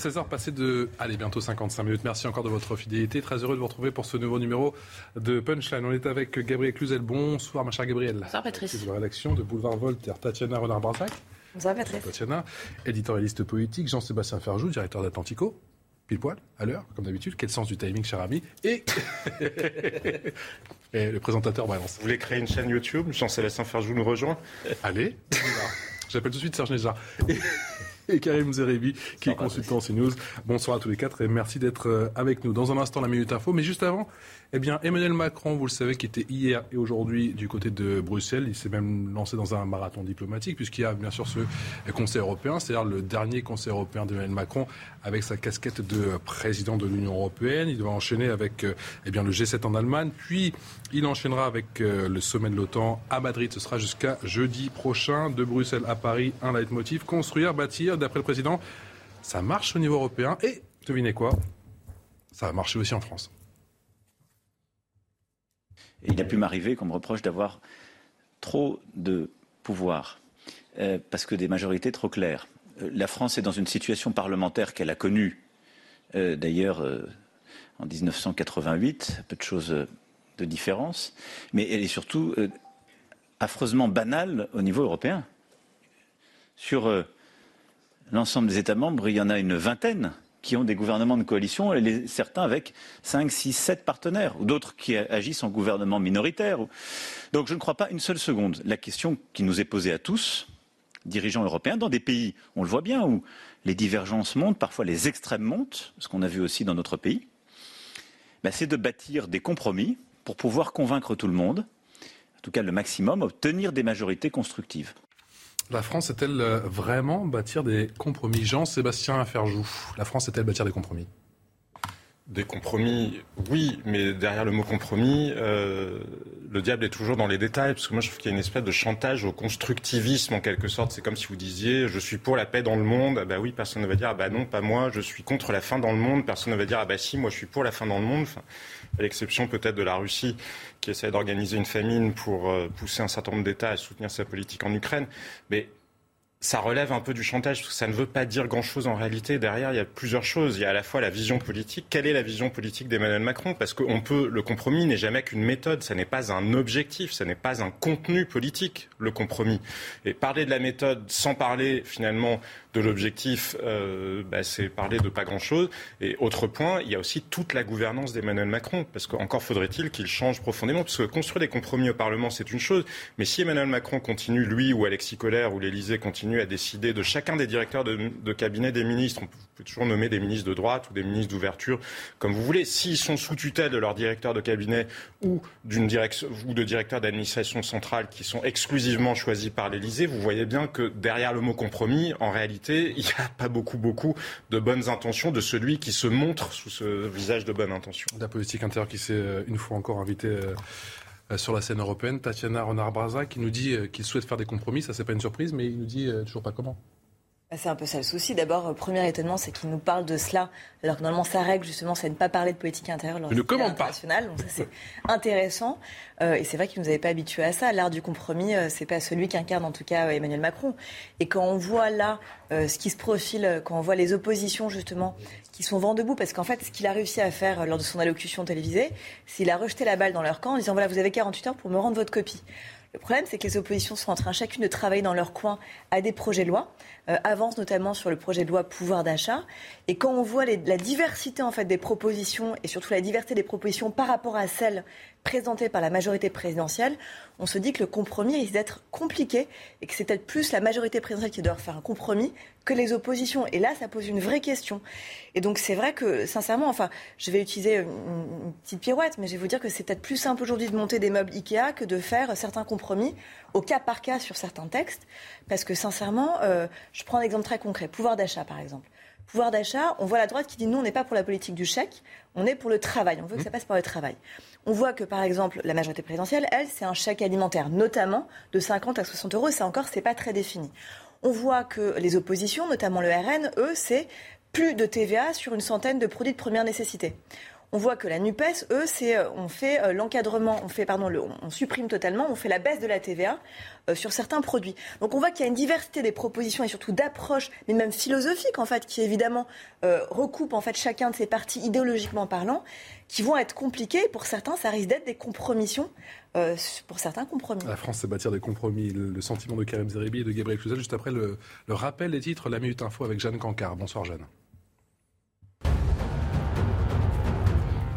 16 heures passées de, allez, bientôt 55 minutes. Merci encore de votre fidélité. Très heureux de vous retrouver pour ce nouveau numéro de Punchline. On est avec Gabriel Cluzel. Bonsoir, ma chère Gabrielle. Bonsoir, Patrice. De la rédaction de Boulevard Voltaire. Tatiana Renard-Barzac. Bonsoir, Patrice. Tatiana, éditorialiste politique. Jean-Sébastien Ferjou, directeur d'Atlantico. Pile poil, à l'heure, comme d'habitude. Quel sens du timing, cher ami. Et, Et le présentateur balance. Vous voulez créer une chaîne YouTube? Jean-Sébastien Ferjou nous rejoint Allez, j'appelle tout de suite Serge Nézard. Et, et Karim Zerebi, qui est consultant CNews. Bonsoir à tous les quatre et merci d'être euh, avec nous. Dans un instant, la Minute Info. Mais juste avant, eh bien, Emmanuel Macron, vous le savez, qui était hier et aujourd'hui du côté de Bruxelles, il s'est même lancé dans un marathon diplomatique, puisqu'il y a bien sûr ce Conseil européen, c'est-à-dire le dernier Conseil européen d'Emmanuel Macron, avec sa casquette de président de l'Union européenne. Il doit enchaîner avec euh, eh bien, le G7 en Allemagne, puis il enchaînera avec euh, le sommet de l'OTAN à Madrid. Ce sera jusqu'à jeudi prochain, de Bruxelles à Paris, un leitmotiv construire, bâtir. D'après le président, ça marche au niveau européen. Et devinez quoi? Ça va marcher aussi en France. Il a pu m'arriver qu'on me reproche d'avoir trop de pouvoir, euh, parce que des majorités trop claires. Euh, la France est dans une situation parlementaire qu'elle a connue, euh, d'ailleurs, en 1988, peu de choses de différence, mais elle est surtout affreusement banale au niveau européen. Sur l'ensemble des États membres, il y en a une vingtaine qui ont des gouvernements de coalition, certains avec 5, 6, 7 partenaires, ou d'autres qui agissent en gouvernement minoritaire. Donc je ne crois pas une seule seconde. La question qui nous est posée à tous, dirigeants européens, dans des pays, on le voit bien, où les divergences montent, parfois les extrêmes montent, ce qu'on a vu aussi dans notre pays, ben, c'est de bâtir des compromis pour pouvoir convaincre tout le monde, en tout cas le maximum, obtenir des majorités constructives. La France est-elle euh, vraiment bâtir des compromis? Jean-Sébastien Ferjou, la France est-elle bâtir des compromis? Des compromis, oui, mais derrière le mot compromis, euh, le diable est toujours dans les détails, parce que moi je trouve qu'il y a une espèce de chantage au constructivisme en quelque sorte. C'est comme si vous disiez je suis pour la paix dans le monde, ah bah oui, personne ne va dire ah bah non, pas moi, je suis contre la faim dans le monde, personne ne va dire ah bah si, moi je suis pour la faim dans le monde. À l'exception peut-être de la Russie qui essaie d'organiser une famine pour euh, pousser un certain nombre d'États à soutenir sa politique en Ukraine. Mais ça relève un peu du chantage, parce que ça ne veut pas dire grand-chose en réalité. Derrière, il y a plusieurs choses. Il y a à la fois la vision politique. Quelle est la vision politique d'Emmanuel Macron? Parce qu'on peut, le compromis n'est jamais qu'une méthode, ça n'est pas un objectif, ça n'est pas un contenu politique, le compromis. Et parler de la méthode sans parler finalement de l'objectif, euh, bah, c'est parler de pas grand-chose. Et autre point, il y a aussi toute la gouvernance d'Emmanuel Macron, parce qu'encore faudrait-il qu'il change profondément, parce que construire des compromis au Parlement, c'est une chose, mais si Emmanuel Macron continue, lui ou Alexis Collère ou l'Élysée continue à décider de chacun des directeurs de, cabinet des ministres, on peut toujours nommer des ministres de droite ou des ministres d'ouverture, comme vous voulez, s'ils sont sous tutelle de leur directeur de cabinet ou d'une ou de directeur d'administration centrale qui sont exclusivement choisis par l'Élysée, vous voyez bien que derrière le mot compromis, en réalité, il n'y a pas beaucoup, beaucoup de bonnes intentions de celui qui se montre sous ce visage de bonne intention. La politique intérieure qui s'est euh, une fois encore invitée euh, sur la scène européenne, Tatiana Renard-Braza, qui nous dit euh, qu'il souhaite faire des compromis, ça c'est pas une surprise, mais il nous dit euh, toujours pas comment. Bah, C'est un peu ça le souci. D'abord, euh, premier étonnement, c'est qu'il nous parle de cela, alors que normalement sa règle justement, c'est de ne pas parler de politique intérieure lors Je ne du débat commande pas. international. Donc ça, c'est intéressant. Euh, et c'est vrai qu'il nous avait pas habitués à ça. L'art du compromis, euh, c'est pas celui qu'incarne en tout cas euh, Emmanuel Macron. Et quand on voit là euh, ce qui se profile, euh, quand on voit les oppositions justement qui sont vent debout, parce qu'en fait, ce qu'il a réussi à faire lors de son allocution télévisée, c'est qu'il a rejeté la balle dans leur camp en disant voilà, vous avez 48 heures pour me rendre votre copie. Le problème, c'est que les oppositions sont en train chacune de travailler dans leur coin à des projets de loi, euh, avancent notamment sur le projet de loi pouvoir d'achat. Et quand on voit la diversité en fait des propositions et surtout la diversité des propositions par rapport à celles présenté par la majorité présidentielle, on se dit que le compromis risque d'être compliqué et que c'est peut-être plus la majorité présidentielle qui doit faire un compromis que les oppositions. Et là, ça pose une vraie question. Et donc, c'est vrai que, sincèrement, enfin, je vais utiliser une, petite pirouette, mais je vais vous dire que c'est peut-être plus simple aujourd'hui de monter des meubles Ikea que de faire certains compromis au cas par cas sur certains textes. Parce que, sincèrement, euh, je prends un exemple très concret. Pouvoir d'achat, par exemple pouvoir d'achat, on voit la droite qui dit nous, on n'est pas pour la politique du chèque, on est pour le travail. On veut que ça passe par le travail. On voit que, par exemple, la majorité présidentielle, elle, c'est un chèque alimentaire, notamment de 50 à 60 euros. Ça encore, c'est pas très défini. On voit que les oppositions, notamment le RN, eux, c'est plus de TVA sur une centaine de produits de première nécessité. On voit que la Nupes, eux, c'est euh, on fait euh, l'encadrement, on fait pardon, on supprime totalement, on fait la baisse de la TVA euh, sur certains produits. Donc on voit qu'il y a une diversité des propositions et surtout d'approches, mais même philosophiques en fait, qui évidemment recoupent en fait chacun de ces partis idéologiquement parlant, qui vont être compliquées. Pour certains, ça risque d'être des compromissions. pour certains compromis. La France, c'est bâtir des compromis. Le, sentiment de Karim Zeribi et de Gabriel Cluzel, juste après le, le rappel des titres, la Minute Info avec Jeanne Cancard. Bonsoir Jeanne.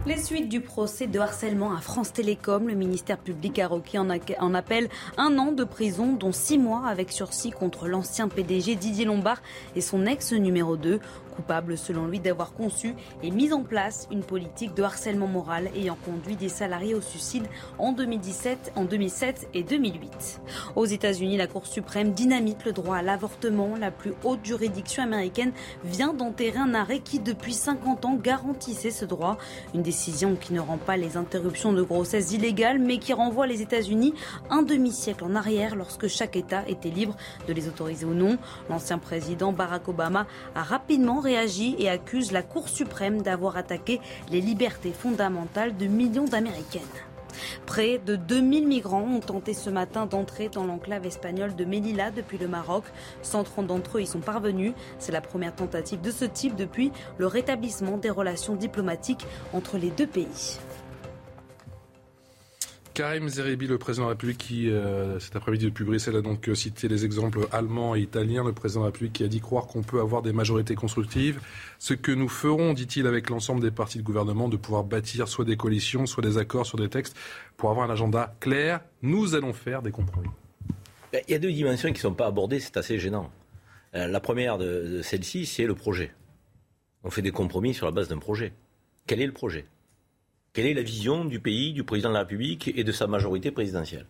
Les suites du procès de harcèlement à France Télécom, le ministère public a requis en, appel un an de prison, dont six mois avec sursis contre l'ancien PDG Didier Lombard et son ex numéro 2 coupable selon lui d'avoir conçu et mis en place une politique de harcèlement moral ayant conduit des salariés au suicide en 2017, en 2007 et 2008. Aux États-Unis, la Cour suprême dynamite le droit à l'avortement. La plus haute juridiction américaine vient d'enterrer un arrêt qui, depuis 50 ans, garantissait ce droit. Une décision qui ne rend pas les interruptions de grossesse illégales, mais qui renvoie les États-Unis un demi-siècle en arrière lorsque chaque État était libre de les autoriser ou non. L'ancien président Barack Obama a rapidement réagit et accuse la Cour suprême d'avoir attaqué les libertés fondamentales de millions d'Américaines. Près de 2000 migrants ont tenté ce matin d'entrer dans l'enclave espagnole de Melilla depuis le Maroc. 130 d'entre eux y sont parvenus. C'est la première tentative de ce type depuis le rétablissement des relations diplomatiques entre les deux pays. Karim Zeribi, le président de la République, qui euh, cet après-midi depuis Bruxelles a donc euh, cité les exemples allemands et italiens. Le président de la République qui a dit croire qu'on peut avoir des majorités constructives. Ce que nous ferons, dit-il, avec l'ensemble des partis de gouvernement, de pouvoir bâtir soit des coalitions, soit des accords sur des textes pour avoir un agenda clair. Nous allons faire des compromis. Ben, il y a deux dimensions qui ne sont pas abordées, c'est assez gênant. Euh, la première de celle-ci, c'est le projet. On fait des compromis sur la base d'un projet. Quel est le projet? Quelle est la vision du pays, du président de la République et de sa majorité présidentielle?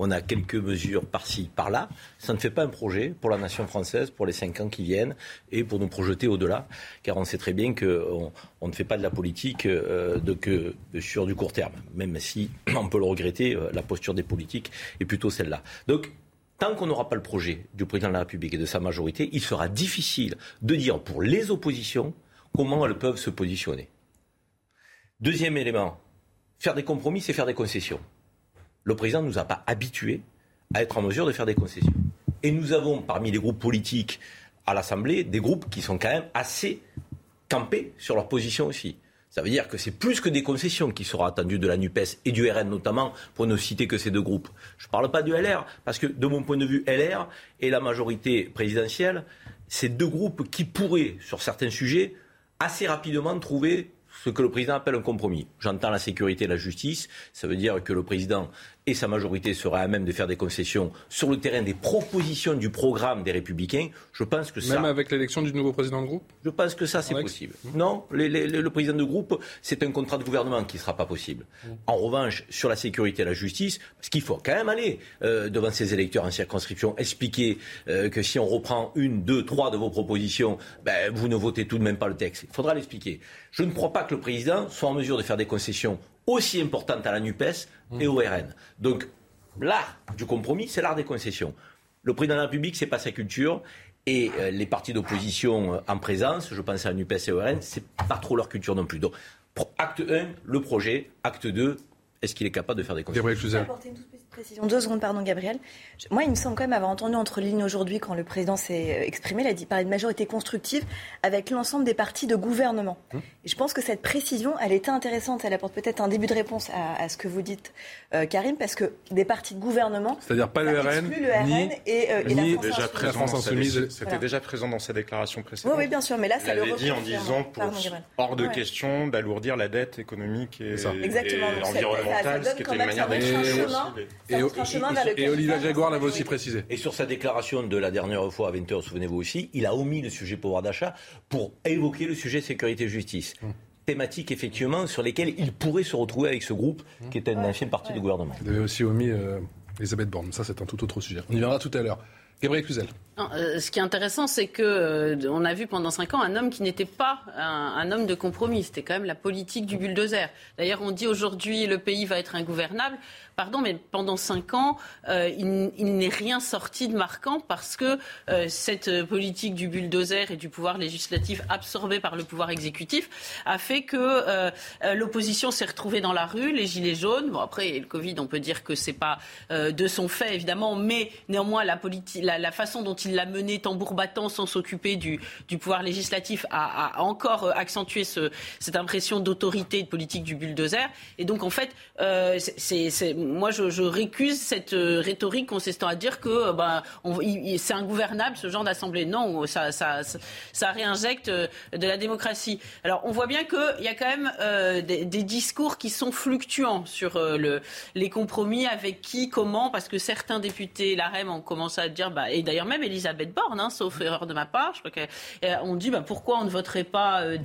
On a quelques mesures par-ci, par-là. Ça ne fait pas un projet pour la nation française pour les cinq ans qui viennent et pour nous projeter au-delà, car on sait très bien qu'on on ne fait pas de la politique euh, que sur du court terme, même si on peut le regretter, euh, la posture des politiques est plutôt celle-là. Donc, tant qu'on n'aura pas le projet du président de la République et de sa majorité, il sera difficile de dire pour les oppositions comment elles peuvent se positionner. Deuxième élément, faire des compromis, c'est faire des concessions. Le président ne nous a pas habitués à être en mesure de faire des concessions. Et nous avons parmi les groupes politiques à l'Assemblée des groupes qui sont quand même assez campés sur leur position aussi. Ça veut dire que c'est plus que des concessions qui seront attendues de la NUPES et du RN notamment, pour ne citer que ces deux groupes. Je ne parle pas du LR, parce que de mon point de vue, LR et la majorité présidentielle, c'est deux groupes qui pourraient, sur certains sujets, assez rapidement trouver ce que le président appelle un compromis. J'entends la sécurité et la justice. Ça veut dire que le président et sa majorité seraient à même de faire des concessions sur le terrain des propositions du programme des Républicains. Je pense que ça. Même avec l'élection du nouveau président de groupe Je pense que ça, c'est possible. Non, le président de groupe, c'est un contrat de gouvernement qui ne sera pas possible. En revanche, sur la sécurité et la justice, parce qu'il faut quand même aller euh, devant ses électeurs en circonscription, expliquer euh, que si on reprend une, deux, trois de vos propositions, ben, vous ne votez tout de même pas le texte. Il faudra l'expliquer. Je ne crois pas que le président soit en mesure de faire des concessions aussi importante à la NUPES et au RN. Donc, l'art du compromis, c'est l'art des concessions. Le président de la République, c'est pas sa culture. Et euh, les partis d'opposition euh, en présence, je pense à la NUPES et au RN, c'est pas trop leur culture non plus. Donc, acte 1, le projet. Acte 2, est-ce qu'il est capable de faire des concessions? Précision, deux secondes, pardon, Gabriel. Moi, il me semble quand même avoir entendu entre lignes aujourd'hui, quand le président s'est euh, exprimé, il a dit parler de majorité constructive avec l'ensemble des partis de gouvernement. Hum. Et je pense que cette précision, elle était intéressante. Elle apporte peut-être un début de réponse à, ce que vous dites, euh, Karim, parce que des partis de gouvernement. C'est-à-dire pas le RN, le ni, et, euh, ni la déjà présent Insoumise. C'était déjà présent dans sa déclaration précédente. Oui, oui, bien sûr, mais là, ça le dit en disant pour, hors de question d'alourdir la dette économique et, et environnementale, ce qui était une manière et, Olivier Jaguar l'avait aussi précisé. Et sur sa déclaration de la dernière fois à 20h, souvenez-vous aussi, il a omis le sujet pouvoir d'achat pour évoquer le sujet sécurité-justice. Hum. Thématique, effectivement, sur lesquelles il pourrait se retrouver avec ce groupe qui est une ancienne partie du gouvernement. Il avait aussi omis euh, Elisabeth Borne. Ça, c'est un tout autre sujet. On y viendra tout à l'heure. Gabriel Cluzel. Euh, ce qui est intéressant, c'est que euh, on a vu pendant cinq ans un homme qui n'était pas un, homme de compromis. C'était quand même la politique du bulldozer. D'ailleurs, on dit aujourd'hui le pays va être ingouvernable. Pardon, mais pendant cinq ans, euh, il, n'est rien sorti de marquant parce que cette politique du bulldozer et du pouvoir législatif absorbé par le pouvoir exécutif a fait que l'opposition s'est retrouvée dans la rue, les gilets jaunes. Bon, après, le Covid, on peut dire que c'est pas de son fait, évidemment, mais néanmoins, la, façon dont il l'a mené tambour battant sans s'occuper du, pouvoir législatif a, encore euh, accentué cette impression d'autorité et de politique du bulldozer. Et donc, en fait, euh, moi, je, récuse cette euh, rhétorique consistant à dire que bah, c'est ingouvernable ce genre d'assemblée. Non, ça, ça, réinjecte de la démocratie. Alors, on voit bien qu'il y a quand même des, discours qui sont fluctuants sur les compromis avec qui, comment, parce que certains députés, l'AREM, ont commencé à dire, bah, et d'ailleurs même Elisabeth Borne, hein, sauf erreur de ma part. Je crois qu'on dit bah, pourquoi on ne voterait pas euh,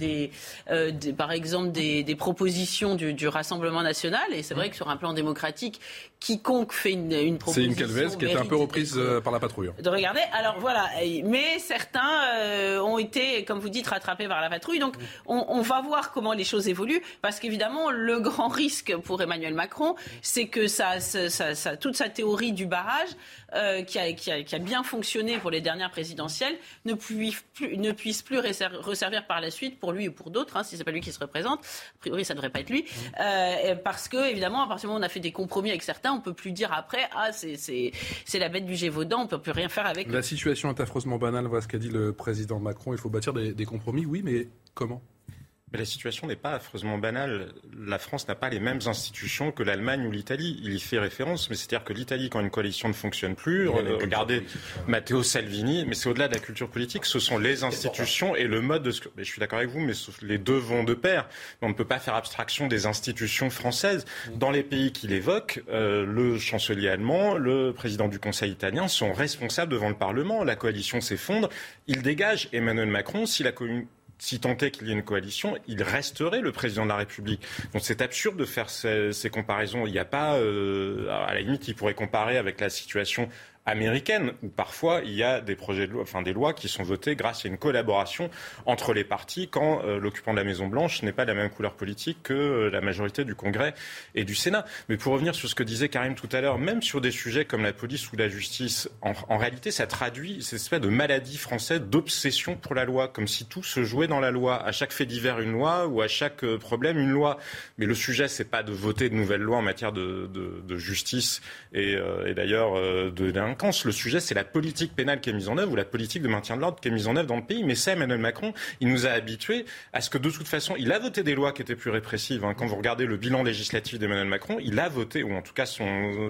euh, des, par exemple des, propositions du, Rassemblement national? Et c'est vrai que sur un plan démocratique, technique quiconque fait une, proposition. C'est une calvesse qui est un peu reprise euh, par la patrouille. De regarder. Alors voilà. Mais certains ont été, comme vous dites, rattrapés par la patrouille. Donc on, va voir comment les choses évoluent. Parce qu'évidemment, le grand risque pour Emmanuel Macron, c'est que ça, toute sa théorie du barrage, qui, a, qui, a, qui a bien fonctionné pour les dernières présidentielles ne puisse plus, ne puisse plus resservir par la suite pour lui ou pour d'autres, hein, si c'est pas lui qui se représente. A priori, ça devrait pas être lui, euh, parce que évidemment, à partir du moment où on a fait des compromis avec certains, on peut plus dire après, ah c'est la bête du Gévaudan, on peut plus rien faire avec. La situation est affreusement banale. Voilà ce qu'a dit le président Macron. Il faut bâtir des compromis, oui, mais comment? Mais la situation n'est pas affreusement banale. La France n'a pas les mêmes institutions que l'Allemagne ou l'Italie. Il y fait référence, mais c'est-à-dire que l'Italie, quand une coalition ne fonctionne plus, regardez Matteo Salvini, mais c'est au-delà de la culture politique, ce sont les institutions et le mode de... Mais je suis d'accord avec vous, mais les deux vont de pair. On ne peut pas faire abstraction des institutions françaises. Dans les pays qu'il évoque, euh, le chancelier allemand, le président du Conseil italien sont responsables devant le Parlement. La coalition s'effondre. Il dégage Emmanuel Macron si la si tant est qu'il y ait une coalition, il resterait le président de la République. Donc c'est absurde de faire ces, comparaisons. Il n'y a pas, euh, à la limite, il pourrait comparer avec la situation américaine, où parfois il y a des projets de loi, enfin des lois qui sont votées grâce à une collaboration entre les partis quand euh, l'occupant de la Maison Blanche n'est pas de la même couleur politique que euh, la majorité du Congrès et du Sénat. Mais pour revenir sur ce que disait Karim tout à l'heure, même sur des sujets comme la police ou la justice, en, réalité ça traduit cette espèce de maladie française d'obsession pour la loi, comme si tout se jouait dans la loi. À chaque fait divers une loi ou à chaque euh, problème une loi. Mais le sujet c'est pas de voter de nouvelles lois en matière de, justice et, et d'ailleurs de le sujet, c'est la politique pénale qui est mise en œuvre ou la politique de maintien de l'ordre qui est mise en œuvre dans le pays. Mais ça, Emmanuel Macron, il nous a habitués à ce que de toute façon, il a voté des lois qui étaient plus répressives. Hein. Quand vous regardez le bilan législatif d'Emmanuel Macron, il a voté, ou en tout cas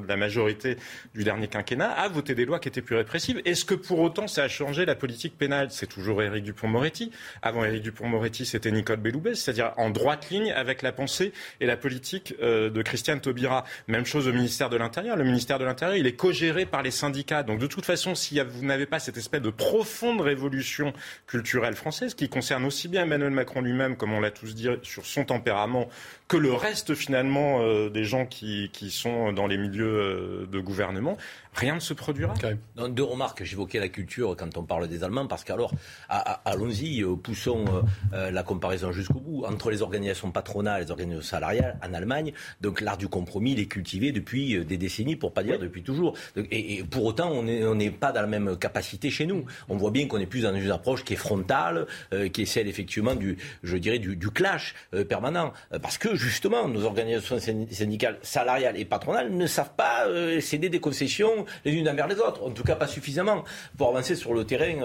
la majorité du dernier quinquennat, a voté des lois qui étaient plus répressives. Est-ce que pour autant ça a changé la politique pénale? C'est toujours Éric Dupont-Moretti. Avant Éric Dupont-Moretti, c'était Nicole Belloubet, c'est-à-dire en droite ligne avec la pensée et la politique euh, de Christiane Taubira. Même chose au ministère de l'Intérieur. Le ministère de l'Intérieur, il est co-géré par les syndicats. Donc de toute façon, si vous n'avez pas cette espèce de profonde révolution culturelle française qui concerne aussi bien Emmanuel Macron lui-même, comme on l'a tous dit, sur son tempérament, que le reste finalement euh, des gens qui, sont dans les milieux euh, de gouvernement, rien ne se produira. Donc, deux remarques. J'évoquais la culture quand on parle des Allemands, parce qu'alors, allons-y, euh, poussons euh, euh, la comparaison jusqu'au bout. Entre les organisations patronales et les organisations salariales en Allemagne, donc l'art du compromis, il est cultivé depuis des décennies, pour pas dire depuis toujours. Et, pour autant, on n'est pas dans la même capacité chez nous. On voit bien qu'on est plus dans une approche qui est frontale, qui est celle effectivement du, je dirais, du, du clash permanent. Parce que justement, nos organisations syndicales, salariales et patronales ne savent pas céder des concessions les unes envers les autres, en tout cas pas suffisamment pour avancer sur le terrain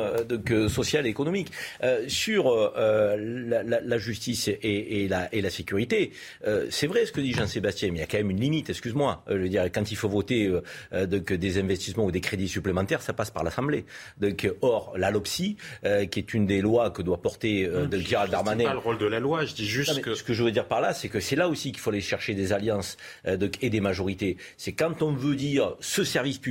euh, social et économique. Euh, sur euh, la, justice et, la, et, la, sécurité, c'est vrai ce que dit Jean-Sébastien, mais il y a quand même une limite, excuse-moi. quand il faut voter des investissements ou des crédits supplémentaires, ça passe par l'Assemblée. or, la LOPSI, qui est une des lois que doit porter de Gérald Darmanin. pas le rôle de la loi, je dis juste que. Ce que je veux dire par là, c'est que c'est là aussi qu'il faut aller chercher des alliances et des majorités. C'est quand on veut dire ce service public,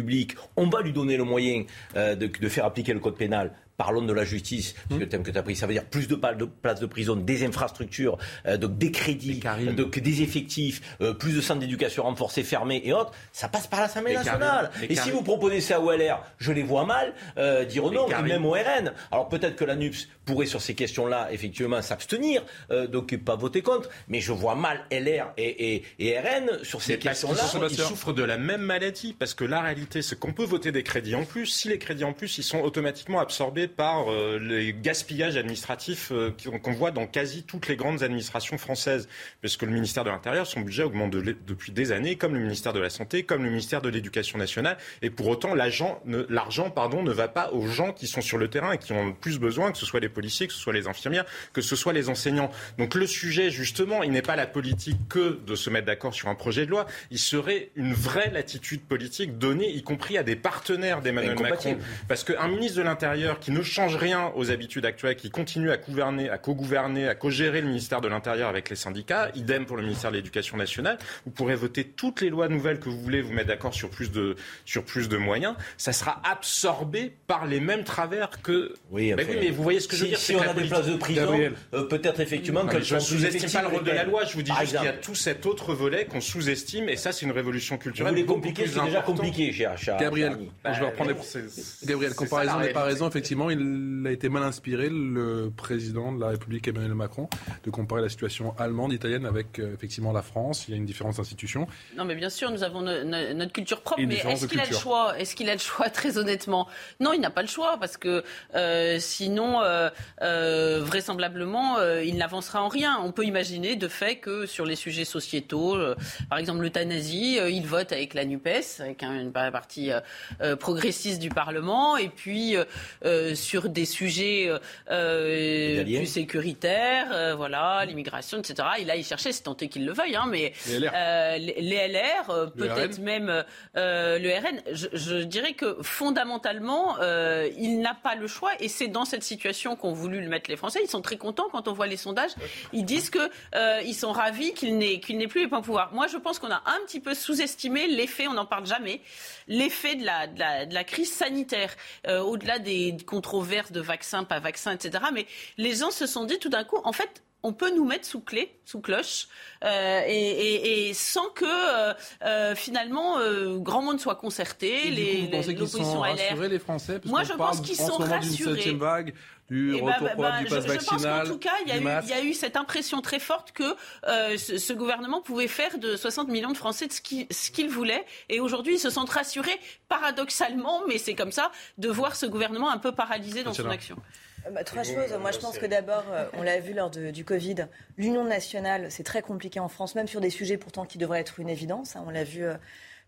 on va lui donner le moyen de, de faire appliquer le code pénal Parlons de la justice, parce que le thème que tu as pris, ça veut dire plus de places de prison, des infrastructures, euh, donc des crédits, donc des effectifs, euh, plus de centres d'éducation renforcés, fermés et autres. Ça passe par l'Assemblée nationale. Et si vous proposez ça au LR, je les vois mal euh, dire non, et même au RN. Alors peut-être que la NUPS pourrait sur ces questions-là effectivement s'abstenir, donc pas voter contre, mais je vois mal LR et, RN sur ces questions-là. Ils souffrent de la même maladie, parce que la réalité, c'est qu'on peut voter des crédits en plus. Si les crédits en plus, ils sont automatiquement absorbés par euh, les gaspillages administratifs euh, qu'on voit dans quasi toutes les grandes administrations françaises. Parce que le ministère de l'Intérieur, son budget augmente depuis des années, comme le ministère de la Santé, comme le ministère de l'Éducation nationale. Et pour autant, l'argent pardon, ne va pas aux gens qui sont sur le terrain et qui ont le plus besoin, que ce soit les policiers, que ce soit les infirmières, que ce soit les enseignants. Donc le sujet, justement, il n'est pas la politique que de se mettre d'accord sur un projet de loi. Il serait une vraie latitude politique donnée, y compris à des partenaires d'Emmanuel Macron. Parce qu'un ministre de l'Intérieur qui ne change rien aux habitudes actuelles, qui continue à gouverner, à co-gouverner, à co-gérer le ministère de l'Intérieur avec les syndicats, idem pour le ministère de l'Éducation nationale, vous pourrez voter toutes les lois nouvelles que vous voulez, vous mettre d'accord sur plus de, sur plus de moyens, ça sera absorbé par les mêmes travers que... Oui, mais, oui, mais vous voyez ce que je veux dire. Si on a des places de prison, euh, peut-être effectivement que Je ne sous-estime pas le rôle de la loi, je vous dis juste qu'il y a tout cet autre volet qu'on sous-estime, et ça c'est une révolution culturelle. Vous compliqué, c'est déjà compliqué, cher Gabriel, je vais reprendre Gabriel, comparaison n'est pas raison, effectivement il a été mal inspiré, le président de la République Emmanuel Macron, de comparer la situation allemande, italienne avec euh, effectivement la France. Il y a une différence d'institution. Non, mais bien sûr, nous avons notre culture propre. Mais est-ce qu'il a le choix? Est-ce qu'il a le choix, très honnêtement? Non, il n'a pas le choix parce que euh, sinon, euh, vraisemblablement, il n'avancera en rien. On peut imaginer de fait que sur les sujets sociétaux, par exemple l'euthanasie, il vote avec la Nupes, avec une partie progressiste du Parlement, et puis sur des sujets euh, euh, plus sécuritaires, euh, voilà, l'immigration, etc. Et là, il cherchait, c'est tenté qu'il le veuille, hein, mais les LR, peut-être même le RN. Je, dirais que fondamentalement, il n'a pas le choix, et c'est dans cette situation qu'ont voulu le mettre les Français. Ils sont très contents quand on voit les sondages. Ils disent que ils sont ravis qu'il n'ait qu'il n'ait plus les points pouvoir. Moi, je pense qu'on a un petit peu sous-estimé l'effet. On n'en parle jamais. L'effet de la, de la, de la crise sanitaire, au-delà des controverses de vaccins, pas vaccins, etc. Mais les gens se sont dit tout d'un coup, en fait, on peut nous mettre sous clé, sous cloche, euh, et, sans que euh, euh, finalement grand monde soit concerté. les, pensez qu'ils sont rassurés, les Français Moi, je pense qu'ils sont rassurés. vague du eh ben, retour bah, du pass je, vaccinal. Je pense qu'en tout cas, il y, a eu, cette impression très forte que ce, gouvernement pouvait faire de 60 millions de Français ce qu'il voulait. Et aujourd'hui, ils se sentent rassurés, paradoxalement, mais c'est comme ça, de voir ce gouvernement un peu paralysé dans son action. Euh, bah, trois choses. Moi, je pense que d'abord, euh, on l'a vu lors du Covid, l'union nationale, c'est très compliqué en France, même sur des sujets pourtant qui devraient être une évidence. Hein. on l'a vu euh,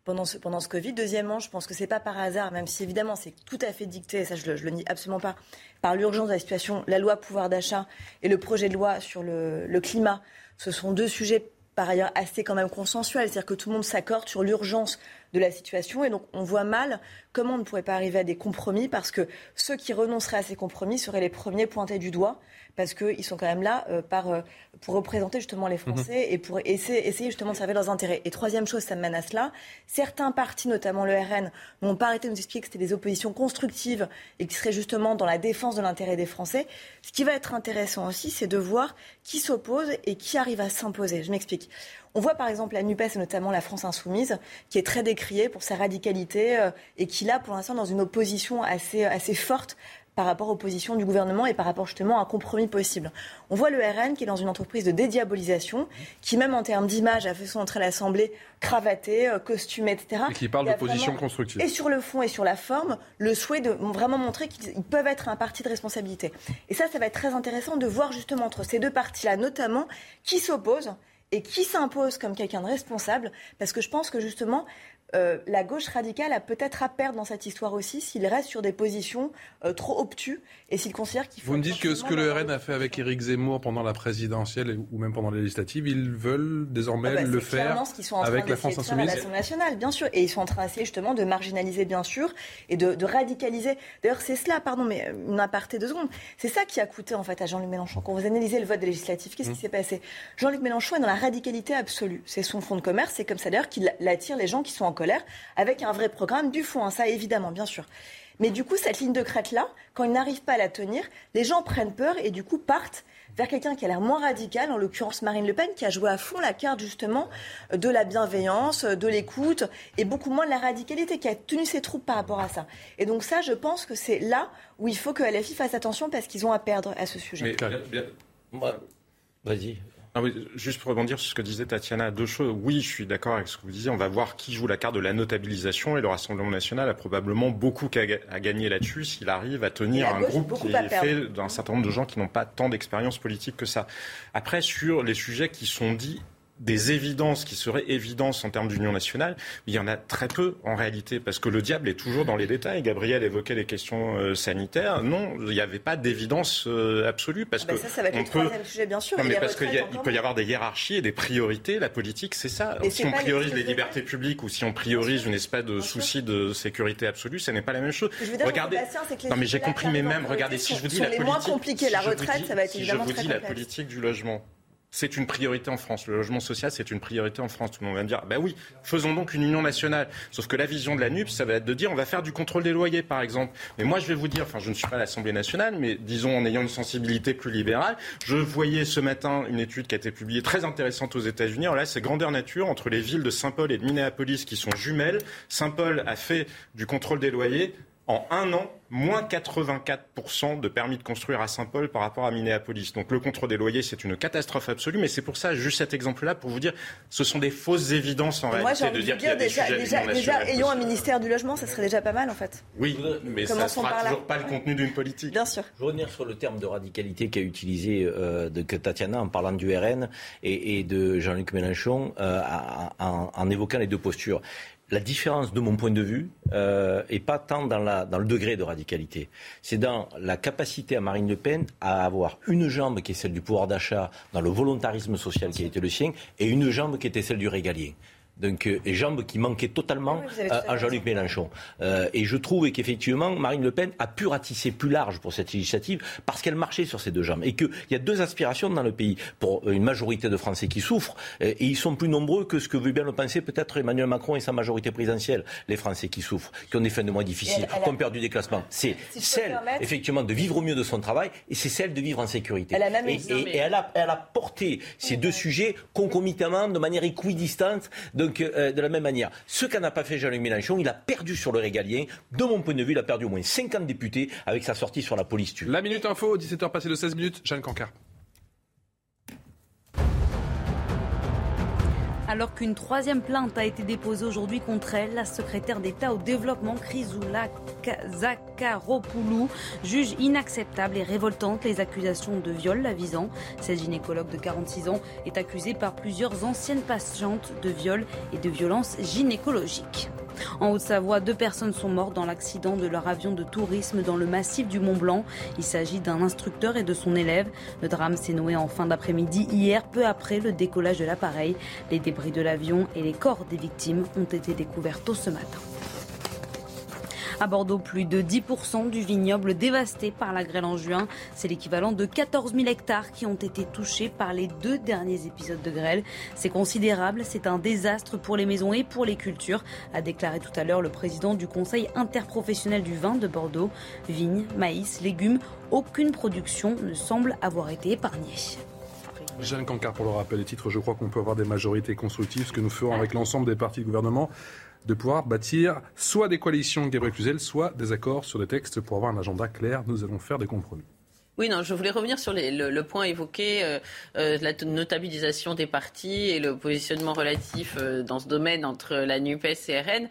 pendant ce, pendant ce Covid. Deuxièmement, je pense que c'est pas par hasard, même si évidemment c'est tout à fait dicté, ça je le, le nie absolument pas, par l'urgence de la situation, la loi pouvoir d'achat et le projet de loi sur le, le climat. Ce sont deux sujets par ailleurs assez quand même consensuels, c'est-à-dire que tout le monde s'accorde sur l'urgence de la situation. Et donc, on voit mal comment on ne pourrait pas arriver à des compromis parce que ceux qui renonceraient à ces compromis seraient les premiers pointés du doigt parce qu'ils sont quand même là euh, par, euh, pour représenter justement les Français mhm. et pour essayer, essayer, justement de servir leurs intérêts. Et troisième chose, ça me mène à cela. Certains partis, notamment le RN, n'ont pas arrêté de nous expliquer que c'était des oppositions constructives et qui seraient justement dans la défense de l'intérêt des Français. Ce qui va être intéressant aussi, c'est de voir qui s'oppose et qui arrive à s'imposer. Je m'explique. On voit par exemple la NUPES et notamment la France Insoumise, qui est très décrié pour sa radicalité euh, et qui, là, pour l'instant, dans une opposition assez, assez forte par rapport aux positions du gouvernement et par rapport justement à un compromis possible. On voit le RN qui est dans une entreprise de dédiabolisation, qui même en termes d'image a fait son entrée à l'Assemblée cravaté, euh, costumé, etc. Et qui parle d'opposition constructive. Et sur le fond et sur la forme, le souhait de vraiment montrer qu'ils peuvent être un parti de responsabilité. Et ça, ça va être très intéressant de voir justement entre ces deux partis-là, notamment, qui s'opposent et qui s'impose comme quelqu'un de responsable, parce que je pense que justement, euh, la gauche radicale a peut-être à perdre dans cette histoire aussi s'il reste sur des positions euh, trop obtus et s'il considère qu'il faut. Vous me dites que ce que le RN a fait avec Éric Zemmour pendant la présidentielle ou même pendant les législatives, ils veulent désormais ah bah, le faire avec la France insoumise. À l'Assemblée nationale, bien sûr, et ils sont en train d'essayer justement de marginaliser, bien sûr, et de, de radicaliser. D'ailleurs, c'est cela, pardon, mais euh, une aparté de secondes. C'est ça qui a coûté en fait à Jean-Luc Mélenchon. Quand vous analysez le vote des législatives, qu'est-ce qui mmh. s'est passé? Jean-Luc Mélenchon est dans la radicalité absolue. C'est son fonds de commerce. C'est comme ça d'ailleurs qu'il attire les gens qui sont en colère avec un vrai programme du fond, hein, ça évidemment, bien sûr. Mais du coup, cette ligne de crête-là, quand ils n'arrivent pas à la tenir, les gens prennent peur et du coup partent vers quelqu'un qui a l'air moins radical, en l'occurrence Marine Le Pen, qui a joué à fond la carte justement de la bienveillance, de l'écoute et beaucoup moins de la radicalité, qui a tenu ses troupes par rapport à ça. Et donc ça, je pense que c'est là où il faut que LFI fasse attention parce qu'ils ont à perdre à ce sujet. Vas-y. Ah oui, juste pour rebondir sur ce que disait Tatiana, deux choses. Oui, je suis d'accord avec ce que vous disiez. On va voir qui joue la carte de la notabilisation et le Rassemblement national a probablement beaucoup à gagner là-dessus s'il arrive à tenir un groupe qui est fait d'un certain nombre de gens qui n'ont pas tant d'expérience politique que ça. Après, sur les sujets qui sont dits des évidences qui seraient évidences en termes d'union nationale, il y en a très peu en réalité, parce que le diable est toujours dans les détails. Gabriel évoquait les questions euh, sanitaires. Non, il n'y avait pas d'évidence euh, absolue, parce ah que bah ça, ça va être le troisième sujet, bien sûr. Non, mais parce qu'il peut y avoir des hiérarchies et des priorités. La politique, c'est ça. si on priorise les, libertés publiques ou si on priorise une espèce de souci de sécurité absolue, ce n'est pas la même chose. regardez. non, mais j'ai compris, mais même, regardez, si je vous dis la politique. La retraite, ça va être évidemment Je vous dis la politique du logement c'est une priorité en France. Le logement social, c'est une priorité en France. Tout le monde va me dire, ben oui, faisons donc une union nationale. Sauf que la vision de la NUP, ça va être de dire, on va faire du contrôle des loyers, par exemple. Mais moi, je vais vous dire, enfin, je ne suis pas l'Assemblée nationale, mais disons en ayant une sensibilité plus libérale, je voyais ce matin une étude qui a été publiée très intéressante aux États-Unis. Alors là, c'est grandeur nature entre les villes de Saint-Paul et de Minneapolis qui sont jumelles. Saint-Paul a fait du contrôle des loyers en un an, moins 84% de permis de construire à Saint-Paul par rapport à Minneapolis. Donc le contrôle des loyers, c'est une catastrophe absolue, mais c'est pour ça, juste cet exemple-là, pour vous dire, ce sont des fausses évidences en réalité de dire qu'il y a des déjà, déjà, déjà ayons un ministère du logement, ça serait déjà pas mal en fait. Oui, mais ça ne sera toujours pas le contenu d'une politique. Bien sûr. Je veux revenir sur le terme de radicalité qu'a utilisé euh, de, Tatiana en parlant du RN et, de Jean-Luc Mélenchon euh, en évoquant les deux postures la différence, de mon point de vue, euh, est pas tant dans le degré de radicalité. C'est dans la capacité à Marine Le Pen à avoir une jambe qui est celle du pouvoir d'achat dans le volontarisme social qui a été le sien et une jambe qui était celle du régalien donc, euh, et jambes qui manquaient totalement à, Jean-Luc Mélenchon. Euh, et je trouve qu'effectivement, Marine Le Pen a pu ratisser plus large pour cette législative parce qu'elle marchait sur ces deux jambes. Et qu'il y a deux aspirations dans le pays pour une majorité de Français qui souffrent. Et, ils sont plus nombreux que ce que veut bien le penser peut-être Emmanuel Macron et sa majorité présidentielle. Les Français qui souffrent, qui ont des fins de mois difficiles, qui ont perdu des classements. C'est celle, effectivement, de vivre au mieux de son travail et c'est celle de vivre en sécurité. Elle et, elle, a, elle a porté ces deux sujets concomitamment, de manière équidistante. De donc, euh, de la même manière, ce qu'a n'a pas fait Jean-Luc Mélenchon, il a perdu sur le régalien. De mon point de vue, il a perdu au moins 50 députés avec sa sortie sur la police tue. La Minute Info, 17h passées de 16 minutes, Jeanne Cancard. Alors qu'une troisième plainte a été déposée aujourd'hui contre elle, la secrétaire d'État au développement, Chrysoula Zakharopoulou, juge inacceptable et révoltante les accusations de viol la visant. Cette gynécologue de 46 ans est accusée par plusieurs anciennes patientes de viol et de violences gynécologiques. En Haute-Savoie, deux personnes sont mortes dans l'accident de leur avion de tourisme dans le massif du Mont Blanc. Il s'agit d'un instructeur et de son élève. Le drame s'est noué en fin d'après-midi hier, peu après le décollage de l'appareil. Les débris de l'avion et les corps des victimes ont été découverts tôt ce matin. À Bordeaux, plus de 10% du vignoble dévasté par la grêle en juin. C'est l'équivalent de 14 000 hectares qui ont été touchés par les deux derniers épisodes de grêle. C'est considérable, c'est un désastre pour les maisons et pour les cultures, a déclaré tout à l'heure le président du Conseil interprofessionnel du vin de Bordeaux. Vignes, maïs, légumes, aucune production ne semble avoir été épargnée. Jeanne Cancard, pour le rappel des titres, je crois qu'on peut avoir des majorités constructives, ce que nous ferons avec l'ensemble des partis de gouvernement, de pouvoir bâtir soit des coalitions Gabriel Cluzel, soit des accords sur des textes pour avoir un agenda clair. Nous allons faire des compromis. Oui, non, je voulais revenir sur le, point évoqué, euh, euh, la notabilisation des partis et le positionnement relatif euh, dans ce domaine entre la NUPES et RN.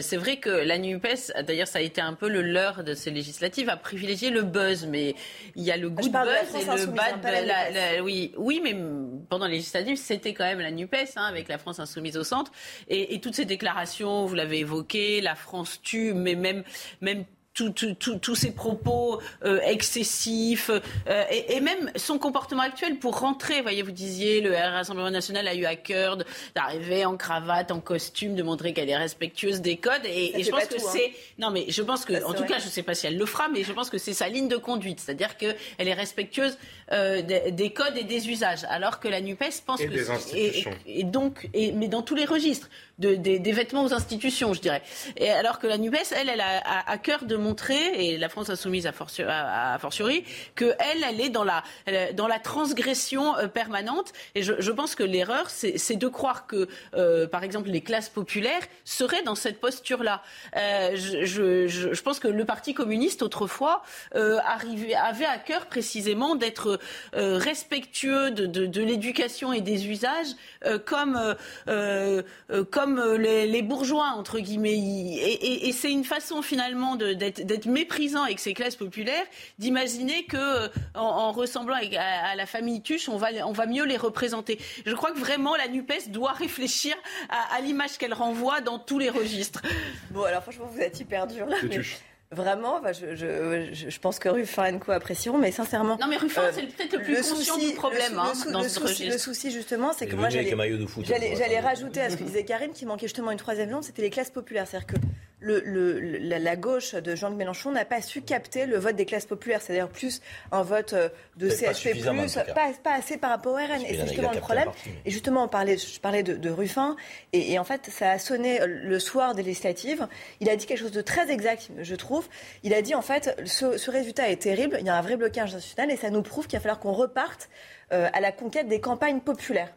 c'est vrai que la NUPES, d'ailleurs, ça a été un peu le leurre de ces législatives, a privilégié le buzz, mais il y a le goût de buzz et le bad. La, oui, oui, mais pendant les législatives, c'était quand même la NUPES, hein, avec la France insoumise au centre. Et, et toutes ces déclarations, vous l'avez évoqué, la France tue, mais même, même tous ces propos euh, excessifs euh, et, même son comportement actuel pour rentrer. Voyez, vous disiez, le Rassemblement national a eu à cœur d'arriver en cravate, en costume, de montrer qu'elle est respectueuse des codes. Et, je pense que hein. c'est non, mais je pense que, en tout cas, je ne sais pas si elle le fera, mais je pense que c'est sa ligne de conduite, c'est-à-dire qu'elle est respectueuse euh, des, codes et des usages, alors que la Nupes pense et que des institutions. Et, donc, mais dans tous les registres, de, des, vêtements aux institutions, je dirais. Et alors que la Nupes, elle, elle a à cœur de montrer, et la France insoumise a, fortiori, qu'elle, elle est dans la, dans la transgression euh, permanente. Et je, je pense que l'erreur, c'est de croire que, euh, par exemple, les classes populaires seraient dans cette posture-là. Je, je, je, pense que le Parti communiste, autrefois, arrivait, avait à cœur précisément d'être euh, respectueux de, de, de l'éducation et des usages comme, comme les, les, bourgeois, entre guillemets. Et, et, et c'est une façon, finalement, d'être méprisant avec ces classes populaires, d'imaginer que euh, en, ressemblant à, la famille Tuche, on va, on va mieux les représenter. Je crois que vraiment la Nupes doit réfléchir à, l'image qu'elle renvoie dans tous les registres. Bon, alors franchement, vous êtes hyper dur là. Vraiment, je, je, je, pense que Ruffin et Co apprécieront, mais sincèrement. Non, mais Ruffin, euh, c'est peut-être le plus conscient du problème hein, dans ce souci, Le souci, justement, c'est que moi, j'allais rajouter à ce que disait Karine, qui manquait justement une troisième jambe, c'était les classes populaires. C'est-à-dire que le, la, gauche de Jean-Luc Mélenchon n'a pas su capter le vote des classes populaires. C'est-à-dire plus un vote euh, de CHP+, pas, pas, assez par rapport au RN. Et c'est justement le problème. Et justement, on parlait, je parlais de, Ruffin, et, en fait, ça a sonné le soir des législatives. Il a dit quelque chose de très exact, je trouve. Il a dit, en fait, ce, ce résultat est terrible, il y a un vrai blocage national, et ça nous prouve qu'il va falloir qu'on reparte euh, à la conquête des campagnes populaires.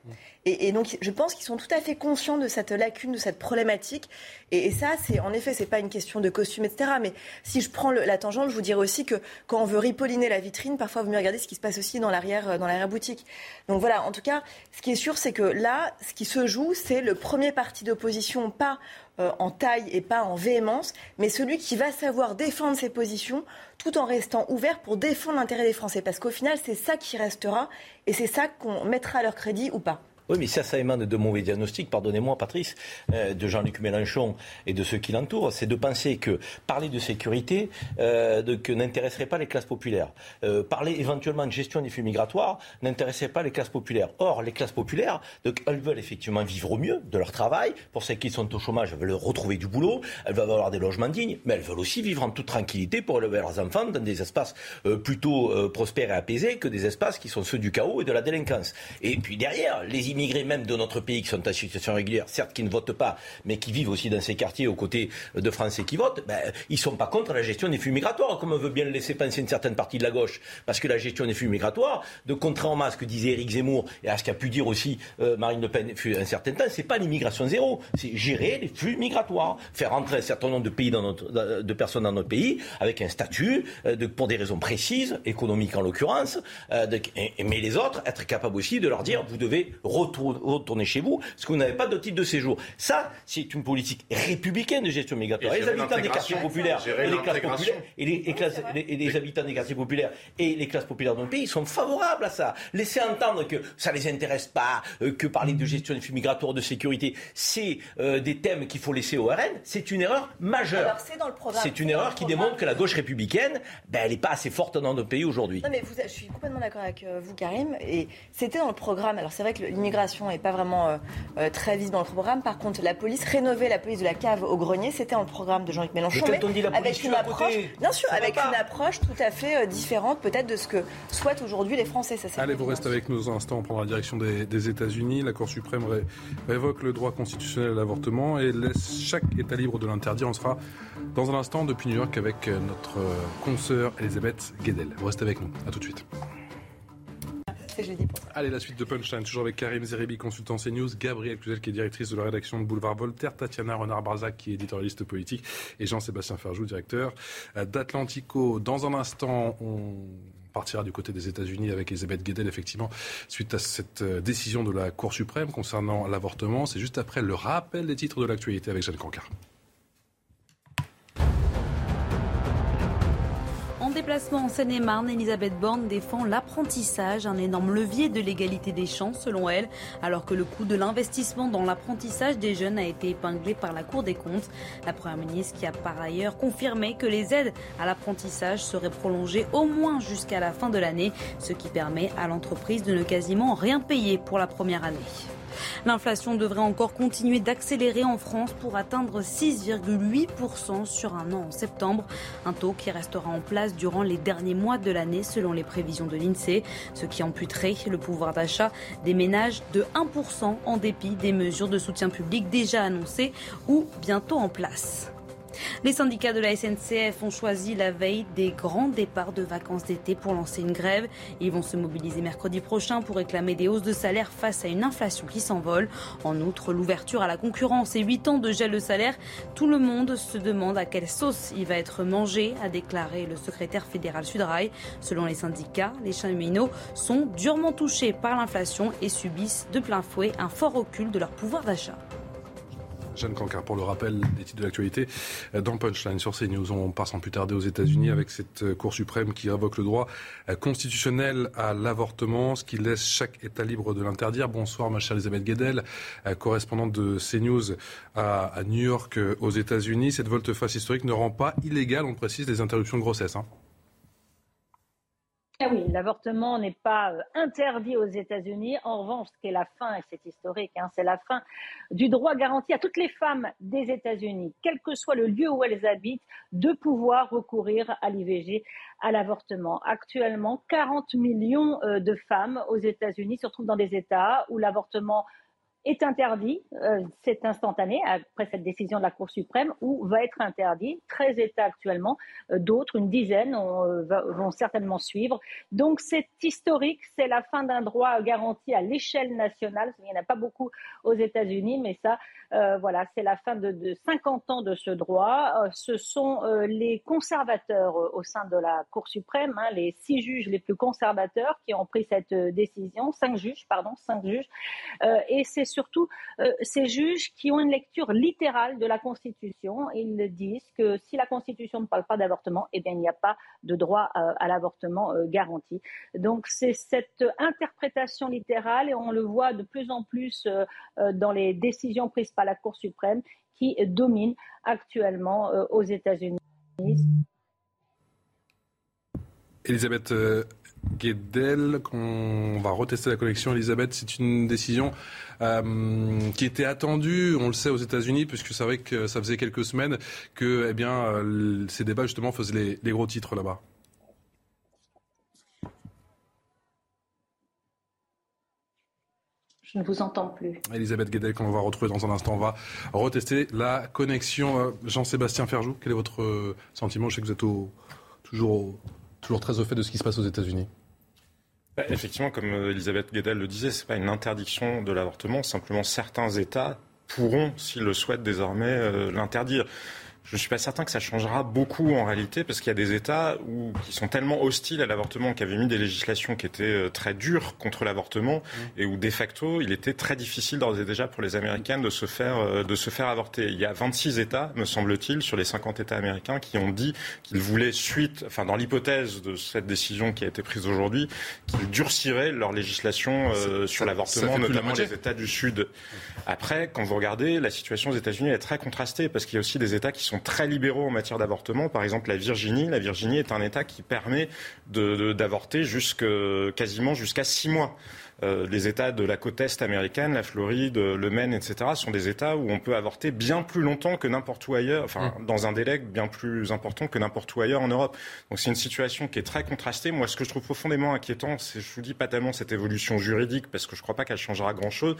Et, donc, je pense qu'ils sont tout à fait conscients de cette lacune, de cette problématique. Et, ça, c'est en effet, c'est pas une question de costume, etc. Mais si je prends la tangente, je vous dirais aussi que quand on veut ripolliner la vitrine, parfois, vous mieux regarder ce qui se passe aussi dans l'arrière, euh, dans l'arrière boutique. Donc voilà. En tout cas, ce qui est sûr, c'est que là, ce qui se joue, c'est le premier parti d'opposition, pas euh, en taille et pas en véhémence, mais celui qui va savoir défendre ses positions tout en restant ouvert pour défendre l'intérêt des Français. Parce qu'au final, c'est ça qui restera et c'est ça qu'on mettra à leur crédit ou pas. Oui, mais ça, ça émane de mauvais diagnostics, pardonnez-moi, Patrice, euh, de Jean-Luc Mélenchon et de ceux qui l'entourent. C'est de penser que parler de sécurité euh, n'intéresserait pas les classes populaires. Euh, parler éventuellement de gestion des flux migratoires n'intéresserait pas les classes populaires. Or, les classes populaires, donc, elles veulent effectivement vivre au mieux de leur travail. Pour celles qui sont au chômage, elles veulent retrouver du boulot. Elles veulent avoir des logements dignes, mais elles veulent aussi vivre en toute tranquillité pour élever leurs enfants dans des espaces plutôt prospères et apaisés que des espaces qui sont ceux du chaos et de la délinquance. Et puis derrière, les immigrés même de notre pays qui sont en situation régulière, certes qui ne votent pas, mais qui vivent aussi dans ces quartiers aux côtés de Français qui votent, ben, ils ne sont pas contre la gestion des flux migratoires, comme on veut bien le laisser penser une certaine partie de la gauche. Parce que la gestion des flux migratoires, de contraire en masse que disait Éric Zemmour, et à ce qu'a pu dire aussi euh, Marine Le Pen un certain temps, c'est pas l'immigration zéro, c'est gérer les flux migratoires, faire entrer un certain nombre de, pays dans notre, de personnes dans notre pays avec un statut, euh, pour des raisons précises, économiques en l'occurrence, euh, mais les autres, être capable aussi de leur dire, vous devez retourner retourner chez vous parce que vous n'avez pas de titre de séjour. Ça, c'est une politique républicaine de gestion migratoire. Et les habitants des quartiers populaires et les classes populaires et les, habitants des quartiers populaires et les classes populaires de notre pays sont favorables à ça. Laisser entendre que ça les intéresse pas, euh, que parler de gestion des flux migratoires, de sécurité, c'est euh, des thèmes qu'il faut laisser au RN, c'est une erreur majeure. C'est une erreur qui démontre que la gauche républicaine, ben, elle n'est pas assez forte dans notre pays aujourd'hui. Non mais je suis complètement d'accord avec euh, vous, Karim. Et c'était dans le programme. Alors c'est vrai que l'immigration n'est pas vraiment euh, euh, très visible dans le programme. Par contre, la police, rénover la police de la cave au grenier, c'était dans le programme de Jean-Luc Mélenchon. Mais dit la avec une approche, bien sûr, avec une approche tout à fait euh, différente peut-être de ce que souhaitent aujourd'hui les Français. Ça, Allez, vous restez avec nous un instant. On prendra la direction des, États-Unis. La Cour suprême révoque le droit constitutionnel à l'avortement et laisse chaque État libre de l'interdire. On sera dans un instant depuis New York avec notre consoeur Elisabeth Guedel. Vous restez avec nous. À tout de suite. Allez, la suite de Punchline, toujours avec Karim Zeribi, consultant CNews, Gabriel Cluzel, qui est directrice de la rédaction de Boulevard Voltaire, Tatiana Renard-Barzac, qui est éditorialiste politique, et Jean-Sébastien Ferjou, directeur euh, d'Atlantico. Dans un instant, on partira du côté des États-Unis avec Elisabeth Guedel, effectivement, suite à cette euh, décision de la Cour suprême concernant l'avortement. C'est juste après le rappel des titres de l'actualité avec Jeanne Cancard. Déplacement en Seine-et-Marne, Elisabeth Borne défend l'apprentissage, un énorme levier de l'égalité des chances selon elle, alors que le coût de l'investissement dans l'apprentissage des jeunes a été épinglé par la Cour des comptes. La Première ministre qui a par ailleurs confirmé que les aides à l'apprentissage seraient prolongées au moins jusqu'à la fin de l'année, ce qui permet à l'entreprise de ne quasiment rien payer pour la première année. L'inflation devrait encore continuer d'accélérer en France pour atteindre 6,8% sur un an en septembre, un taux qui restera en place durant les derniers mois de l'année selon les prévisions de l'INSEE, ce qui amputerait le pouvoir d'achat des ménages de 1% en dépit des mesures de soutien public déjà annoncées ou bientôt en place. Les syndicats de la SNCF ont choisi la veille des grands départs de vacances d'été pour lancer une grève. Ils vont se mobiliser mercredi prochain pour réclamer des hausses de salaire face à une inflation qui s'envole. En outre, l'ouverture à la concurrence et 8 ans de gel de salaire, tout le monde se demande à quelle sauce il va être mangé, a déclaré le secrétaire fédéral Sudrail. Selon les syndicats, les cheminots sont durement touchés par l'inflation et subissent de plein fouet un fort recul de leur pouvoir d'achat. Jeanne Cancard pour le rappel des titres de l'actualité. Dans Punchline sur CNews, on passe en plus tarder aux États-Unis avec cette euh, Cour suprême qui révoque le droit euh, constitutionnel à l'avortement, ce qui laisse chaque État libre de l'interdire. Bonsoir, ma chère Elisabeth Guedel, euh, correspondante de CNews à, New York aux États-Unis. Cette volte-face historique ne rend pas illégal, on précise, les interruptions de grossesse. Hein. Ah oui, l'avortement n'est pas euh, interdit aux États-Unis. En revanche, ce qui est la fin, et c'est historique, hein, c'est la fin du droit garanti à toutes les femmes des États-Unis, quel que soit le lieu où elles habitent, de pouvoir recourir à l'IVG, à l'avortement. Actuellement, 40 millions euh, de femmes aux États-Unis se retrouvent dans des États où l'avortement est interdit, euh, c'est instantané après cette décision de la Cour suprême, ou va être interdit. 13 États actuellement, euh, d'autres, une dizaine, euh, vont certainement suivre. Donc c'est historique, c'est la fin d'un droit garanti à l'échelle nationale. Il n'y en a pas beaucoup aux États-Unis, mais ça, voilà, c'est la fin de, de, 50 ans de ce droit. ce sont les conservateurs au sein de la Cour suprême, hein, les six juges les plus conservateurs qui ont pris cette décision, cinq juges, pardon, cinq juges, et c'est surtout euh, ces juges qui ont une lecture littérale de la Constitution. Ils disent que si la Constitution ne parle pas d'avortement, eh il n'y a pas de droit euh, à, l'avortement euh, garanti. Donc, c'est cette interprétation littérale, et on le voit de plus en plus dans les décisions prises par la Cour suprême, qui domine actuellement aux États-Unis. Elisabeth Guedel, qu'on va retester la connexion. Elisabeth, c'est une décision euh, qui était attendue, on le sait aux États-Unis, puisque c'est vrai que ça faisait quelques semaines que eh bien, euh, ces débats justement faisaient les, gros titres là-bas. Je ne vous entends plus. Elisabeth Guedel, qu'on va retrouver dans un instant, on va retester la connexion. Euh, Jean-Sébastien Ferjou, quel est votre sentiment? Je sais que vous êtes toujours, toujours très au fait de ce qui se passe aux États-Unis. Bah, effectivement, comme euh, Elisabeth Guedel le disait, ce n'est pas une interdiction de l'avortement. Simplement, certains États pourront, s'ils le souhaitent désormais, euh, l'interdire. Je ne suis pas certain que ça changera beaucoup en réalité, parce qu'il y a des États où, qui sont tellement hostiles à l'avortement, qui avaient mis des législations qui étaient euh, très dures contre l'avortement, mmh. et où de facto, il était très difficile d'ores et déjà pour les Américains de se faire, euh, de se faire avorter. Il y a 26 États, me semble-t-il, sur les 50 États américains, qui ont dit qu'ils voulaient suite, enfin dans l'hypothèse de cette décision qui a été prise aujourd'hui, qu'ils durciraient leur législation euh, sur l'avortement, notamment les États du Sud. Après, quand vous regardez, la situation aux États-Unis est très contrastée, parce qu'il y a aussi des États qui sont très libéraux en matière d'avortement. Par exemple, la Virginie. La Virginie est un État qui permet d'avorter quasiment jusqu'à six mois. les États de la côte est américaine, la Floride, le Maine, etc., sont des États où on peut avorter bien plus longtemps que n'importe où ailleurs, enfin, mm. dans un délai bien plus important que n'importe où ailleurs en Europe. Donc c'est une situation qui est très contrastée. Moi, ce que je trouve profondément inquiétant, c'est, je vous dis pas tellement cette évolution juridique, parce que je ne crois pas qu'elle changera grand-chose.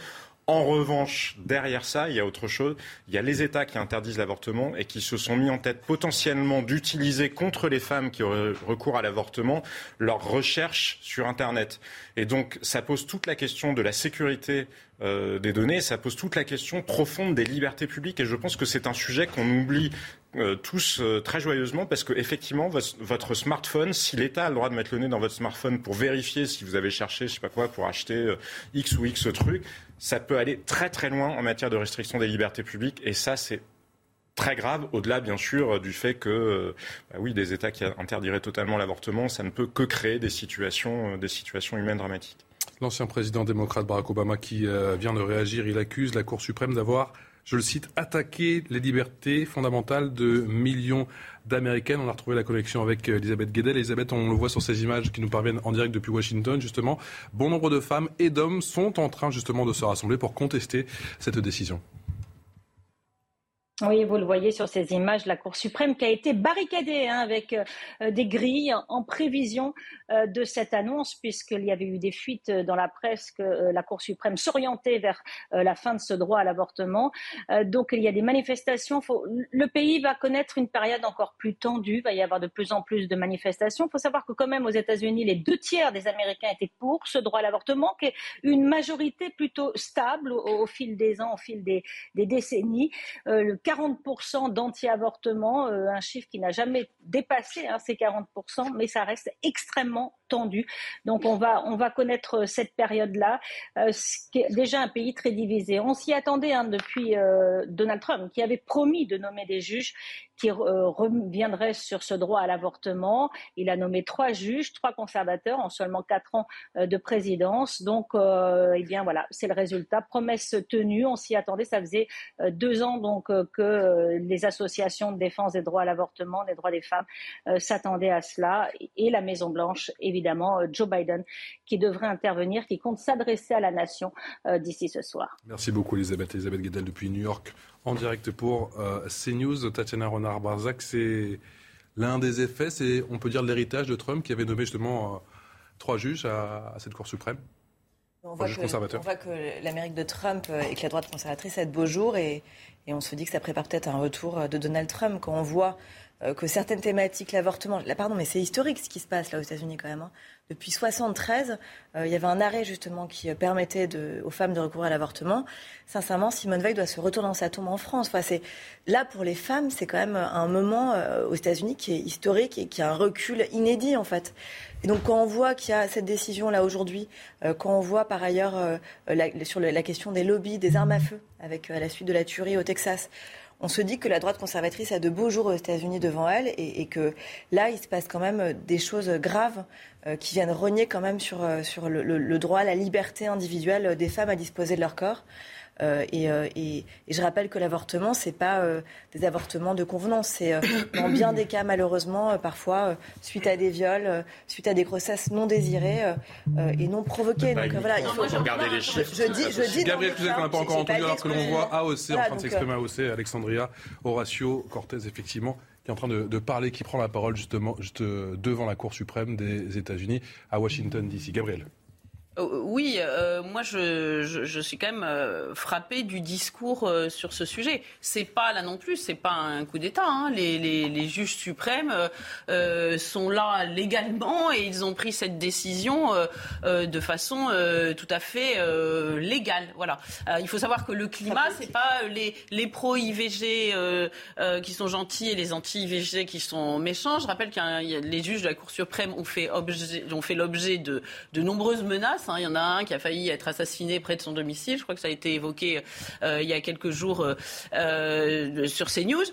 En revanche, derrière ça, il y a autre chose. Il y a les États qui interdisent l'avortement et qui se sont mis en tête potentiellement d'utiliser contre les femmes qui auraient recours à l'avortement leurs recherches sur Internet. Et donc, ça pose toute la question de la sécurité euh, des données, ça pose toute la question profonde des libertés publiques. Et je pense que c'est un sujet qu'on oublie euh, tous euh, très joyeusement parce que effectivement votre smartphone, si l'État a le droit de mettre le nez dans votre smartphone pour vérifier si vous avez cherché, je sais pas quoi, pour acheter X ou X truc, ça peut aller très très loin en matière de restriction des libertés publiques et ça c'est très grave, au-delà bien sûr du fait que, euh, bah oui, des États qui interdiraient totalement l'avortement, ça ne peut que créer des situations, euh, des situations humaines dramatiques. L'ancien président démocrate Barack Obama qui euh, vient de réagir, il accuse la Cour suprême d'avoir, je le cite, attaqué les libertés fondamentales de millions d'Américaines. On a retrouvé la connexion avec Elisabeth Guedel. Elisabeth, on le voit sur ces images qui nous parviennent en direct depuis Washington, justement. Bon nombre de femmes et d'hommes sont en train justement de se rassembler pour contester cette décision. Oui, vous le voyez sur ces images, la Cour suprême qui a été barricadée hein, avec euh, des grilles en prévision euh, de cette annonce, puisqu'il y avait eu des fuites dans la presse que euh, la Cour suprême s'orientait vers la fin de ce droit à l'avortement. donc il y a des manifestations. Le pays va connaître une période encore plus tendue. Il va y avoir de plus en plus de manifestations. Il faut savoir que quand même aux États-Unis, les deux tiers des Américains étaient pour ce droit à l'avortement, qui est une majorité plutôt stable au, fil des ans, au fil des, décennies. 40% d'anti-avortement, euh, un chiffre qui n'a jamais dépassé hein, ces 40%, mais ça reste extrêmement clairement tendu. Donc on va, on va connaître euh, cette période-là, euh, déjà un pays très divisé. On s'y attendait hein, depuis Donald Trump, qui avait promis de nommer des juges qui reviendraient sur ce droit à l'avortement. Il a nommé trois juges, trois conservateurs en seulement quatre ans de présidence. Donc, eh bien voilà, c'est le résultat. Promesse tenue, on s'y attendait. Ça faisait deux ans donc que euh, les associations de défense des droits à l'avortement, des droits des femmes euh, s'attendaient à cela. Et la Maison-Blanche, évidemment, euh, Joe Biden, qui devrait intervenir, qui compte s'adresser à la nation d'ici ce soir. Merci beaucoup, Elisabeth. Elisabeth Guedel depuis New York, en direct pour CNews. Tatiana Renard-Barzac, c'est l'un des effets, c'est, on peut dire, l'héritage de Trump qui avait nommé justement trois juges à, cette Cour suprême. On voit, que, on voit, que, l'Amérique de Trump et que la droite conservatrice a de beaux jours et, et on se dit que ça prépare peut-être un retour euh, de Donald Trump quand on voit euh, que certaines thématiques, l'avortement, là, pardon, mais c'est historique ce qui se passe là aux États-Unis quand même. Hein. Depuis 73, euh, il y avait un arrêt justement qui permettait de, aux femmes de recourir à l'avortement. Sincèrement, Simone Veil doit se retourner dans sa tombe en France. Enfin, c'est là pour les femmes, c'est quand même un moment aux États-Unis qui est historique et qui a un recul inédit en fait. Et donc quand on voit qu'il y a cette décision là aujourd'hui, quand on voit par ailleurs sur la question des lobbies, des armes à feu, avec à la suite de la tuerie au Texas, on se dit que la droite conservatrice a de beaux jours aux États-Unis devant elle et, que là, il se passe quand même des choses graves euh, qui viennent rogner quand même sur, euh, le, droit la liberté individuelle des femmes à disposer de leur corps. Euh, et, je rappelle que l'avortement, c'est pas des avortements de convenance. C'est dans bien des cas, malheureusement, parfois suite à des viols, suite à des grossesses non désirées et non provoquées. Donc voilà, il faut regarder les chiffres. Je, dis, je dis. Gabriel qu'on n'a pas encore entendu, alors que l'on voit AOC en train de s'exprimer AOC, Alexandria, Horacio Cortez, effectivement qui est en train de, parler, qui prend la parole justement juste devant la Cour suprême des États-Unis à Washington, D.C. Gabriel. Euh, oui, euh, moi je, je, suis quand même euh, frappé du discours sur ce sujet. C'est pas là non plus, c'est pas un coup d'État. Hein. Les, les, les, juges suprêmes sont là légalement et ils ont pris cette décision de façon tout à fait légale. Voilà. il faut savoir que le climat, c'est pas les, les pro-IVG qui sont gentils et les anti-IVG qui sont méchants. Je rappelle que les juges de la Cour suprême ont fait, objet, ont fait l'objet de, de nombreuses menaces Hein. Il y en a un qui a failli être assassiné près de son domicile. Je crois que ça a été évoqué euh, il y a quelques jours euh, euh, sur CNews.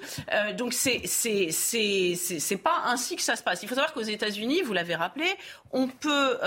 donc c'est c'est pas ainsi que ça se passe. Il faut savoir qu'aux États-Unis, vous l'avez rappelé, on peut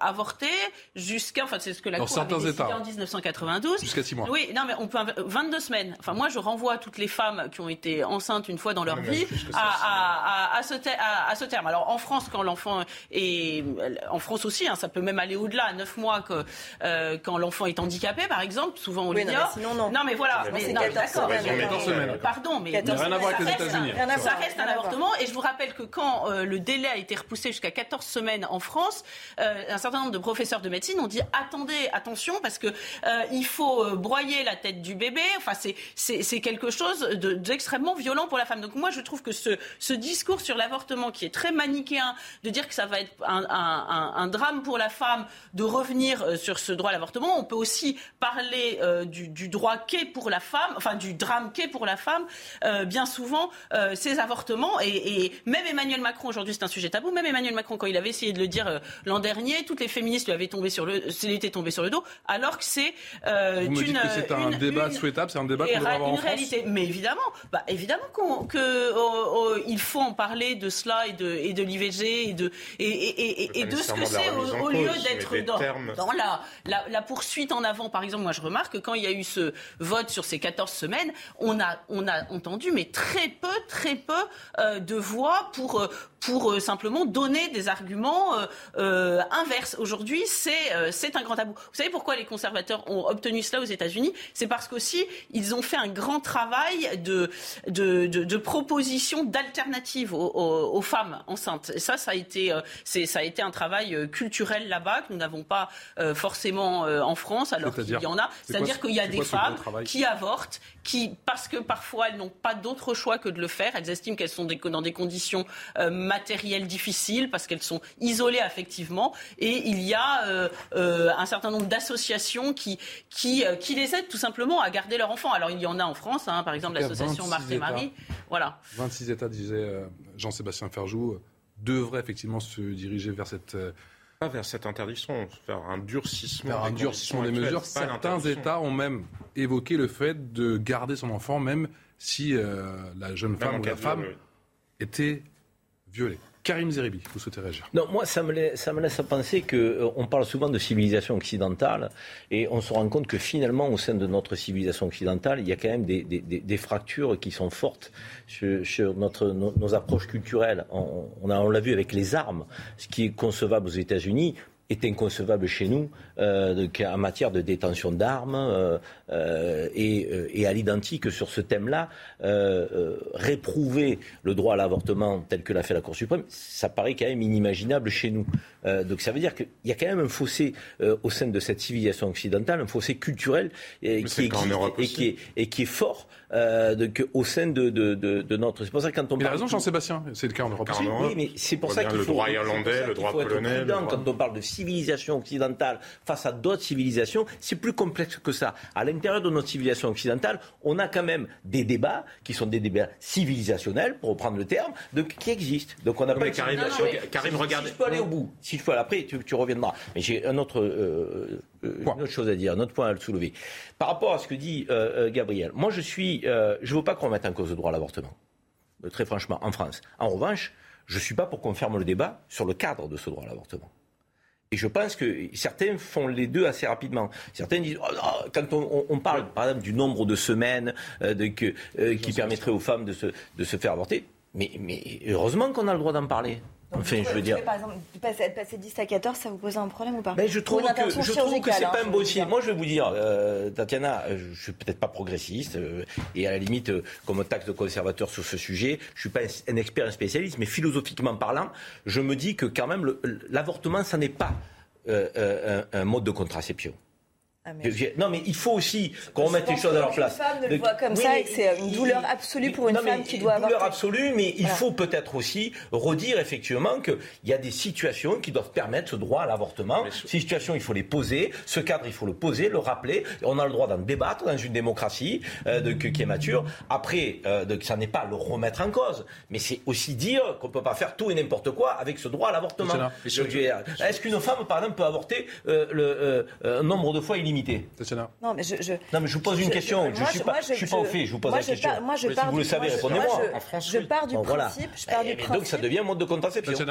avorter jusqu'à enfin c'est ce que la Cour avait décidé en 1992. Jusqu'à 6 mois. Oui, non mais on peut 22 semaines. Enfin moi je renvoie toutes les femmes qui ont été enceintes une fois dans leur vie à, à, à, ce à, ce terme. Alors en France quand l'enfant est en France aussi, hein, ça peut même aller au-delà à 9 mois que, euh, quand l'enfant est handicapé, par exemple, souvent on Oui, non, l'ignore. mais sinon, non. Non, mais voilà. Non, Mais, c'est non, 14 d'accord. semaines. mais- 14 semaines. Pardon, mais 14 Rien à voir avec les ça reste États-Unis. un- Ça reste avortement. Et je vous rappelle que quand euh, le délai a été repoussé jusqu'à 14 semaines en France, euh, un certain nombre de professeurs de médecine ont dit attendez, attention, parce que euh, il faut broyer la tête du bébé. Enfin, c'est quelque chose de- d'extrêmement violent pour la femme. Donc moi, je trouve que ce ce discours sur l'avortement, qui est très manichéen, de dire que ça va être un, un- un- un drame pour la femme de revenir euh, sur ce droit à l'avortement, on peut aussi parler euh, du, du droit qu'est pour la femme, enfin du drame qu'est pour la femme. Euh, bien souvent, euh, ces avortements et, et même Emmanuel Macron aujourd'hui, c'est un sujet tabou. Même Emmanuel Macron, quand il avait essayé de le dire euh, l'an dernier, toutes les féministes lui avaient tombé sur le, s'il était tombé sur le dos, alors que c'est euh, Vous me une, dites que c'est un une- débat une- souhaitable, c'est un débat qu'on devrait avoir une en France. réalité. Mais évidemment, bah, évidemment qu'on que, oh, oh, il faut en parler de cela et de, et de l'IVG et de, et, et, et, de ce que c'est au, lieu d'être dans, la, la, la poursuite en avant. Par exemple, moi je remarque que quand il y a eu ce vote sur ces 14 semaines, on a, on a entendu mais très peu, très peu euh, de voix pour, euh, pour euh, simplement donner des arguments euh, euh, inverses. Aujourd'hui, c'est c'est un grand tabou. Vous savez pourquoi les conservateurs ont obtenu cela aux États-Unis? C'est parce qu'aussi, ils ont fait un grand travail de, de, de, de propositions d'alternatives aux, aux- aux femmes enceintes. Et ça, ça a été, ça a été un travail culturel là-bas que nous n'avons pas forcément en France, alors qu'il y en a. C'est-à-dire ce- qu'il y a des femmes qui avortent, qui parce que parfois elles n'ont pas d'autre choix que de le faire. Elles estiment qu'elles sont dans des conditions euh, matérielles difficiles parce qu'elles sont isolées affectivement. Et il y a euh, euh, un certain nombre d'associations qui qui euh, qui les aident tout simplement à garder leur enfant. Alors il y en a en France, hein, par exemple l'association 26 Marthe et Marie. Voilà. 26 États, disait Jean-Sébastien Ferjou, devraient effectivement se diriger vers cette Pas vers cette interdiction, vers un durcissement. vers un des durcissement des mesures. Certains. États ont même évoqué le fait de garder son enfant, même si euh, la jeune Même femme ou la femme oui. était Karim Zeribi, vous souhaitez réagir Non, moi, ça me, laisse, ça me laisse à penser qu'on parle souvent de civilisation occidentale et on se rend compte que finalement, au sein de notre civilisation occidentale, il y a quand même des, des- fractures qui sont fortes sur, notre, nos, approches culturelles. On, on l'a vu avec les armes. Ce qui est concevable aux États-Unis est inconcevable chez nous euh, en matière de détention d'armes euh, euh, et, euh, et à l'identique sur ce thème-là, réprouver le droit à l'avortement tel que l'a fait la Cour suprême, ça paraît quand même inimaginable chez nous. Euh, donc ça veut dire qu'il y a quand même un fossé euh, au sein de cette civilisation occidentale, un fossé culturel euh, qui en existe et qui, est, et qui est fort euh, donc, au sein de, de, de, de notre... C'est pour ça que quand on Il a raison, Jean-Sébastien, c'est le cas en Europe oui, mais c'est pour on ça qu'il faut le droit irlandais, le droit polonais, le prudent droit- Quand on parle de civilisation occidentale face à d'autres civilisations, c'est plus complexe que ça. À l'intérieur de notre civilisation occidentale, on a quand même des débats qui sont des débats civilisationnels, pour reprendre le terme, donc, qui existent. Donc on n'a pas Karim, civilisation- non, mais Karim, si, regardez- Si je peux aller au bout, si peux aller après, tu, tu reviendras. Mais j'ai un autre, euh, euh, une autre chose à dire, un autre point à le soulever. Par rapport à ce que dit euh, Gabriel, moi je suis, euh, je veux pas qu'on remette en cause le droit à l'avortement. Très franchement, en France. En revanche, je ne suis pas pour qu'on ferme le débat sur le cadre de ce droit à l'avortement. Et je pense que certains font les deux assez rapidement. Certains disent, oh quand on, on- on parle par exemple du nombre de semaines euh, de, que, euh, qui permettrait aux femmes de se, de se faire avorter, mais, mais heureusement qu'on a le droit d'en parler. Enfin, je veux dire. Par exemple, passer, passer 10 à 14, ça vous pose un problème ou pas je trouve que, je trouve que c'est hein, pas. Moi, je vais vous dire, euh, Tatiana, euh, je suis peut-être pas progressiste, euh, et à la limite, euh, comme taxe de conservateur sur ce sujet, je suis pas un, un expert, un spécialiste, mais philosophiquement parlant, je me dis que quand même, l'avortement, ça n'est pas un, un mode de contraception. Ah, mais- Non, mais il faut aussi qu'on remette les choses à leur place. femme ne le De- voit comme Oui, ça mais et que c'est une douleur il- absolue pour une non, mais femme qui doit une douleur absolue, mais il Voilà. faut peut-être aussi redire effectivement qu'il y a des situations qui doivent permettre ce droit à l'avortement. Ces situations, il faut les poser. Ce cadre, il faut le poser, le rappeler. On a le droit d'en débattre dans une démocratie euh, de- qui est mature. Après, euh, de- ça n'est pas le remettre en cause, mais c'est aussi dire qu'on ne peut pas faire tout et n'importe quoi avec ce droit à l'avortement. Est-ce qu'une femme, par exemple, peut avorter euh, le, euh, un nombre de fois illimité? Non, mais je, je- non, mais je vous pose une question. Je moi, suis pas, je suis pas au fait. Je vous pose moi, la question. moi, je Mais pars si vous du- le savez, répondez-moi. moi, je- pars du Bon, voilà. principe. Je pars du mais principe. donc ça devient un mode de contraception.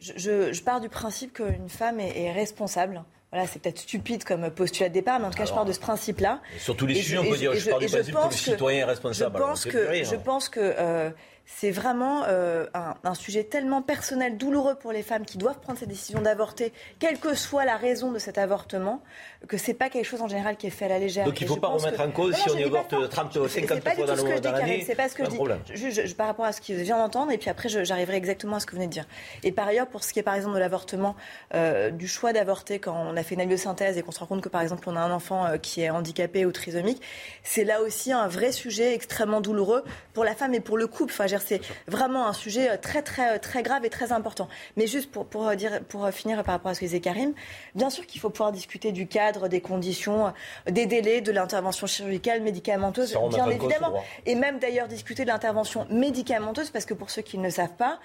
Je, je- je pars du principe qu'une femme est, est responsable. Voilà, c'est peut-être stupide comme postulat de départ, mais en tout cas, je pars de ce principe-là. Sur tous les Et sujets, je- on peut dire je pars du principe que le citoyen est responsable. Pense que, je pense que euh, c'est vraiment euh, un, sujet tellement personnel, douloureux pour les femmes qui doivent prendre cette décision d'avorter, quelle que soit la raison de cet avortement, que c'est pas quelque chose en général qui est fait à la légère. Donc il ne faut pas remettre en cause si on y avorte 30 ou 50 fois dans, le, dans l'année. C'est pas ce que je dis. Je, par rapport à ce que je viens d'entendre, et puis après j'arriverai exactement à ce que vous venez de dire. Et par ailleurs, pour ce qui est par exemple de l'avortement, euh, du choix d'avorter quand on a fait une biosynthèse et qu'on se rend compte que par exemple on a un enfant euh, qui est handicapé ou trisomique, c'est là aussi un vrai sujet extrêmement douloureux pour la femme et pour le couple. Enfin, c'est vraiment un sujet euh, très, très, euh, très grave et très important. Mais juste pour, pour, euh, dire, pour finir par rapport à ce que disait Karim, bien sûr qu'il faut pouvoir discuter du cadre, des conditions, des délais, de l'intervention chirurgicale, médicamenteuse, bien évidemment. Et même d'ailleurs discuter de l'intervention médicamenteuse, parce que pour ceux qui ne le savent pas,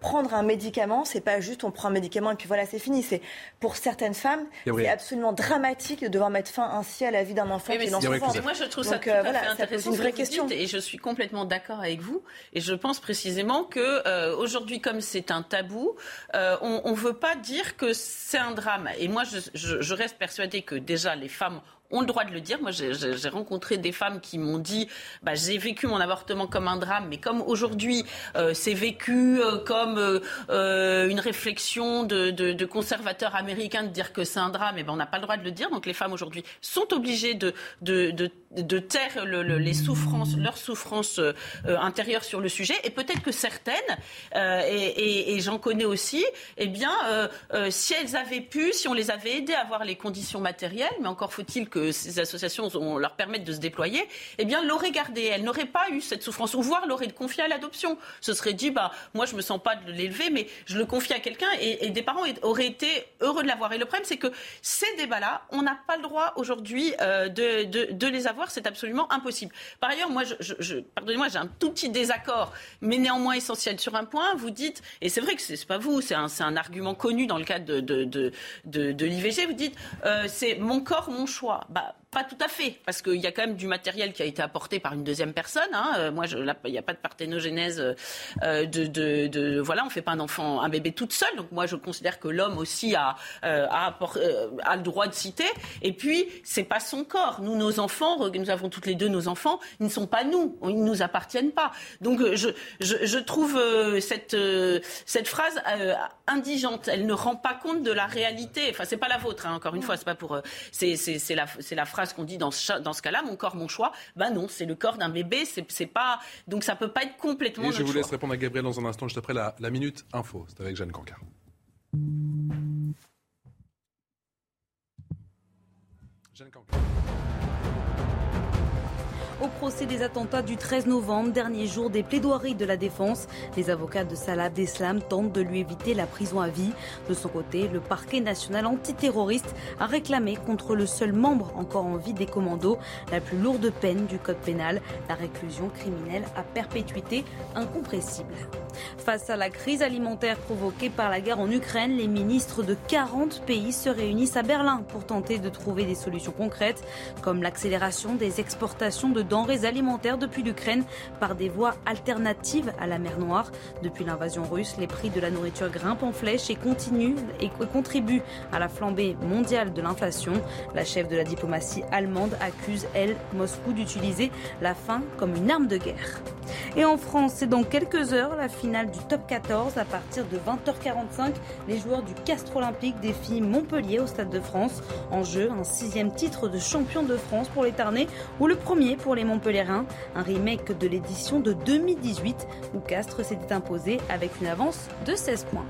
prendre un médicament, c'est pas juste on prend un médicament et puis voilà, c'est fini. C'est pour certaines femmes, c'est absolument dramatique de devoir mettre fin ainsi à la vie d'un enfant qui est dans son Moi, je trouve ça tout à fait intéressant. une vraie question. et je suis complètement d'accord avec vous. Et je pense précisément que euh, aujourd'hui, comme c'est un tabou, euh, on ne veut pas dire que c'est un drame. Et moi, je, je reste persuadée que déjà les femmes ont le droit de le dire. Moi, j'ai rencontré des femmes qui m'ont dit bah, j'ai vécu mon avortement comme un drame, mais comme aujourd'hui euh, c'est vécu euh, comme euh, une réflexion de, conservateurs américains de dire que c'est un drame, eh ben on n'a pas le droit de le dire. Donc les femmes aujourd'hui sont obligées de, taire le, les souffrances, leurs souffrances intérieures sur le sujet, et peut-être que certaines, et, et, j'en connais aussi, eh bien, si elles avaient pu, si on les avait aidées à avoir les conditions matérielles, mais encore faut-il que ces associations leur permettent de se déployer, eh bien, l'aurait gardée. Elle n'aurait pas eu cette souffrance, ou voire l'aurait confiée à l'adoption. Ce serait dit, bah, moi, je me sens pas de l'élever, mais je le confie à quelqu'un, et, des parents auraient été heureux de l'avoir. Et le problème, c'est que ces débats-là, on n'a pas le droit aujourd'hui euh, de, les avoir. C'est absolument impossible. Par ailleurs, moi, je, pardonnez-moi, j'ai un tout petit désaccord, mais néanmoins essentiel sur un point. Vous dites, et c'est vrai que c'est pas vous, c'est un, argument connu dans le cadre de l'IVG. Vous dites, euh, c'est mon corps, mon choix. Bah, pas tout à fait, parce qu'il y a quand même du matériel qui a été apporté par une deuxième personne. Hein. Euh, moi, il n'y a pas de parthénogénèse euh, euh, de, voilà, on fait pas un enfant, un bébé toute seule. Donc moi, je considère que l'homme aussi a, a, le droit de citer. Et puis, c'est pas son corps. Nous, nos enfants, nous avons toutes les deux nos enfants, ils ne sont pas nous, ils ne nous appartiennent pas. Donc, je, trouve cette, phrase indigente. Elle ne rend pas compte de la réalité. Enfin, c'est pas la vôtre, hein, encore une fois, c'est pas pour, c'est la phrase ce qu'on dit dans ce, dans ce cas-là, mon corps, mon choix. Ben non, c'est le corps d'un bébé, c'est pas. Donc ça peut pas être complètement. Et je vous laisse répondre à Gabriel dans un instant, juste après la, la minute info. C'est avec Jeanne Cancard. Jeanne Cancard au procès des attentats du 13 novembre, dernier jour des plaidoiries de la défense. Les avocats de Salah Abdeslam tentent de lui éviter la prison à vie. De son côté, le parquet national antiterroriste a réclamé contre le seul membre encore en vie des commandos la plus lourde peine du code pénal, la réclusion criminelle à perpétuité incompressible. Face à la crise alimentaire provoquée par la guerre en Ukraine, les ministres de 40 pays se réunissent à Berlin pour tenter de trouver des solutions concrètes, comme l'accélération des exportations de denrées alimentaires depuis l'Ukraine par des voies alternatives à la mer Noire. Depuis l'invasion russe, les prix de la nourriture grimpent en flèche et continuent et contribuent à la flambée mondiale de l'inflation. La chef de la diplomatie allemande accuse, elle, Moscou d'utiliser la faim comme une arme de guerre. Et en France, c'est dans quelques heures la finale du top 14 à partir de 20h45. Les joueurs du Castre Olympique défient Montpellier au Stade de France. En jeu, un sixième titre de champion de France pour les Tarnais ou le premier pour les les un remake de l'édition de 2018 où Castres s'était imposé avec une avance de 16 points.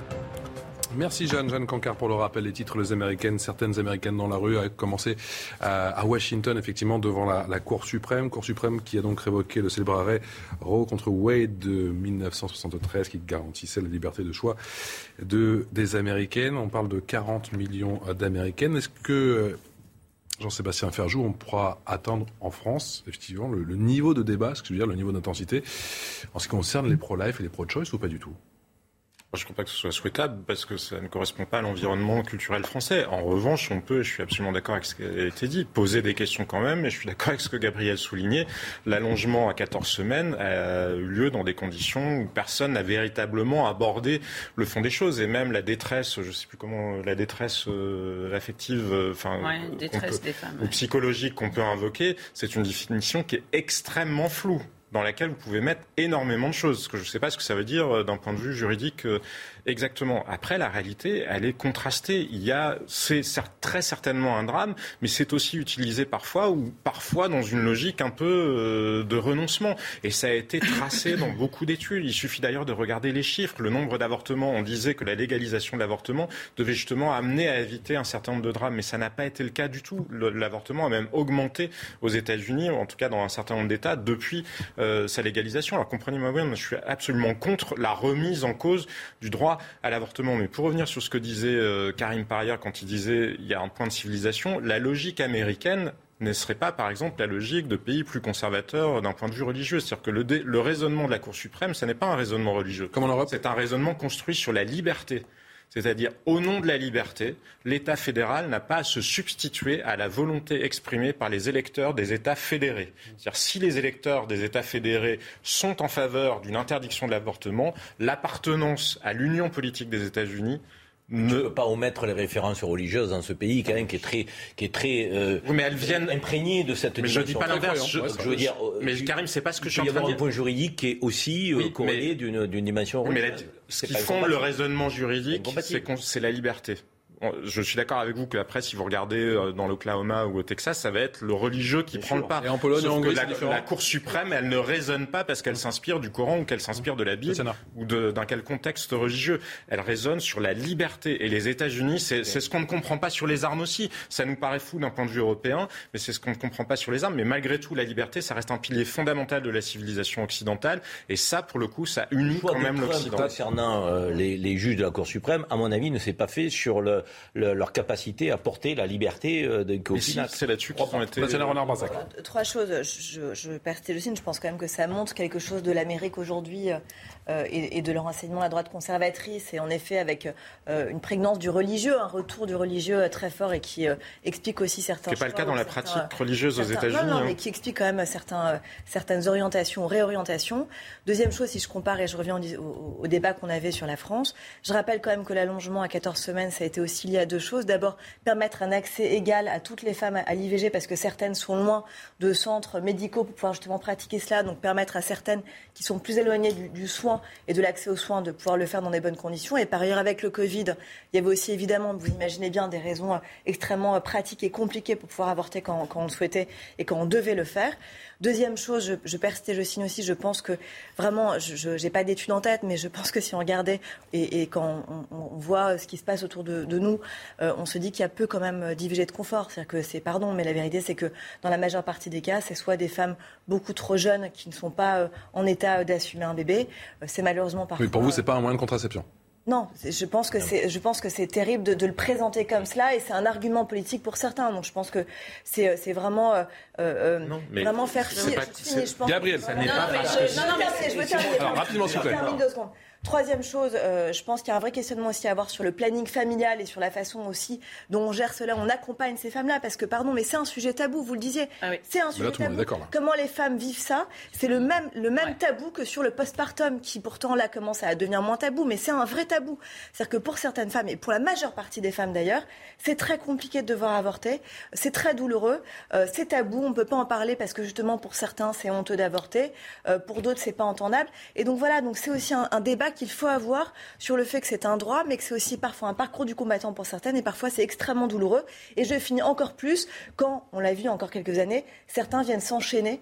Merci Jeanne, Jeanne Cancard pour le rappel des titres. Les Américaines, certaines Américaines dans la rue, a commencé à, Washington, effectivement, devant la, Cour suprême. Cour suprême qui a donc révoqué le célèbre arrêt Roe contre Wade de 1973 qui garantissait la liberté de choix de, des Américaines. On parle de 40 millions d'Américaines. Est-ce que Jean-Sébastien Ferjou, on pourra atteindre en France, effectivement, le, niveau de débat, ce que je veux dire, le niveau d'intensité, en ce qui concerne les pro-life et les pro-choice ou pas du tout? Je ne crois pas que ce soit souhaitable parce que ça ne correspond pas à l'environnement culturel français. En revanche, on peut, je suis absolument d'accord avec ce qui a été dit, poser des questions quand même, et je suis d'accord avec ce que Gabriel soulignait. L'allongement à 14 semaines a eu lieu dans des conditions où personne n'a véritablement abordé le fond des choses. Et même la détresse, je ne sais plus comment, la détresse euh, affective, euh, enfin, détresse des femmes, ou psychologique qu'on peut invoquer, c'est une définition qui est extrêmement floue dans laquelle vous pouvez mettre énormément de choses. que je ne sais pas ce que ça veut dire euh, d'un point de vue juridique euh, exactement. Après, la réalité, elle est contrastée. Il y a, c'est très certainement un drame, mais c'est aussi utilisé parfois ou parfois dans une logique un peu euh, de renoncement. Et ça a été tracé dans beaucoup d'études. Il suffit d'ailleurs de regarder les chiffres. Le nombre d'avortements, on disait que la légalisation de l'avortement devait justement amener à éviter un certain nombre de drames, mais ça n'a pas été le cas du tout. L'avortement a même augmenté aux États-Unis, en tout cas dans un certain nombre d'États, depuis euh, sa légalisation. Alors comprenez-moi bien, je suis absolument contre la remise en cause du droit à l'avortement. Mais pour revenir sur ce que disait euh, Karim Parier quand il disait il y a un point de civilisation, la logique américaine ne serait pas, par exemple, la logique de pays plus conservateurs d'un point de vue religieux. C'est-à-dire que le, le, raisonnement de la Cour suprême, ce n'est pas un raisonnement religieux. Comme en Europe C'est un raisonnement construit sur la liberté. C'est-à-dire, au nom de la liberté, l'État fédéral n'a pas à se substituer à la volonté exprimée par les électeurs des États fédérés. C'est-à-dire, si les électeurs des États fédérés sont en faveur d'une interdiction de l'avortement, l'appartenance à l'union politique des États-Unis ne peut pas omettre les références religieuses dans ce pays, quand même, qui est très, qui est très euh, mais elles viennent imprégné de cette. Mais je dis pas l'inverse. Je, je, veux dire, mais Karim, c'est pas ce que je suis en train de dire. Il y avoir un point juridique qui est aussi euh, corrélé d'une dimension religieuse. Mais qui fonde le raisonnement juridique, c'est la liberté je suis d'accord avec vous que la presse, si vous regardez euh, dans l'Oklahoma ou au Texas, ça va être le religieux qui prend le pas. Et en Pologne, en Hongrie, la, la, Cour suprême, elle ne raisonne pas parce qu'elle s'inspire du Coran ou qu'elle s'inspire de la Bible ou d'un quel contexte religieux. Elle raisonne sur la liberté. Et les États-Unis, c'est ce qu'on ne comprend pas sur les armes aussi. Ça nous paraît fou d'un point de vue européen, mais c'est ce qu'on ne comprend pas sur les armes. Mais malgré tout, la liberté, ça reste un pilier fondamental de la civilisation occidentale. Et ça, pour le coup, ça unit quand même l'Occident. Concernant euh, les, les juges de la Cour suprême, à mon avis, ne s'est pas fait sur le leur capacité à porter la liberté euh, de si, C'est là-dessus été. Euh, trois choses. Je, je, je pense quand même que ça montre quelque chose de l'Amérique aujourd'hui euh, et, de leur enseignement à la droite conservatrice, et en effet avec une prégnance du religieux, un retour du religieux très fort et qui explique aussi certains. Ce n'est pas le cas dans la pratique religieuse aux États-Unis. Non, non, mais hein. qui explique quand même certains, certaines orientations, réorientations. Deuxième chose, si je compare et je reviens au, au débat qu'on avait sur la France, je rappelle quand même que l'allongement à 14 semaines, ça a été aussi lié à deux choses. D'abord, permettre un accès égal à toutes les femmes à l'IVG parce que certaines sont loin de centres médicaux pour pouvoir justement pratiquer cela. Donc permettre à certaines qui sont plus éloignées du, soin et de l'accès aux soins de pouvoir le faire dans des bonnes conditions. Et par ailleurs, avec le Covid, il y avait aussi évidemment, vous imaginez bien, des raisons extrêmement pratiques et compliquées pour pouvoir avorter quand, on le souhaitait et quand on devait le faire. Deuxième chose, je, je persiste et je signe aussi, je pense que vraiment, je n'ai pas d'études en tête, mais je pense que si on regardait et, quand on, voit ce qui se passe autour de, nous, euh, on se dit qu'il y a peu quand même d'IVG de confort. C'est-à-dire que c'est, pardon, mais la vérité, c'est que dans la majeure partie des cas, c'est soit des femmes beaucoup trop jeunes qui ne sont pas euh, en état d'assumer un bébé. Euh, c'est malheureusement parfois. Mais pour vous, c'est pas un moyen de contraception non, je pense que c'est, je pense que c'est terrible de, le présenter comme cela et c'est un argument politique pour certains. Donc je pense que c'est, c'est vraiment, euh, euh, vraiment faire fi. Gabriel, ça n'est pas. non, non, merci. Je veux terminer. Alors rapidement, s'il vous plaît. Troisième chose, euh, je pense qu'il y a un vrai questionnement aussi à avoir sur le planning familial et sur la façon aussi dont on gère cela, on accompagne ces femmes-là, parce que pardon, mais c'est un sujet tabou, vous le disiez. Ah c'est un sujet tabou. Comment les femmes vivent ça C'est le même, le même tabou que sur le postpartum, qui pourtant là commence à devenir moins tabou, mais c'est un vrai tabou. C'est-à-dire que pour certaines femmes, et pour la majeure partie des femmes d'ailleurs, c'est très compliqué de devoir avorter, c'est très douloureux, euh, c'est tabou, on ne peut pas en parler parce que justement pour certains c'est honteux d'avorter, euh, pour d'autres c'est pas entendable. Et donc voilà, donc c'est aussi un, un débat qu'il faut avoir sur le fait que c'est un droit, mais que c'est aussi parfois un parcours du combattant pour certaines, et parfois c'est extrêmement douloureux. Et je finis encore plus quand, on l'a vu encore quelques années, certains viennent s'enchaîner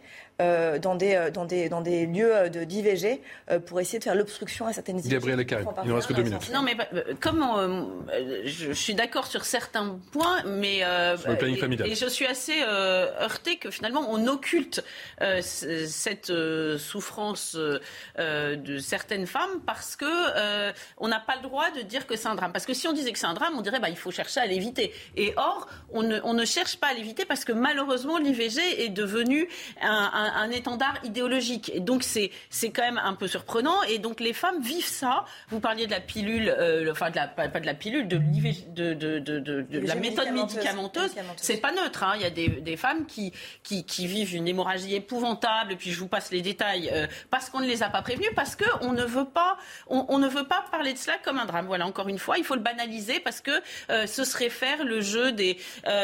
dans, des, euh, dans, des, dans des lieux euh, d'IVG pour essayer de faire l'obstruction à certaines IVG. Gabriel Carré, il ne reste que deux minutes. Non, mais comme je, suis d'accord sur certains points, mais sur le planning familial. Et, je suis assez heurtée que finalement on occulte cette souffrance de certaines femmes parce que on n'a pas le droit de dire que c'est un drame. Parce que si on disait que c'est un drame, on dirait bah il faut chercher à l'éviter. Et or, on ne, on ne cherche pas à l'éviter parce que malheureusement l'IVG est devenu un un, étendard idéologique. Et donc c'est c'est quand même un peu surprenant. Et donc les femmes vivent ça. Vous parliez de la pilule, euh, enfin de la, pas, de la pilule, de, de, de, de la méthode médicamenteuse. C'est pas neutre. Hein. Il y a des, des femmes qui, qui, qui vivent une hémorragie épouvantable. Et puis je vous passe les détails euh, parce qu'on ne les a pas prévenus, parce que on ne veut pas on, on, ne veut pas parler de cela comme un drame. Voilà, encore une fois, il faut le banaliser parce que euh, ce serait faire le jeu des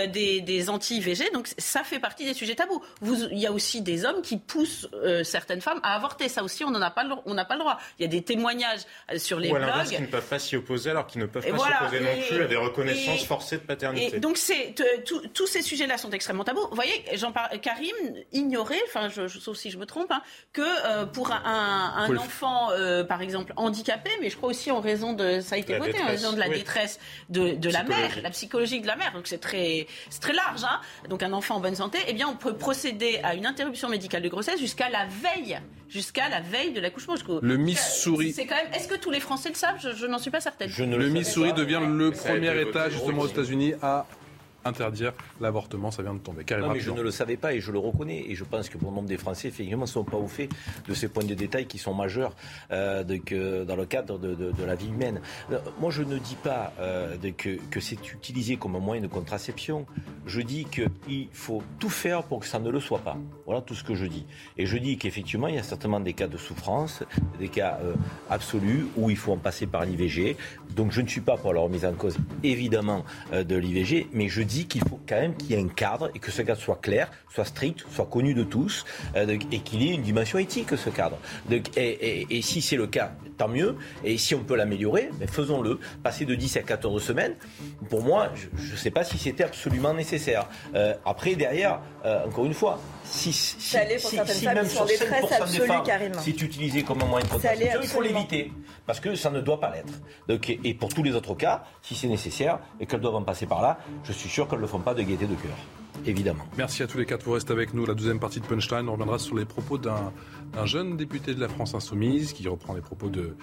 des, des anti-IVG. Donc ça fait partie des sujets tabous. Vous, il y a aussi des hommes hommes qui poussent euh, certaines femmes à avorter. Ça aussi, on n'a pas, le, pas le droit. Il y a des témoignages euh, sur les Ou blogs. qui ne peuvent pas s'y opposer alors qu'ils ne peuvent pas s'opposer non plus à des reconnaissances forcées de paternité. Et donc tous ces sujets-là sont extrêmement tabous. Vous voyez, Jean Karim ignorait, enfin, je, je, sauf si je me trompe, hein, que euh, pour un, un enfant, par exemple, handicapé, mais je crois aussi en raison de, ça a été voté, en raison de la détresse de, de la mère, la psychologie de la mère. Donc c'est très, très large. Hein. Donc un enfant en bonne santé, eh bien on peut procéder à une interruption médicale de grossesse jusqu'à la veille, jusqu'à la veille de l'accouchement. Le Missouri. C'est quand même. Est-ce que tous les Français le savent? Je, n'en suis pas certaine. le Missouri devient le premier État justement aux États-Unis à interdire l'avortement, ça vient de tomber. Non, mais je ne le savais pas et je le reconnais. Et je pense que pour le nombre des Français, effectivement, ne sont pas au fait de ces points de détail qui sont majeurs euh, de, que, dans le cadre de, de, de, la vie humaine. Euh, moi, je ne dis pas euh, de, que, que c'est utilisé comme un moyen de contraception. Je dis qu'il faut tout faire pour que ça ne le soit pas. Voilà tout ce que je dis. Et je dis qu'effectivement, il y a certainement des cas de souffrance, des cas euh, absolus où il faut en passer par l'IVG. Donc, je ne suis pas pour la remise en cause, évidemment, de l'IVG, mais je dis qu'il faut quand même qu'il y ait un cadre et que ce cadre soit clair, soit strict, soit connu de tous euh, et qu'il ait une dimension éthique, ce cadre. et, si c'est le cas, tant mieux. Et si on peut l'améliorer, ben faisons-le. Passer de 10 à 14 semaines, pour moi, je ne sais pas si c'était absolument nécessaire. Euh, après, derrière, euh, encore une fois, si, si, si, si même sur 5% des femmes, c'est utilisé comme un moyen de contraception, il faut l'éviter. Parce que ça ne doit pas l'être. Et pour tous les autres cas, si c'est nécessaire et qu'elles doivent en passer par là, je suis sûr qu'elles ne le font pas de gaieté de cœur Merci à tous les quatre. Vous restez avec nous. La deuxième partie de Punchline, reviendra sur les propos d'un jeune député de la France Insoumise qui reprend les propos de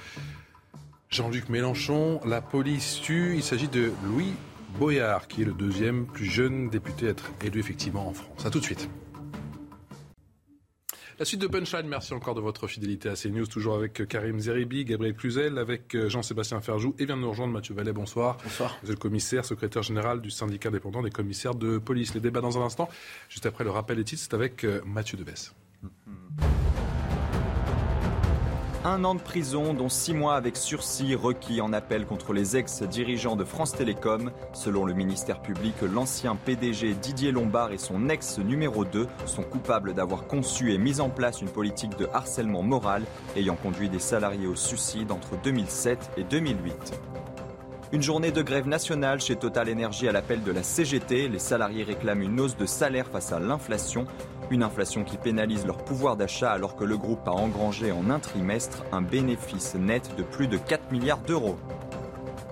Jean-Luc Mélenchon. La police tue. Il s'agit de Louis Boyard, qui est le deuxième plus jeune député à être élu effectivement en France. A tout de suite. La suite de Punchline, merci encore de votre fidélité à CNews, toujours avec Karim Zeribi, Gabriel Cluzel, avec Jean-Sébastien Ferjou et vient de nous rejoindre Mathieu Vallet. Bonsoir. Bonsoir. Vous êtes le commissaire, secrétaire général du syndicat indépendant des commissaires de police. Les débats dans un instant, juste après le rappel des titres, c'est avec euh, Mathieu Deves. Un an de prison, dont six mois avec sursis requis en appel contre les ex-dirigeants de France Télécom. Selon le ministère public, l'ancien PDG Didier Lombard et son ex numéro 2 sont coupables d'avoir conçu et mis en place une politique de harcèlement moral ayant conduit des salariés au suicide entre 2007 et 2008. Une journée de grève nationale chez Total Energy à l'appel de la CGT. Les salariés réclament une hausse de salaire face à l'inflation. Une inflation qui pénalise leur pouvoir d'achat alors que le groupe a engrangé en un trimestre un bénéfice net de plus de 4 milliards d'euros.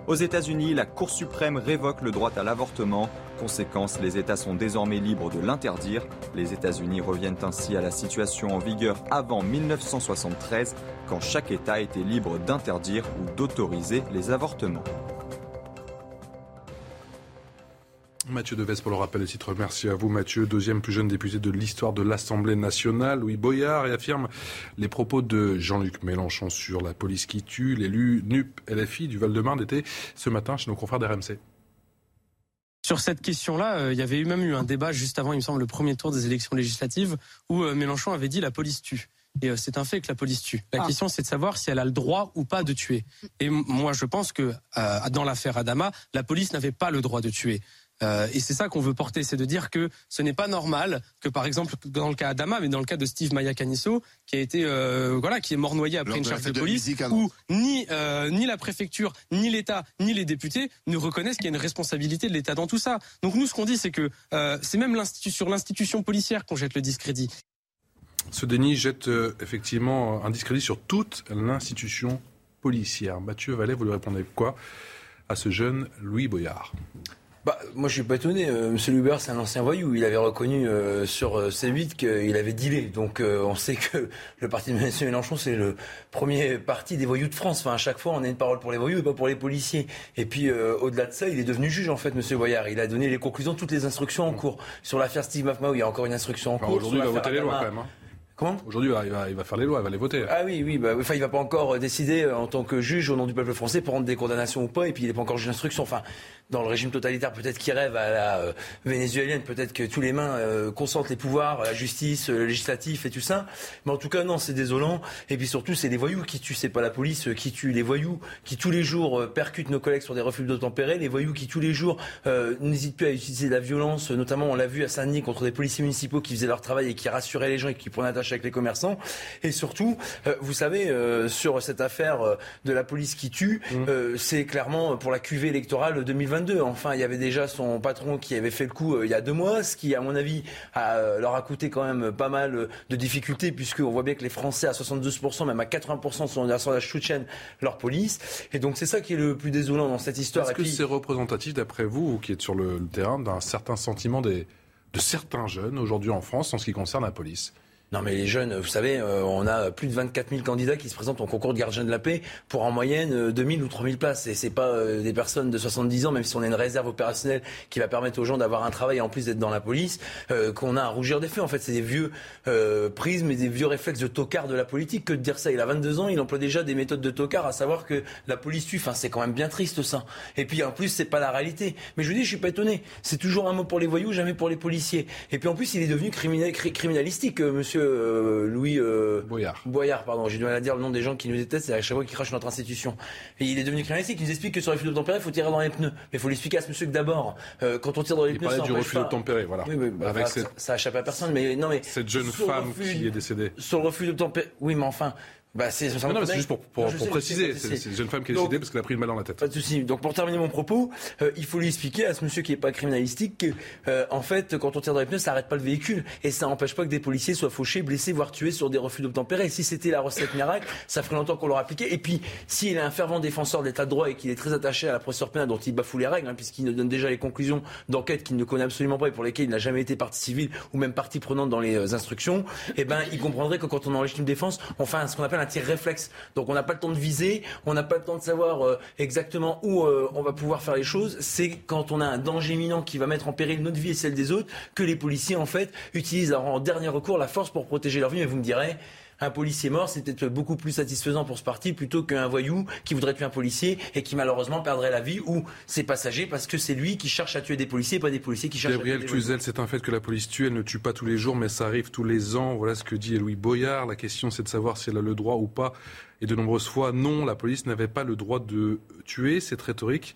Aux États-Unis, la Cour suprême révoque le droit à l'avortement. Conséquence, les États sont désormais libres de l'interdire. Les États-Unis reviennent ainsi à la situation en vigueur avant 1973, quand chaque État était libre d'interdire ou d'autoriser les avortements. Mathieu Deves pour le rappel des titres. Merci à vous Mathieu, deuxième plus jeune député de l'histoire de l'Assemblée nationale. Louis Boyard et affirme les propos de Jean-Luc Mélenchon sur la police qui tue. L'élu NUP LFI du Val-de-Marne était ce matin chez nos confrères d'RMC. Sur cette question-là, euh, il y avait eu même eu un débat juste avant, il me semble, le premier tour des élections législatives où euh, Mélenchon avait dit la police tue. Et euh, c'est un fait que la police tue. La ah. question, c'est de savoir si elle a le droit ou pas de tuer. Et moi, je pense que dans l'affaire Adama, la police n'avait pas le droit de tuer. Euh, et c'est ça qu'on veut porter, c'est de dire que ce n'est pas normal que, par exemple, dans le cas Adama, mais dans le cas de Steve Maya Canisso, qui a été, euh, voilà, qui est mort noyé après une charge de, police, où ni euh, ni la préfecture, ni l'État, ni les députés ne reconnaissent qu'il y a une responsabilité de l'État dans tout ça. Donc nous, ce qu'on dit, c'est que c'est même sur l'institution policière qu'on jette le discrédit. Ce déni jette effectivement un discrédit sur toute l'institution policière. Mathieu Vallet, vous lui répondez quoi à ce jeune Louis Boyard? Bah, moi, je suis pas étonné. Euh, Monsieur Luber, c'est un ancien voyou. Il avait reconnu euh, sur euh, C8 qu'il avait dealé. Donc, on sait que le parti de M. Mélenchon, c'est le premier parti des voyous de France. Enfin, à chaque fois, on a une parole pour les voyous et pas pour les policiers. Et puis, au-delà de ça, il est devenu juge, en fait, Monsieur Boyard. Il a donné les conclusions, toutes les instructions en cours. Sur l'affaire Steve Mafmaou, il y a encore une instruction en cours. Aujourd'hui, il va voter les lois, quand même. Hein. Aujourd'hui, il va, il va, faire les lois, il va les voter. Ah oui, oui. Bah, enfin, il va pas encore décider en tant que juge au nom du peuple français pour rendre des condamnations ou pas. Et puis, il n'est pas encore juge d'instruction. Enfin, dans le régime totalitaire, peut-être qui rêve à la euh, vénézuélienne, peut-être que tous les mains euh, consentent les pouvoirs, la justice, le législatif et tout ça. Mais en tout cas, non, c'est désolant. Et puis surtout, c'est les voyous qui tuent, c'est pas la police qui tue. Les voyous qui tous les jours percutent nos collègues sur des refus d'obtempérer, les voyous qui tous les jours n'hésitent plus à utiliser la violence, notamment on l'a vu à Saint-Denis contre des policiers municipaux qui faisaient leur travail et qui rassuraient les gens et qui prenaient attache avec les commerçants. Et surtout, vous savez, sur cette affaire de la police qui tue, mmh. c'est clairement pour la cuvée électorale 2022. Enfin, il y avait déjà son patron qui avait fait le coup euh, il y a deux mois, ce qui, à mon avis, euh, leur a coûté quand même pas mal de difficultés, puisqu'on voit bien que les Français, à 72%, même à 80%, sont dans la soutiennent leur police. Et donc, c'est ça qui est le plus désolant dans cette histoire. Est-ce que c'est représentatif, d'après vous, qui êtes sur le, terrain, d'un certain sentiment des, de certains jeunes aujourd'hui en France en ce qui concerne la police? Non, mais les jeunes, vous savez, euh, on a plus de 24 000 candidats qui se présentent au concours de gardien de la paix pour en moyenne 2 euh, 000 ou 3 000 places. Et c'est pas euh, des personnes de 70 ans, même si on a une réserve opérationnelle qui va permettre aux gens d'avoir un travail en plus d'être dans la police, qu'on a à rougir des faits. En fait, c'est des vieux prismes et des vieux réflexes de tocard de la politique que de dire ça? Il a 22 ans, il emploie déjà des méthodes de tocard, à savoir que la police tue. Enfin, c'est quand même bien triste ça. Et puis en plus, c'est pas la réalité. Mais je vous dis, je suis pas étonné. C'est toujours un mot pour les voyous, jamais pour les policiers. Et puis en plus, il est devenu criminalistique, monsieur euh, Louis euh, Boyard. Boyard, pardon, j'ai du mal à dire le nom des gens qui nous détestent, c'est à chaque fois qu'ils crachent notre institution. Et il est devenu criminaliste, il nous explique que sur les refus d'obtempérer, il faut tirer dans les pneus. Mais il faut l'expliquer à ce monsieur que d'abord, euh, quand on tire dans les il pneus, parlait du refus d'obtempérer, voilà. Oui, bah, Avec cette... ça, ça échappe à personne, mais non mais cette jeune femme qui est décédée. Sur le refus d'obtempérer, oui, mais enfin. Bah, c'est non, non, c'est juste pour, pour, pour préciser. C'est une jeune femme qui est décédée parce qu'elle a pris une balle dans la tête. Pas de souci. Donc, pour terminer mon propos, euh, il faut lui expliquer à ce monsieur qui n'est pas criminalistique que, euh, en fait, quand on tire dans les pneus, ça n'arrête pas le véhicule et ça n'empêche pas que des policiers soient fauchés, blessés, voire tués sur des refus d'obtempérer. Si c'était la recette miracle, ça ferait longtemps qu'on l'aurait appliqué. Et puis, s'il est un fervent défenseur de l'état de droit et qu'il est très attaché à la procédure pénale dont il bafoue les règles, hein, puisqu'il nous donne déjà les conclusions d'enquête qu'il ne connaît absolument pas et pour lesquelles il n'a jamais été partie civile ou même partie prenante dans les euh, instructions, eh ben, il comprendrait que quand on enregistre une défense, on fait ce qu'on appelle un tir réflexe. Donc on n'a pas le temps de viser, on n'a pas le temps de savoir euh, exactement où euh, on va pouvoir faire les choses. C'est quand on a un danger imminent qui va mettre en péril notre vie et celle des autres que les policiers en fait utilisent en dernier recours la force pour protéger leur vie. Mais vous me direz, un policier mort, c'est peut-être beaucoup plus satisfaisant pour ce parti plutôt qu'un voyou qui voudrait tuer un policier et qui malheureusement perdrait la vie ou ses passagers parce que c'est lui qui cherche à tuer des policiers, pas des policiers qui cherchent à tuer des Cluzel, c'est un fait que la police tue, elle ne tue pas tous les jours, mais ça arrive tous les ans. Voilà ce que dit Louis Boyard. La question, c'est de savoir si elle a le droit ou pas. Et de nombreuses fois, non, la police n'avait pas le droit de tuer. Cette rhétorique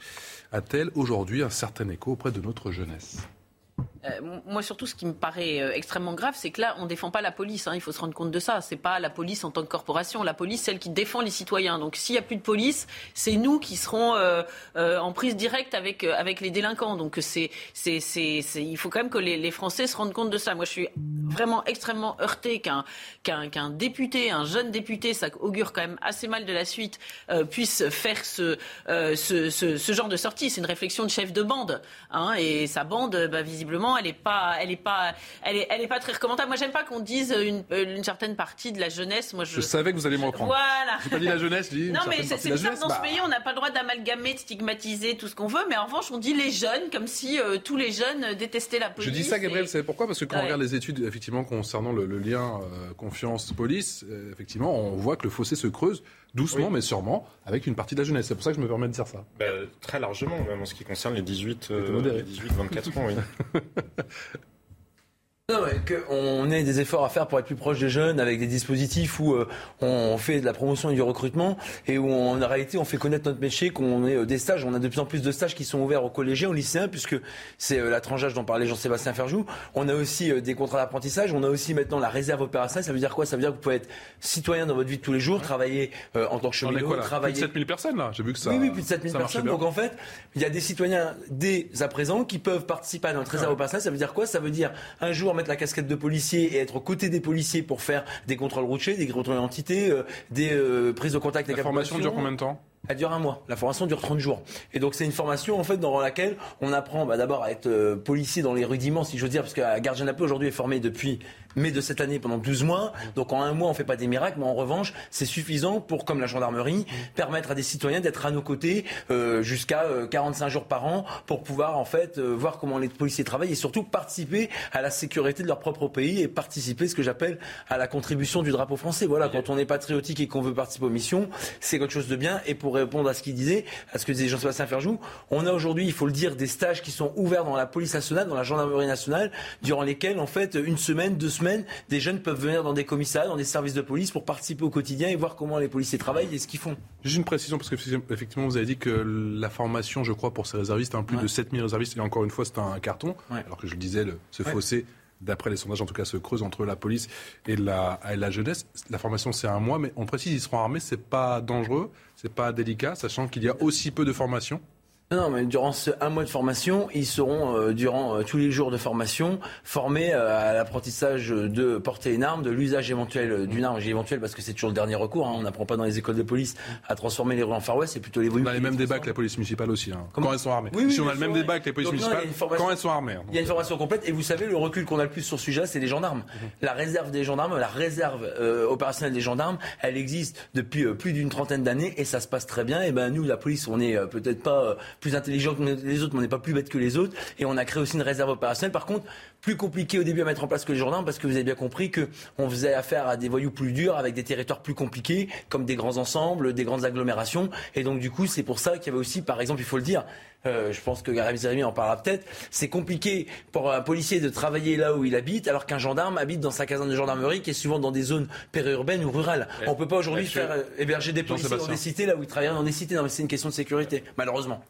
a-t-elle aujourd'hui un certain écho auprès de notre jeunesse? Euh, moi, surtout, ce qui me paraît euh, extrêmement grave, c'est que là, on ne défend pas la police. Hein, il faut se rendre compte de ça. C'est pas la police en tant que corporation. La police, celle qui défend les citoyens. Donc, s'il n'y a plus de police, c'est nous qui serons euh, en prise directe avec, avec les délinquants. Donc, c'est, c'est, c'est, il faut quand même que les, Français se rendent compte de ça. Moi, je suis vraiment extrêmement heurté qu'un, qu'un, qu'un député, un jeune député, ça augure quand même assez mal de la suite, puisse faire ce, ce, ce, genre de sortie. C'est une réflexion de chef de bande. Hein, et sa bande, bah, visiblement, elle est pas, elle est pas, elle est, elle est pas très recommandable. Moi, j'aime pas qu'on dise une, une, certaine partie de la jeunesse. Moi, je, je savais que vous alliez me reprendre. Voilà. J'ai pas dit la jeunesse, je dis. Non, mais c'est ça dans ce pays, on n'a pas le droit d'amalgamer, de stigmatiser tout ce qu'on veut, mais en revanche, on dit les jeunes comme si euh, tous les jeunes détestaient la police. Je dis ça, Gabriel, vous savez pourquoi? Parce que quand on regarde les études, effectivement, concernant le, lien euh, confiance-police, euh, effectivement, on voit que le fossé se creuse doucement mais sûrement avec une partie de la jeunesse. C'est pour ça que je me permets de dire ça. Bah, très largement, même en ce qui concerne les 18-24 euh, ans. Oui. Non, on ait des efforts à faire pour être plus proche des jeunes avec des dispositifs où euh, on fait de la promotion et du recrutement et où en réalité on fait connaître notre métier, qu'on ait euh, des stages. On a de plus en plus de stages qui sont ouverts aux collégiens, aux lycéens, puisque c'est euh, la tranchage dont parlait Jean-Sébastien Ferjou. On a aussi des contrats d'apprentissage. On a aussi maintenant la réserve opérationnelle. Ça veut dire quoi? Ça veut dire que vous pouvez être citoyen dans votre vie de tous les jours, travailler en tant que cheminot, travailler. Plus de 7000 personnes là. J'ai vu que ça. Oui, oui, plus de 7000 personnes. Donc en fait, il y a des citoyens dès à présent qui peuvent participer à notre réserve opérationnelle. Ça veut dire quoi? Ça veut dire un jour mettre la casquette de policier et être aux côtés des policiers pour faire des contrôles routiers, des contrôles d'identité, euh, des euh, prises de contact avec la formation dure combien de temps? Elle dure un mois. La formation dure 30 jours. Et donc c'est une formation en fait dans laquelle on apprend bah, d'abord à être euh, policier dans les rudiments, si je veux dire, parce que la gardien aujourd'hui est formé depuis mai de cette année pendant 12 mois. Donc en un mois, on ne fait pas des miracles, mais en revanche, c'est suffisant pour, comme la gendarmerie, permettre à des citoyens d'être à nos côtés euh, jusqu'à 45 jours par an pour pouvoir en fait voir comment les policiers travaillent et surtout participer à la sécurité de leur propre pays et participer, ce que j'appelle, à la contribution du drapeau français. Voilà, quand on est patriotique et qu'on veut participer aux missions, c'est quelque chose de bien. Et pour répondre à ce qu'il disait, à ce que disait Jean-Sébastien Ferjou, on a aujourd'hui, il faut le dire, des stages qui sont ouverts dans la police nationale, dans la gendarmerie nationale, durant lesquels, en fait, une semaine, deux semaines, des jeunes peuvent venir dans des commissariats, dans des services de police pour participer au quotidien et voir comment les policiers travaillent et ce qu'ils font. Juste une précision, parce que effectivement, vous avez dit que la formation, je crois, pour ces réservistes, un plus de 7000 réservistes, et encore une fois, c'est un carton, alors que je le disais, le, ce fossé d'après les sondages en tout cas, se creuse entre la police et la, et la jeunesse. La formation, c'est un mois, mais on précise, ils seront armés, c'est pas dangereux, c'est pas délicat, sachant qu'il y a aussi peu de formation. Non, mais durant ce un mois de formation, ils seront euh, durant euh, tous les jours de formation formés euh, à l'apprentissage de porter une arme, de l'usage éventuel d'une arme. J'ai éventuel parce que c'est toujours le dernier recours. Hein. On n'apprend pas dans les écoles de police à transformer les rues en Far West. C'est plutôt les. On a les mêmes débats que la police municipale aussi. Hein. quand elles sont armées. Oui, si on a le même débat que les polices municipales, quand elles sont armées. Hein. Il y a une formation complète. Et vous savez, le recul qu'on a le plus sur ce sujet, c'est les gendarmes. Mhm. La réserve des gendarmes, la réserve opérationnelle des gendarmes, elle existe depuis plus d'une trentaine d'années et ça se passe très bien. Et ben nous, la police, on n'est peut-être pas plus intelligent que les autres, mais on n'est pas plus bête que les autres. Et on a créé aussi une réserve opérationnelle. Par contre, plus compliqué au début à mettre en place que les gendarmes, parce que vous avez bien compris qu'on faisait affaire à des voyous plus durs, avec des territoires plus compliqués, comme des grands ensembles, des grandes agglomérations. Et donc, du coup, c'est pour ça qu'il y avait aussi, par exemple, il faut le dire, euh, je pense que Gareth Zerimi en parlera peut-être. C'est compliqué pour un policier de travailler là où il habite, alors qu'un gendarme habite dans sa caserne de gendarmerie qui est souvent dans des zones périurbaines ou rurales. On ne peut pas aujourd'hui faire euh, héberger des policiers dans des cités là où ils travaillent dans des cités. Non, mais c'est une question de sécurité, malheureusement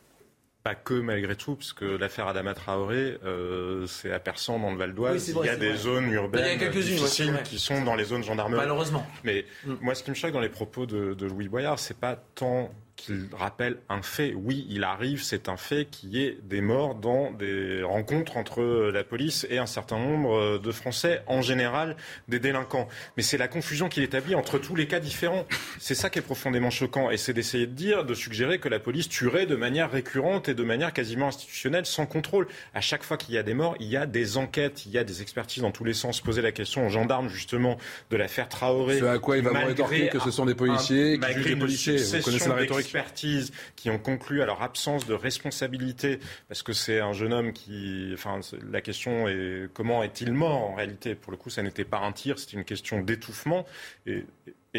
pas que malgré tout, parce que l'affaire Adama Traoré, euh, c'est à Persan dans le Val d'Oise. il y a des zones urbaines difficiles qui sont dans les zones gendarmerie. Malheureusement. Mais mm. moi, ce qui me choque dans les propos de, de Louis Boyard, c'est pas tant qu'il rappelle un fait. Oui, il arrive, c'est un fait, qu'il y ait des morts dans des rencontres entre la police et un certain nombre de Français, en général des délinquants. Mais c'est la confusion qu'il établit entre tous les cas différents. C'est ça qui est profondément choquant. Et c'est d'essayer de dire, de suggérer que la police tuerait de manière récurrente et de manière quasiment institutionnelle, sans contrôle. À chaque fois qu'il y a des morts, il y a des enquêtes, il y a des expertises dans tous les sens. Poser la question aux gendarmes, justement, de l'affaire Traoré. Ce à quoi il va rétorquer que ce sont des policiers qui jugent des policiers. Vous connaissez la rhétorique expertises qui ont conclu à leur absence de responsabilité, parce que c'est un jeune homme qui. Enfin, la question est comment est-il mort en réalité? Pour le coup, ça n'était pas un tir, c'était une question d'étouffement.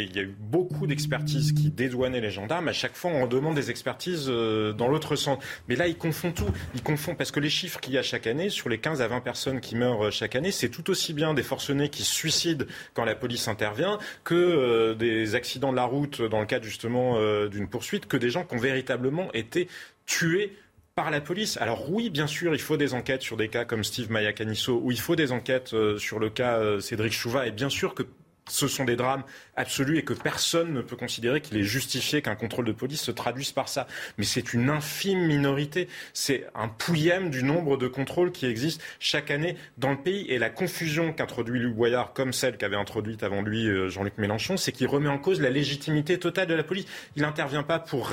Il y a eu beaucoup d'expertises qui dédouanaient les gendarmes. À chaque fois, on demande des expertises euh, dans l'autre sens. Mais là, ils confondent tout. Ils confondent parce que les chiffres qu'il y a chaque année, sur les 15 à 20 personnes qui meurent euh, chaque année, c'est tout aussi bien des forcenés qui se suicident quand la police intervient que euh, des accidents de la route dans le cadre justement d'une poursuite, que des gens qui ont véritablement été tués par la police. Alors oui, bien sûr, il faut des enquêtes sur des cas comme Steve Mayakaniso, ou il faut des enquêtes sur le cas Cédric Chouva, et bien sûr que ce sont des drames absolus et que personne ne peut considérer qu'il est justifié qu'un contrôle de police se traduise par ça. Mais c'est une infime minorité. C'est un pouillème du nombre de contrôles qui existent chaque année dans le pays. Et la confusion qu'introduit Luc Boyard, comme celle qu'avait introduite avant lui euh, Jean-Luc Mélenchon, c'est qu'il remet en cause la légitimité totale de la police. Il n'intervient pas pour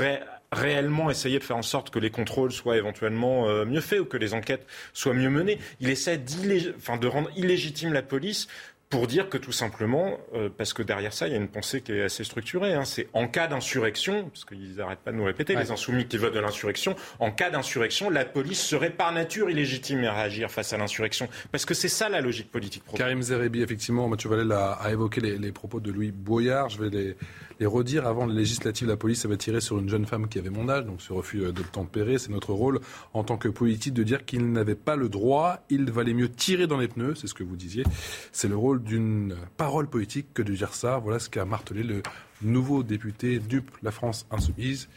réellement essayer de faire en sorte que les contrôles soient éventuellement euh, mieux faits ou que les enquêtes soient mieux menées. Il essaie de rendre illégitime la police pour dire que tout simplement, euh, parce que derrière ça, il y a une pensée qui est assez structurée, hein, c'est en cas d'insurrection, parce qu'ils n'arrêtent pas de nous répéter, les insoumis qui votent de l'insurrection, en cas d'insurrection, la police serait par nature illégitime à réagir face à l'insurrection. Parce que c'est ça la logique politique. Karim Zerebi, effectivement, Mathieu Vallet a, a évoqué les, les, propos de Louis Boyard, je vais les, les redire. Avant les législatives, la police avait tiré sur une jeune femme qui avait mon âge, donc ce refus d'obtempérer. C'est notre rôle en tant que politique de dire qu'il n'avait pas le droit, il valait mieux tirer dans les pneus, c'est ce que vous disiez. C'est le rôle d'une parole politique que de dire ça. Voilà ce qu'a martelé le nouveau député DUP, la France Insoumise.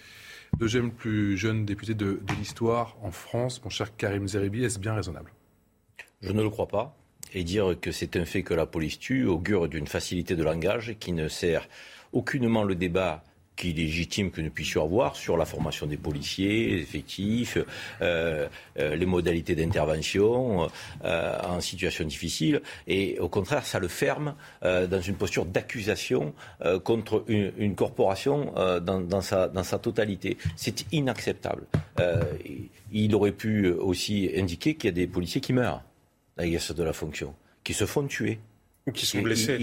Deuxième plus jeune député de, de l'histoire en France, mon cher Karim Zeribi, est-ce bien raisonnable? Je ne le crois pas. Et dire que c'est un fait que la police tue augure d'une facilité de langage qui ne sert aucunement le débat qui est légitime que nous puissions avoir sur la formation des policiers, les effectifs, euh, euh, les modalités d'intervention euh, en situation difficile. Et au contraire, ça le ferme dans une posture d'accusation contre une, corporation dans, sa, totalité. C'est inacceptable. il aurait pu aussi indiquer qu'il y a des policiers qui meurent dans de la fonction, qui se font tuer qui sont blessés.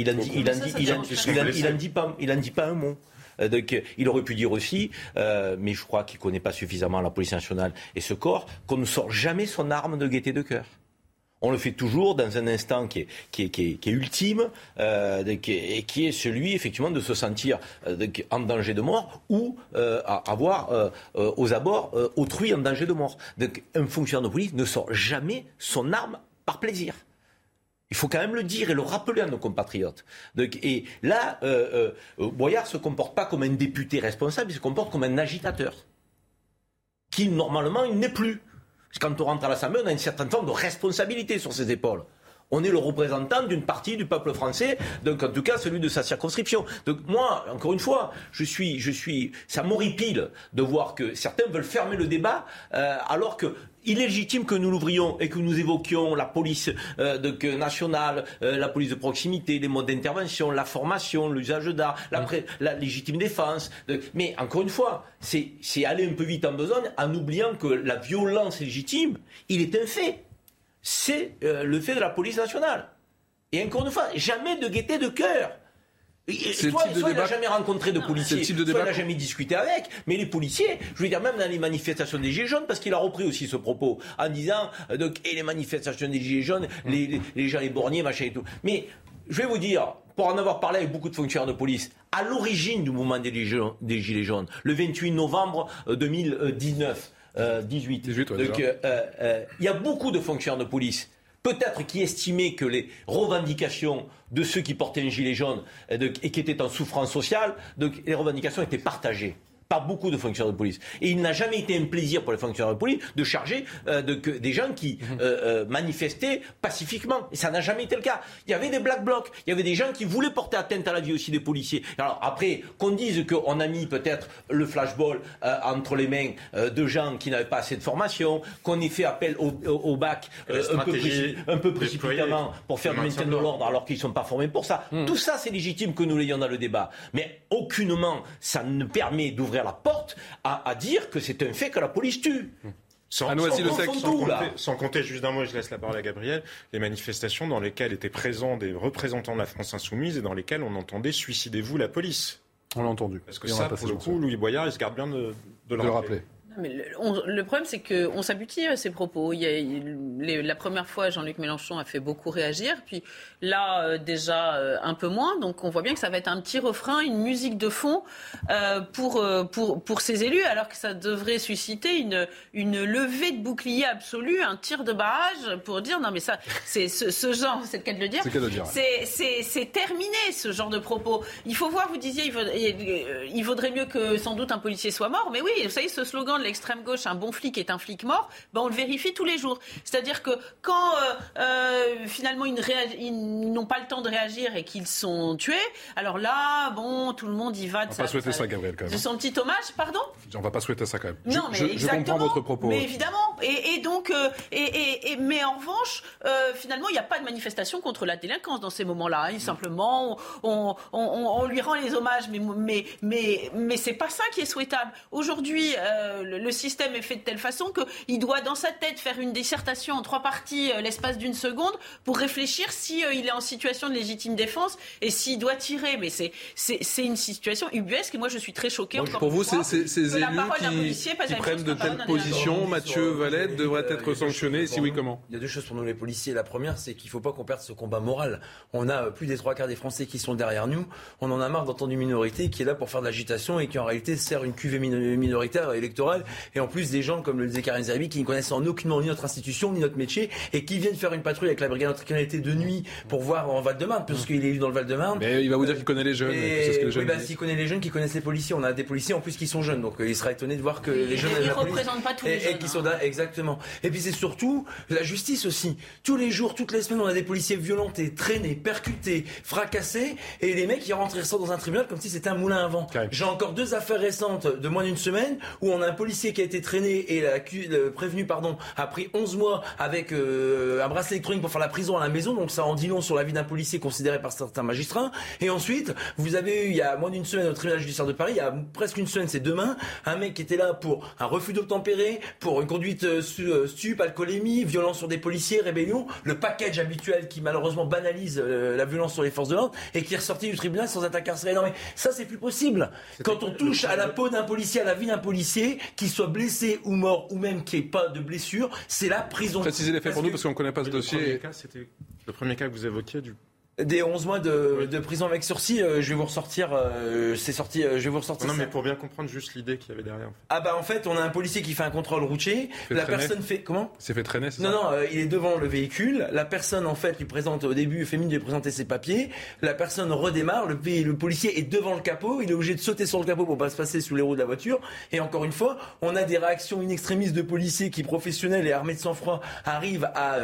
Il n'en dit, pas, il en dit pas un mot. Euh, Donc, il aurait pu dire aussi, euh, mais je crois qu'il connaît pas suffisamment la police nationale et ce corps, qu'on ne sort jamais son arme de gaieté de cœur. On le fait toujours dans un instant qui est, qui est, qui est, qui est ultime euh, de- qui est- et qui est celui effectivement de se sentir euh, de- en danger de mort ou euh, à avoir euh, euh, aux abords euh, autrui en danger de mort. Donc un fonctionnaire de police ne sort jamais son arme par plaisir. Il faut quand même le dire et le rappeler à nos compatriotes. Et là, euh, euh, Boyard se comporte pas comme un député responsable, il se comporte comme un agitateur, qui normalement il n'est plus. Quand on rentre à l'Assemblée, on a une certaine forme de responsabilité sur ses épaules. On est le représentant d'une partie du peuple français, donc en tout cas celui de sa circonscription. Donc moi, encore une fois, je suis, je suis, ça m'horripile de voir que certains veulent fermer le débat, euh, alors que il est légitime que nous l'ouvrions et que nous évoquions la police euh, nationale, euh, la police de proximité, les modes d'intervention, la formation, l'usage d'armes, la, légitime défense. De- Mais encore une fois, c'est c'est aller un peu vite en besogne en oubliant que la violence légitime, il est un fait. C'est euh, le fait de la police nationale. Et encore une fois, jamais de gaieté de cœur. Et- Soit, il n'a jamais rencontré de policiers, soit il n'a jamais discuté avec. Mais les policiers, je veux dire, même dans les manifestations des Gilets jaunes, parce qu'il a repris aussi ce propos en disant, euh, donc, et les manifestations des Gilets jaunes, Hum. les, les, les gens, les borniers, machin et tout. Mais je vais vous dire, pour en avoir parlé avec beaucoup de fonctionnaires de police, à l'origine du mouvement des Gilets jaunes, le 28 novembre euh, 2019, euh, 18, 18, ouais, donc, déjà. euh, euh, il y a beaucoup de fonctionnaires de police peut-être qui estimaient que les revendications de ceux qui portaient un gilet jaune euh, et qui étaient en souffrance sociale, donc les revendications étaient partagées par beaucoup de fonctionnaires de police. Et il n'a jamais été un plaisir pour les fonctionnaires de police de charger euh, de, que, des gens qui Mhm. euh, euh, manifestaient pacifiquement. Et ça n'a jamais été le cas. Il y avait des black blocs, il y avait des gens qui voulaient porter atteinte à la vie aussi des policiers. Alors après, qu'on dise qu'on a mis peut-être le flashball euh, entre les mains de gens qui n'avaient pas assez de formation, qu'on ait fait appel au, au- au bac un peu, un précipitamment pour faire du maintien de l'ordre alors qu'ils ne sont pas formés pour ça. Hmm. Tout ça, c'est légitime que nous l'ayons dans le débat. Mais aucunement, ça ne permet d'ouvrir la porte à, à dire que c'est un fait que la police tue. Sans, Ah, le compter- sec. sans Tout, compter, là. sans compter, juste d'un mot, et je laisse la parole à Gabriel, les manifestations dans lesquelles étaient présents des représentants de la France insoumise et dans lesquelles on entendait suicidez-vous la police. On l'a entendu. Parce que Et ça, pour le coup, Louis Boyard, il se garde bien de, de le De le rappeler. rappeler. Mais le, on- le problème, c'est qu'on s'abutille à ces propos. Il y a, il- les- la première fois, Jean-Luc Mélenchon a fait beaucoup réagir, puis là, euh, déjà euh, un peu moins. Donc on voit bien que ça va être un petit refrain, une musique de fond euh, pour, pour, pour ces élus, alors que ça devrait susciter une, une levée de bouclier absolue, un tir de barrage pour dire non, mais ça, c'est ce, ce genre, c'est le cas de le dire. C'est terminé ce genre de propos. Il faut voir, vous disiez, il, il- il vaudrait mieux que sans doute un policier soit mort. Mais oui, vous savez, ce slogan de l'extrême gauche, un bon flic est un flic mort, ben on le vérifie tous les jours. C'est-à-dire que quand euh, euh, finalement ils n'ont pas le temps de réagir et qu'ils sont tués, alors là, bon, tout le monde y va de On va pas souhaiter ça, Gabriel, quand même. de son petit hommage, pardon? On va pas souhaiter ça quand même. non, je, mais je- je exactement. comprends votre propos. Mais évidemment. Et, et donc, euh, et, mais en revanche, finalement, il n'y a pas de manifestation contre la délinquance dans ces moments-là. hein. Simplement, on, on- on- on lui rend les hommages, mais mais mais mais c'est pas ça qui est souhaitable. Aujourd'hui, euh, le, le système est fait de telle façon que il doit dans sa tête faire une dissertation en trois parties euh, l'espace d'une seconde pour réfléchir si euh, il est en situation de légitime défense et s'il doit tirer. Mais c'est c'est une situation ubuesque et moi je suis très choquée. encore Pour vous, c'est ces que la élus qui, prennent de telles positions, Mathieu Valette, devraient il y a être deux choses sanctionnés. pour Si oui, nous. comment Il y a deux choses pour nous les policiers. La première, c'est qu'il ne faut pas qu'on perde ce combat moral. On a plus des trois quarts des Français qui sont derrière nous. On en a marre d'entendre une minorité qui est là pour faire de l'agitation et qui en réalité sert une cuvée min- minoritaire électorale. Et en plus, des gens, comme le disait Karim Zerbi, qui ne connaissent en aucunement ni notre institution, ni notre métier, et qui viennent faire une patrouille avec la brigade anticriminalité de nuit pour voir en Val-de-Marne, puisqu'il est élu dans le Val-de-Marne. Mais il va vous dire qu'il connaît les jeunes. Et- que les oui, bah, s'il connaît les jeunes qui connaissent les policiers, on a des policiers en plus qui sont jeunes, donc euh, il sera étonné de voir que les jeunes. Ils police- représentent pas tous les et, et jeunes, qui hein. sont là, exactement. Et puis c'est surtout la justice aussi. Tous les jours, toutes les semaines, on a des policiers violentés, traînés, percutés, fracassés, et les mecs ils rentrent et ressortent dans un tribunal comme si c'était un moulin à vent. J'ai encore deux affaires récentes de moins d'une semaine où on a un policier policier qui a été traîné et la, le prévenu pardon, a pris 11 mois avec euh, un bracelet électronique pour faire la prison à la maison. Donc ça en dit long sur la vie d'un policier considéré par certains magistrats. Et ensuite, vous avez eu, il y a moins d'une semaine au tribunal judiciaire de Paris, il y a presque une semaine, c'est demain, un mec qui était là pour un refus d'obtempérer, pour une conduite euh, euh, stup, alcoolémie, violence sur des policiers, rébellion, le package habituel qui malheureusement banalise la violence sur les forces de l'ordre et qui est ressorti du tribunal sans être incarcéré. Non mais ça c'est plus possible. Quand on touche à la peau d'un policier, à la vie d'un policier, qu'il soit blessé ou mort ou même qu'il n'y ait pas de blessure, c'est la prison. Précisez les faits pour nous parce qu'on ne connaît pas ce dossier. Le premier cas que vous évoquiez, du des 11 mois de, de prison avec sursis, euh, je vais vous ressortir. Euh, c'est sorti. Euh, je vais vous ressortir. Non, mais pour bien comprendre juste l'idée qu'il y avait derrière. En fait. Ah bah en fait, on a un policier qui fait un contrôle routier. La personne fait comment? C'est fait traîner. Non, non, il est devant le véhicule. La personne en fait lui présente au début, Féminin lui présenter ses papiers. La personne redémarre. Le, le policier est devant le capot. Il est obligé de sauter sur le capot pour pas se passer sous les roues de la voiture. Et encore une fois, on a des réactions in extremis de policiers qui professionnels et armés de sang-froid arrivent à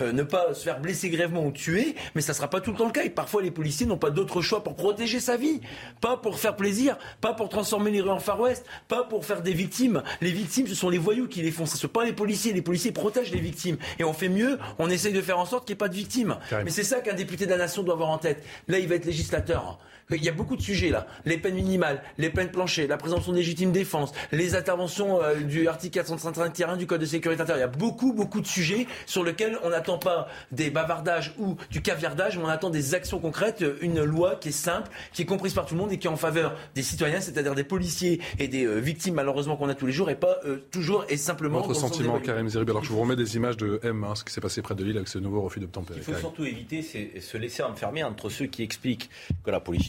ne pas se faire blesser grèvement ou tuer. Mais ça sera pas tout le temps le cas. Et parfois les policiers n'ont pas d'autre choix pour protéger sa vie. Pas pour faire plaisir, pas pour transformer les rues en Far West, pas pour faire des victimes. Les victimes, ce sont les voyous qui les font. Ce ne sont pas les policiers. Les policiers protègent les victimes. Et on fait mieux, on essaye de faire en sorte qu'il n'y ait pas de victimes. Mais c'est ça qu'un député de la nation doit avoir en tête. Là, il va être législateur. Il y a beaucoup de sujets là. Les peines minimales, les peines planchées, la présomption de légitime défense, les interventions euh, du article 431 du Code de sécurité intérieure. Il y a beaucoup, beaucoup de sujets sur lesquels on n'attend pas des bavardages ou du caviardage, mais on attend des actions concrètes, une loi qui est simple, qui est comprise par tout le monde et qui est en faveur des citoyens, c'est-à-dire des policiers et des euh, victimes malheureusement qu'on a tous les jours et pas euh, toujours et simplement. Votre sentiment, Karim Zeribi. Alors je vous remets des images de M, hein, ce qui s'est passé près de Lille avec ce nouveau refus d'obtempérer. Il faut surtout éviter, c'est se laisser enfermer entre ceux qui expliquent que la police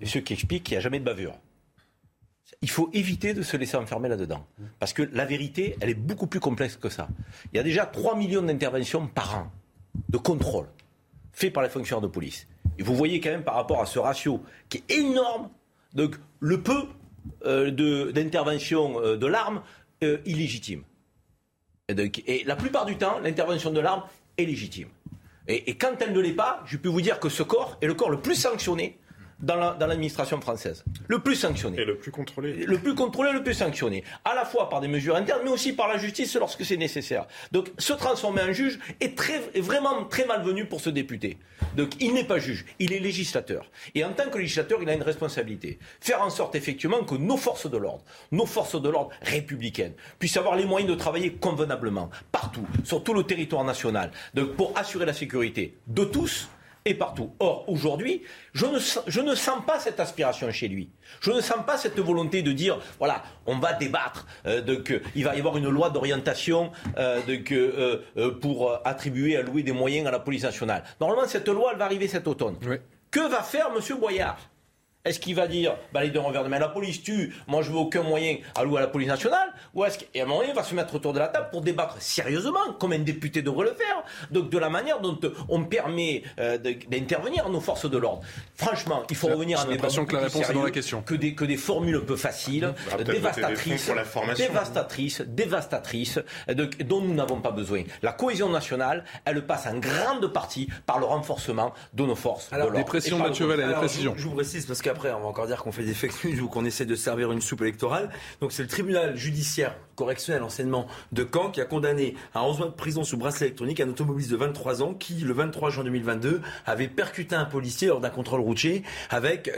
et ceux qui expliquent qu'il n'y a jamais de bavure. Il faut éviter de se laisser enfermer là-dedans. Parce que la vérité, elle est beaucoup plus complexe que ça. Il y a déjà 3 millions d'interventions par an de contrôle faits par les fonctionnaires de police. Et vous voyez quand même par rapport à ce ratio qui est énorme, donc le peu euh, d'intervention euh, de, l'arme euh, illégitime. Et, la plupart du temps, l'intervention de l'arme est légitime. Et, quand elle ne l'est pas, je peux vous dire que ce corps est le corps le plus sanctionné dans l'administration française. Le plus sanctionné. Et le plus contrôlé. Le plus contrôlé, le plus sanctionné. À la fois par des mesures internes, mais aussi par la justice lorsque c'est nécessaire. Donc, se transformer en juge est, très, est vraiment très malvenu pour ce député. Donc, il n'est pas juge, il est législateur. Et en tant que législateur, il a une responsabilité. Faire en sorte, effectivement, que nos forces de l'ordre, nos forces de l'ordre républicaines, puissent avoir les moyens de travailler convenablement, partout, sur tout le territoire national, donc pour assurer la sécurité de tous et partout. Or, aujourd'hui, je ne, je ne sens pas cette aspiration chez lui. Je ne sens pas cette volonté de dire, voilà, on va débattre, euh, de que, il va y avoir une loi d'orientation euh, de que, euh, pour attribuer, allouer des moyens à la police nationale. Normalement, cette loi, elle va arriver cet automne. Que va faire M. Boyard? Est-ce qu'il va dire, bah, les deux revers de main, la police tue, moi je veux aucun moyen alloué à la police nationale Ou est-ce qu'à un moment il va se mettre autour de la table pour débattre sérieusement, comme un député devrait le faire, donc de la manière dont euh, on permet euh, d'intervenir nos forces de l'ordre Franchement, il faut revenir à un débat que la réponse est dans la question. Que des, que des formules un peu faciles, dévastatrices, dévastatrices, dévastatrices, dont nous n'avons pas besoin. La cohésion nationale, elle passe en grande partie par le renforcement de nos forces Alors, de l'ordre. Des pressions, Mathieu des précisions. Je, je vous précise parce que après, on va encore dire qu'on fait des fake news ou qu'on essaie de servir une soupe électorale. Donc c'est le tribunal judiciaire correctionnel enseignement de Caen qui a condamné à 11 mois de prison sous bracelet électronique un automobiliste de 23 ans qui, le 23 juin 2022, avait percuté un policier lors d'un contrôle routier avec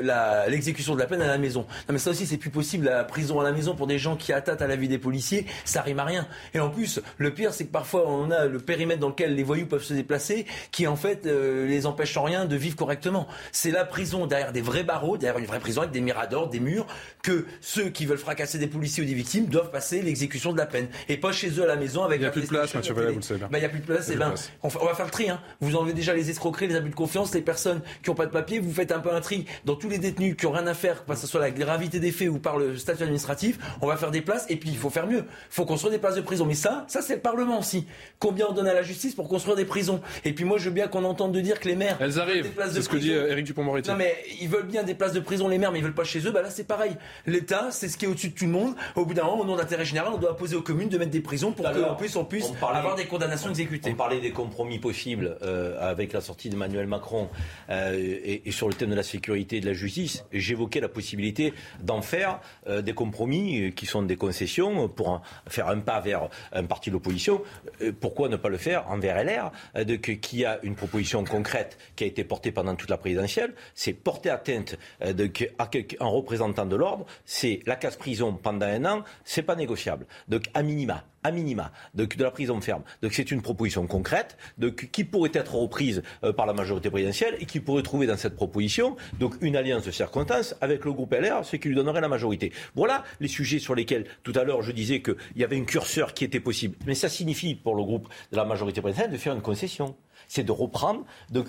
l'exécution de la peine à la maison. Non mais ça aussi c'est plus possible, la prison à la maison pour des gens qui attaquent à la vie des policiers, ça rime à rien. Et en plus, le pire c'est que parfois on a le périmètre dans lequel les voyous peuvent se déplacer qui en fait euh, les empêche en rien de vivre correctement. C'est la prison derrière des vrais barreaux, derrière une vraie prison avec des miradors, des murs, que ceux qui veulent fracasser des policiers ou des victimes doivent passer l'exécution de la peine. Et pas chez eux à la maison avec Il n'y a plus de place, Mathieu vous le savez bah, Il n'y a plus de place, et ben, on, va faire le tri. Hein. Vous enlevez déjà les escroqueries, les abus de confiance, les personnes qui n'ont pas de papier. Vous faites un peu un tri dans tous les détenus qui n'ont rien à faire, que ce soit la gravité des faits ou par le statut administratif. On va faire des places et puis il faut faire mieux. Il faut construire des places de prison. Mais ça, ça c'est le Parlement aussi. Combien on donne à la justice pour construire des prisons? Et puis moi, je veux bien qu'on entende de dire que les maires. Elles arrivent. C'est ce que dit Eric Dupont-Moretti. Non mais ils veulent bien des places de prison, les maires, mais ils veulent pas chez eux. Bah là, c'est pareil. L'État, c'est ce qui est au-dessus de tout le monde. Au bout d'un moment, au nom d'intérêt général, on doit poser aux communes de mettre des prisons pour qu'en plus on puisse avoir des condamnations exécutées. On parlait des compromis possibles euh, avec la sortie d'Emmanuel Macron euh, et, sur le thème de la sécurité et de la justice. J'évoquais la possibilité d'en faire euh, des compromis qui sont des concessions pour faire un pas vers un parti de l'opposition. pourquoi ne pas le faire envers LR, de, qui a une proposition concrète qui a été portée pendant toute la présidentielle C'est porter atteinte de, à un représentant de l'ordre, c'est la casse prison pendant un an, c'est pas négociable. Donc, à minima, de, la prison ferme. Donc, c'est une proposition concrète qui pourrait être reprise euh, par la majorité présidentielle et qui pourrait trouver dans cette proposition une alliance de circonstances avec le groupe LR, ce qui lui donnerait la majorité. Voilà les sujets sur lesquels tout à l'heure je disais qu'il y avait un curseur qui était possible. Mais ça signifie pour le groupe de la majorité présidentielle de faire une concession c'est de reprendre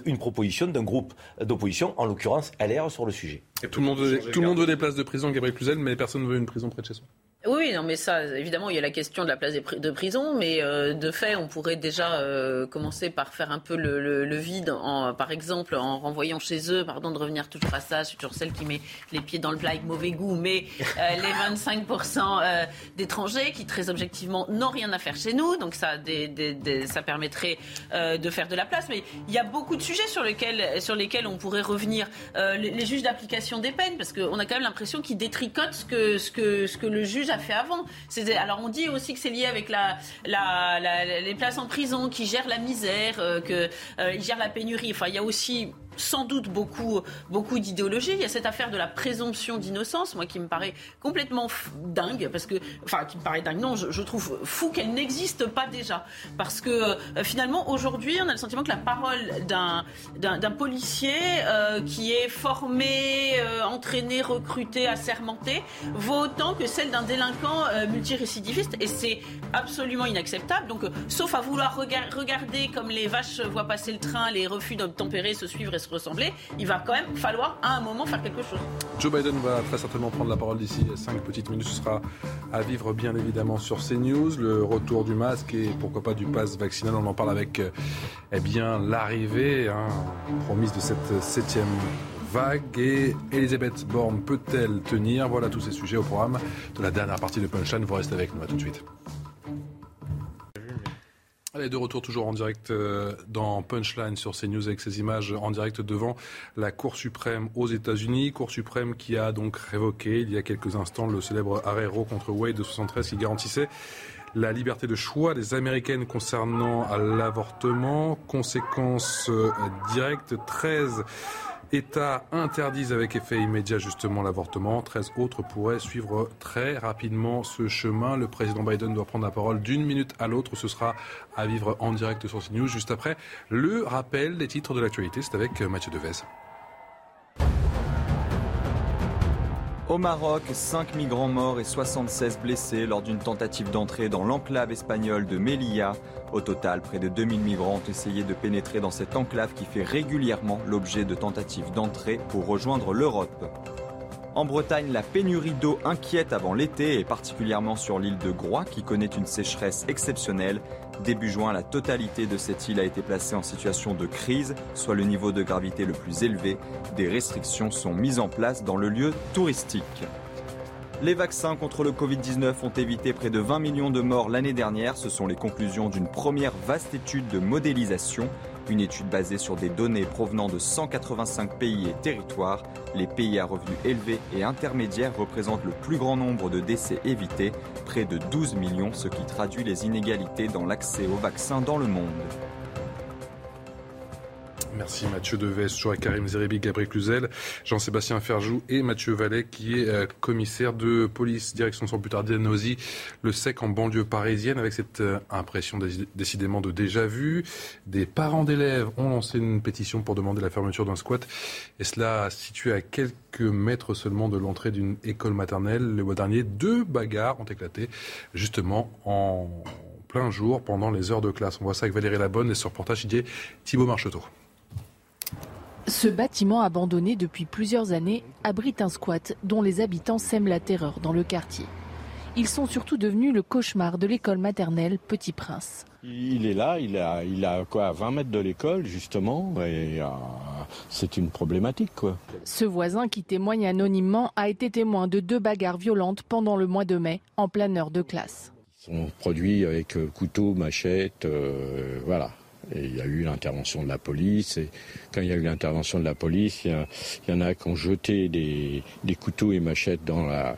une proposition d'un groupe d'opposition, en l'occurrence LR, sur le sujet. Et tout le monde veut, tout le monde des places de prison, Gabriel Cluzel, mais personne ne veut une prison près de chez soi. Oui, non, mais ça, évidemment, il y a la question de la place de prison, mais euh, de fait, on pourrait déjà euh, commencer par faire un peu le, vide, en, par exemple, en renvoyant chez eux, pardon de revenir toujours à ça, c'est toujours celle qui met les pieds dans le plat avec mauvais goût, mais euh, les 25% d'étrangers qui, très objectivement, n'ont rien à faire chez nous, donc ça, ça permettrait de faire de la place. Mais il y a beaucoup de sujets sur lesquels, sur lesquels on pourrait revenir. Les, les, juges d'application des peines, parce qu'on a quand même l'impression qu'ils détricotent ce que, ce, que, ce que le juge fait avant. Alors on dit aussi que c'est lié avec la, les places en prison qui gèrent la misère, euh, euh, gèrent la pénurie. Enfin, il y a aussi sans doute beaucoup, beaucoup d'idéologie. Il y a cette affaire de la présomption d'innocence, moi qui me paraît complètement dingue, parce que, enfin, qui me paraît dingue. Non, je, trouve fou qu'elle n'existe pas déjà, parce que euh, finalement aujourd'hui, on a le sentiment que la parole d'un policier euh, qui est formé, euh, entraîné, recruté, assermenté, vaut autant que celle d'un délinquant multirécidiviste, et c'est absolument inacceptable. Donc, sauf à vouloir regarder comme les vaches voient passer le train, les refus d'obtempérer se suivre et ressembler, il va quand même falloir à un moment faire quelque chose. Joe Biden va très certainement prendre la parole d'ici 5 petites minutes. Ce sera à vivre bien évidemment sur CNews. Le retour du masque et pourquoi pas du pass vaccinal. On en parle avec eh bien, l'arrivée hein, promise de cette septième vague et Elisabeth Borne peut-elle tenir? Voilà tous ces sujets au programme de la dernière partie de Punchline. Vous restez avec nous. À tout de suite. Allez, de retour toujours en direct euh, dans Punchline sur CNews avec ces images en direct devant la Cour suprême aux États-Unis. Cour suprême qui a donc révoqué il y a quelques instants le célèbre arrêt Roe contre Wade de 73 qui garantissait la liberté de choix des Américaines concernant l'avortement. Conséquence euh, directe, 13 États interdisent avec effet immédiat justement l'avortement. 13 autres pourraient suivre très rapidement ce chemin. Le président Biden doit prendre la parole d'une minute à l'autre. Ce sera à vivre en direct sur CNews juste après le rappel des titres de l'actualité. C'est avec Mathieu Devez. Au Maroc, 5 migrants morts et 76 blessés lors d'une tentative d'entrée dans l'enclave espagnole de Melilla. Au total, près de 2000 migrants ont essayé de pénétrer dans cette enclave qui fait régulièrement l'objet de tentatives d'entrée pour rejoindre l'Europe. En Bretagne, la pénurie d'eau inquiète avant l'été et particulièrement sur l'île de Groix qui connaît une sécheresse exceptionnelle. Début juin, la totalité de cette île a été placée en situation de crise, soit le niveau de gravité le plus élevé. Des restrictions sont mises en place dans le lieu touristique. Les vaccins contre le Covid-19 ont évité près de 20 millions de morts l'année dernière. Ce sont les conclusions d'une première vaste étude de modélisation. Une étude basée sur des données provenant de 185 pays et territoires. Les pays à revenus élevés et intermédiaires représentent le plus grand nombre de décès évités, près de 12 millions, ce qui traduit les inégalités dans l'accès aux vaccins dans le monde. Merci Mathieu Deves, toujours Karim Zeribi, Gabriel Cluzel, Jean-Sébastien Ferjou et Mathieu Vallet qui est euh, commissaire de police direction sans plus tarder Nosy, le SEC en banlieue parisienne avec cette euh, impression décidément de déjà vu. Des parents d'élèves ont lancé une pétition pour demander la fermeture d'un squat et cela situé à quelques mètres seulement de l'entrée d'une école maternelle. Le mois dernier, deux bagarres ont éclaté justement en plein jour pendant les heures de classe. On voit ça avec Valérie Labonne et sur reportage Thibaut Marcheteau. Ce bâtiment abandonné depuis plusieurs années abrite un squat dont les habitants sèment la terreur dans le quartier. Ils sont surtout devenus le cauchemar de l'école maternelle Petit Prince. Il est là, il a, il a quoi, 20 mètres de l'école justement, et euh, c'est une problématique. Quoi. Ce voisin qui témoigne anonymement a été témoin de deux bagarres violentes pendant le mois de mai, en pleine heure de classe. sont produits avec euh, couteau, machette, euh, voilà. Et il y a eu l'intervention de la police. Et quand il y a eu l'intervention de la police, il y, en a qui ont jeté des, couteaux et machettes dans la,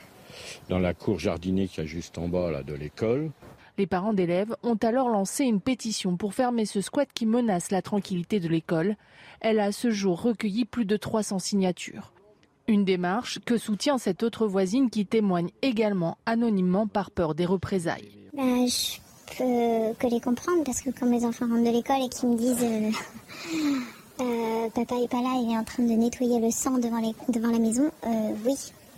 dans la cour jardinée qui est juste en bas là, de l'école. Les parents d'élèves ont alors lancé une pétition pour fermer ce squat qui menace la tranquillité de l'école. Elle a à ce jour recueilli plus de 300 signatures. Une démarche que soutient cette autre voisine qui témoigne également anonymement par peur des représailles. Bah, je peux que les comprendre parce que quand mes enfants rentrent de l'école et qu'ils me disent euh, euh, papa est pas là, il est en train de nettoyer le sang devant, la maison, euh, oui,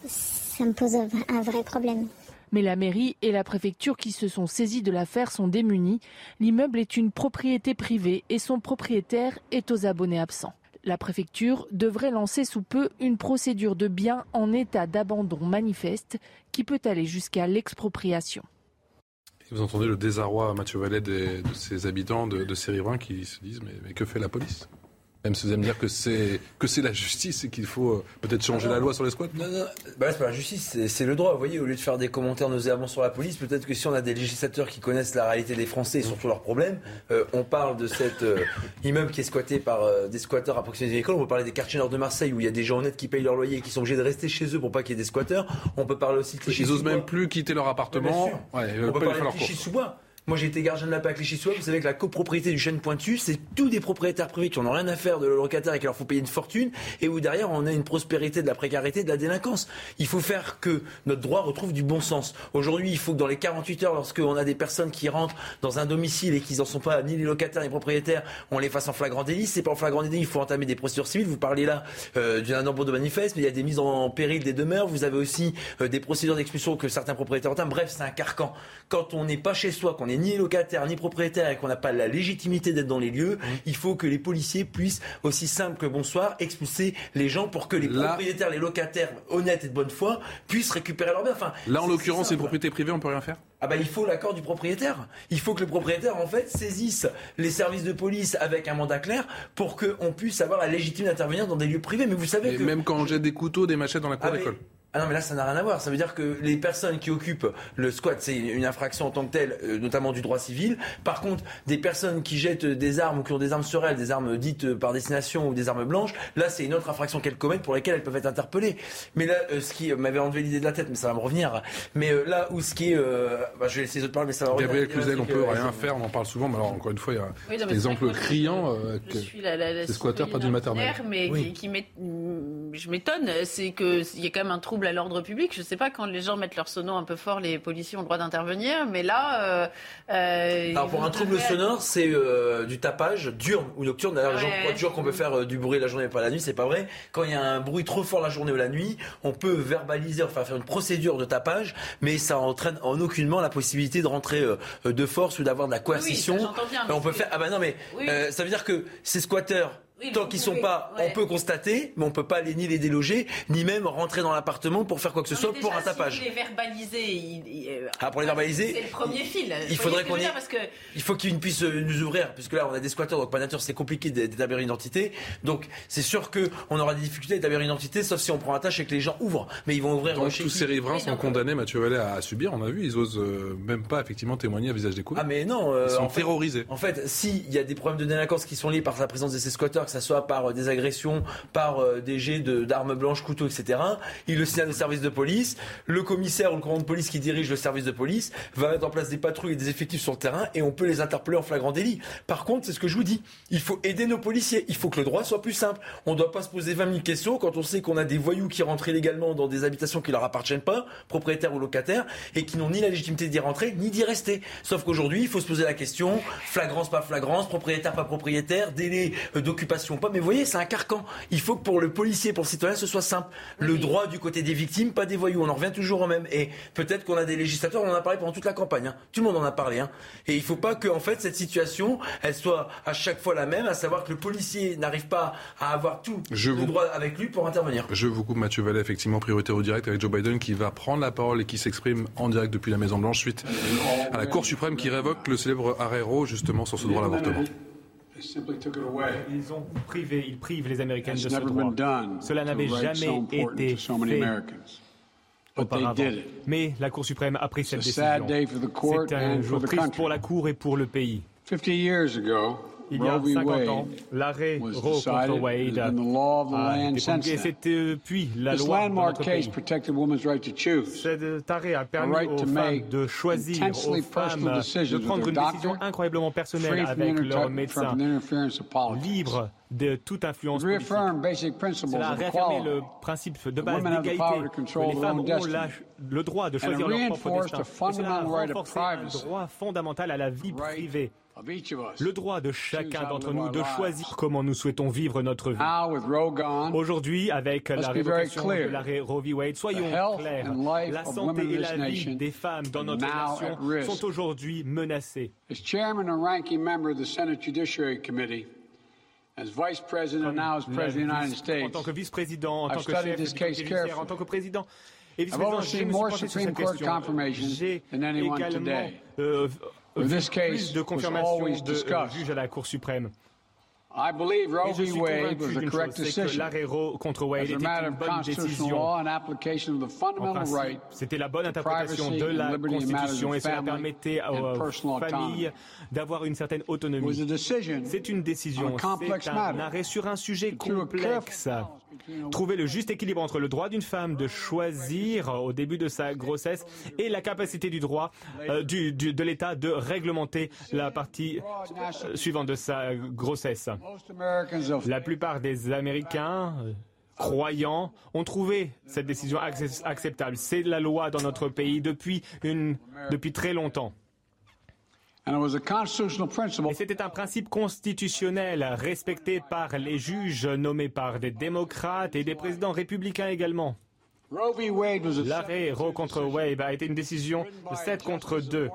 ça me pose un vrai problème. Mais la mairie et la préfecture qui se sont saisis de l'affaire sont démunis. L'immeuble est une propriété privée et son propriétaire est aux abonnés absents. La préfecture devrait lancer sous peu une procédure de biens en état d'abandon manifeste qui peut aller jusqu'à l'expropriation. Vous entendez le désarroi, Mathieu Vallet, de ses habitants, de, riverains qui se disent mais que fait la police? Même si vous allez me dire que c'est que c'est la justice et qu'il faut euh, peut-être changer la loi sur les squats. Non, non, bah c'est pas la justice, c'est le droit. Vous voyez, au lieu de faire des commentaires nauséabonds sur la police, peut-être que si on a des législateurs qui connaissent la réalité des Français et surtout leurs problèmes, euh, on parle de cet euh, immeuble qui est squatté par des squatteurs à proximité de l'école. On peut parler des quartiers nord de Marseille où il y a des gens honnêtes qui payent leur loyer et qui sont obligés de rester chez eux pour pas qu'il y ait des squatteurs. On peut parler aussi de Ils n'osent même plus quitter leur appartement. Ouais, on peut parler de Clichy-sous-Bois. Moi, j'ai été gardien de la PAC clichy sous Vous savez que la copropriété du chêne pointu, c'est tous des propriétaires privés qui n'ont rien à faire de locataires et qui leur faut payer une fortune et où derrière, on a une prospérité de la précarité, de la délinquance. Il faut faire que notre droit retrouve du bon sens. Aujourd'hui, il faut que dans les 48 heures, lorsqu'on a des personnes qui rentrent dans un domicile et qu'ils n'en sont pas ni les locataires ni les propriétaires, on les fasse en flagrant délit. C'est pas en flagrant délit, il faut entamer des procédures civiles. Vous parlez là euh, d'un nombre de manifestes, mais il y a des mises en péril des demeures. Vous avez aussi euh, des procédures d'expulsion que certains propriétaires entament. Bref, c'est un carcan. Quand on n'est pas chez soi, qu'on n'est ni locataire ni propriétaire et qu'on n'a pas la légitimité d'être dans les lieux, il faut que les policiers puissent, aussi simple que bonsoir, expulser les gens pour que les propriétaires, les locataires honnêtes et de bonne foi puissent récupérer leurs biens. Enfin, Là, en l'occurrence, c'est une propriété privée, on peut rien faire? Ah bah il faut l'accord du propriétaire. Il faut que le propriétaire en fait saisisse les services de police avec un mandat clair pour qu'on puisse avoir la légitimité d'intervenir dans des lieux privés. Mais vous savez que même quand on jette des couteaux, des machettes dans la cour ah, d'école. Ah non, mais là, ça n'a rien à voir. Ça veut dire que les personnes qui occupent le squat, c'est une infraction en tant que telle, euh, notamment du droit civil. Par contre, des personnes qui jettent des armes ou qui ont des armes sur elles, des armes dites par destination ou des armes blanches, là, c'est une autre infraction qu'elles commettent pour lesquelles elles peuvent être interpellées. Mais là, euh, ce qui m'avait enlevé l'idée de la tête, mais ça va me revenir. Mais euh, là où ce qui est. Bah, je vais laisser les autres parler, mais ça va revenir. Gabriel Cluzel, on peut rien faire, on en parle souvent, mais alors, encore une fois, il y a des exemples criants que des squatteurs pas d'une maternelle. Mais qui, je m'étonne, c'est qu'il y a quand même un trouble à l'ordre public. Je sais pas, quand les gens mettent leur sono un peu fort, les policiers ont le droit d'intervenir. Mais là. Euh, euh Alors pour un trouble sonore, c'est euh, du tapage diurne ou nocturne. D'ailleurs, les gens croient toujours qu'on peut faire du bruit la journée et pas la nuit. C'est pas vrai. Quand il y a un bruit trop fort la journée ou la nuit, on peut verbaliser, enfin faire une procédure de tapage, mais ça entraîne en aucunement la possibilité de rentrer de force ou d'avoir de la coercition. on peut faire. Ah bah non, mais ça veut dire que ces squatteurs Tant qu'ils sont pas, on peut constater, mais on peut pas les, ni les déloger, ni même rentrer dans l'appartement pour faire quoi que ce soit pour un tapage. Si les verbaliser, euh, ah pour les verbaliser, c'est le premier fil. Il faudrait qu'on ait, parce que... il faut qu'ils puissent euh, nous ouvrir, puisque là on a des squatteurs, donc par nature c'est compliqué d'établir une identité. Donc c'est sûr que on aura des difficultés à établir une identité, sauf si on prend un tâche et que les gens ouvrent. Mais ils vont ouvrir. Donc tous ces riverains sont condamnés, Mathieu Vallet, à subir. On a vu, ils osent euh, même pas effectivement témoigner à visage découvert. Ah mais non, ils sont terrorisés. en fait, s'il y a des problèmes de délinquance qui sont liés par la présence de ces squatteurs, que ça soit par des agressions par euh, des jets d'armes blanches, couteaux, etc. Il le signale au service de police. Le commissaire ou le commandant de police qui dirige le service de police va mettre en place des patrouilles et des effectifs sur le terrain et on peut les interpeller en flagrant délit. Par contre, c'est ce que je vous dis. Il faut aider nos policiers. Il faut que le droit soit plus simple. On ne doit pas se poser 20 000 questions quand on sait qu'on a des voyous qui rentrent illégalement dans des habitations qui leur appartiennent pas, propriétaires ou locataires, et qui n'ont ni la légitimité d'y rentrer, ni d'y rester. Sauf qu'aujourd'hui, il faut se poser la question, flagrance, pas flagrance, propriétaire, pas propriétaire, délai pas. Mais vous voyez, c'est un carcan. Il faut que pour le policier, pour le citoyen, ce soit simple. Le droit du côté des victimes, pas des voyous. On en revient toujours au même. Et peut-être qu'on a des législateurs, on en a parlé pendant toute la campagne. Hein. Tout le monde en a parlé. Hein. Et il ne faut pas que, en fait, cette situation, elle soit à chaque fois la même, à savoir que le policier n'arrive pas à avoir tout le droit avec lui pour intervenir. Je vous coupe, Mathieu Vallet, effectivement, priorité au direct avec Joe Biden qui va prendre la parole et qui s'exprime en direct depuis la Maison Blanche suite à la Cour suprême qui révoque le célèbre Arrero justement sur ce droit à l'avortement. Ils ont privé, ils privent les Américains de ce droit. Cela n'avait jamais été fait. auparavant. Mais la Cour suprême a pris cette décision. C'est un jour triste pour la Cour et pour le pays. Il y a 50 ans, l'arrêt Roe contre Wade a été promulgué. C'était puis la loi de notre pays. Cet arrêt a permis aux femmes de choisir, aux femmes de prendre une décision incroyablement personnelle avec leur médecin, libre de toute influence politique. Cela a réaffirmé le principe de base d'égalité, que les femmes ont le droit de choisir leur propre destin. Et cela a renforcé un droit fondamental à la vie privée le droit de chacun d'entre nous de choisir comment nous souhaitons vivre notre vie. Aujourd'hui, avec la révocation de l'arrêt Roe v. Wade, soyons clairs, la santé et la vie des femmes dans notre nation sont aujourd'hui menacées. En tant que vice-président, en tant que chef du en tant que président, et vice-président, question. J'ai également euh, plus de confirmation de juge à la Cour suprême. I believe Roe v. Wade was the correct decision. L'arrêt Roe contre Wade était une bonne décision. C'était la bonne interprétation de la Constitution et cela permettait aux familles d'avoir une certaine autonomie. C'est une décision, c'est un arrêt sur un sujet complexe. Trouver le juste équilibre entre le droit d'une femme de choisir au début de sa grossesse et la capacité du droit euh, de l'État de réglementer la partie euh, suivante de sa grossesse. La plupart des Américains euh, croyants ont trouvé cette décision acceptable. C'est la loi dans notre pays depuis très longtemps. Et c'était un principe constitutionnel respecté par les juges nommés par des démocrates et des présidents républicains également. L'arrêt Roe contre Wade a été une décision de 7 contre 2,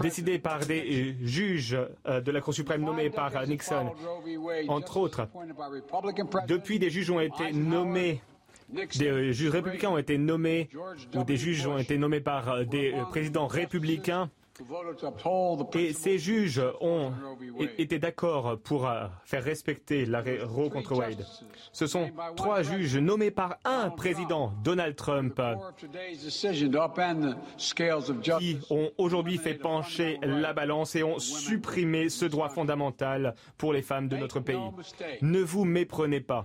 décidée par des euh, juges euh, de la Cour suprême nommés par Nixon, entre autres. Depuis, des juges ont été nommés des euh, juges républicains ont été nommés, ou des juges ont été nommés par des présidents républicains et ces juges ont été d'accord pour euh, faire respecter l'arrêt Roe contre Wade. Ce sont trois juges nommés par un président, Donald Trump, qui ont aujourd'hui fait pencher la balance et ont supprimé ce droit fondamental pour les femmes de notre pays. Ne vous méprenez pas.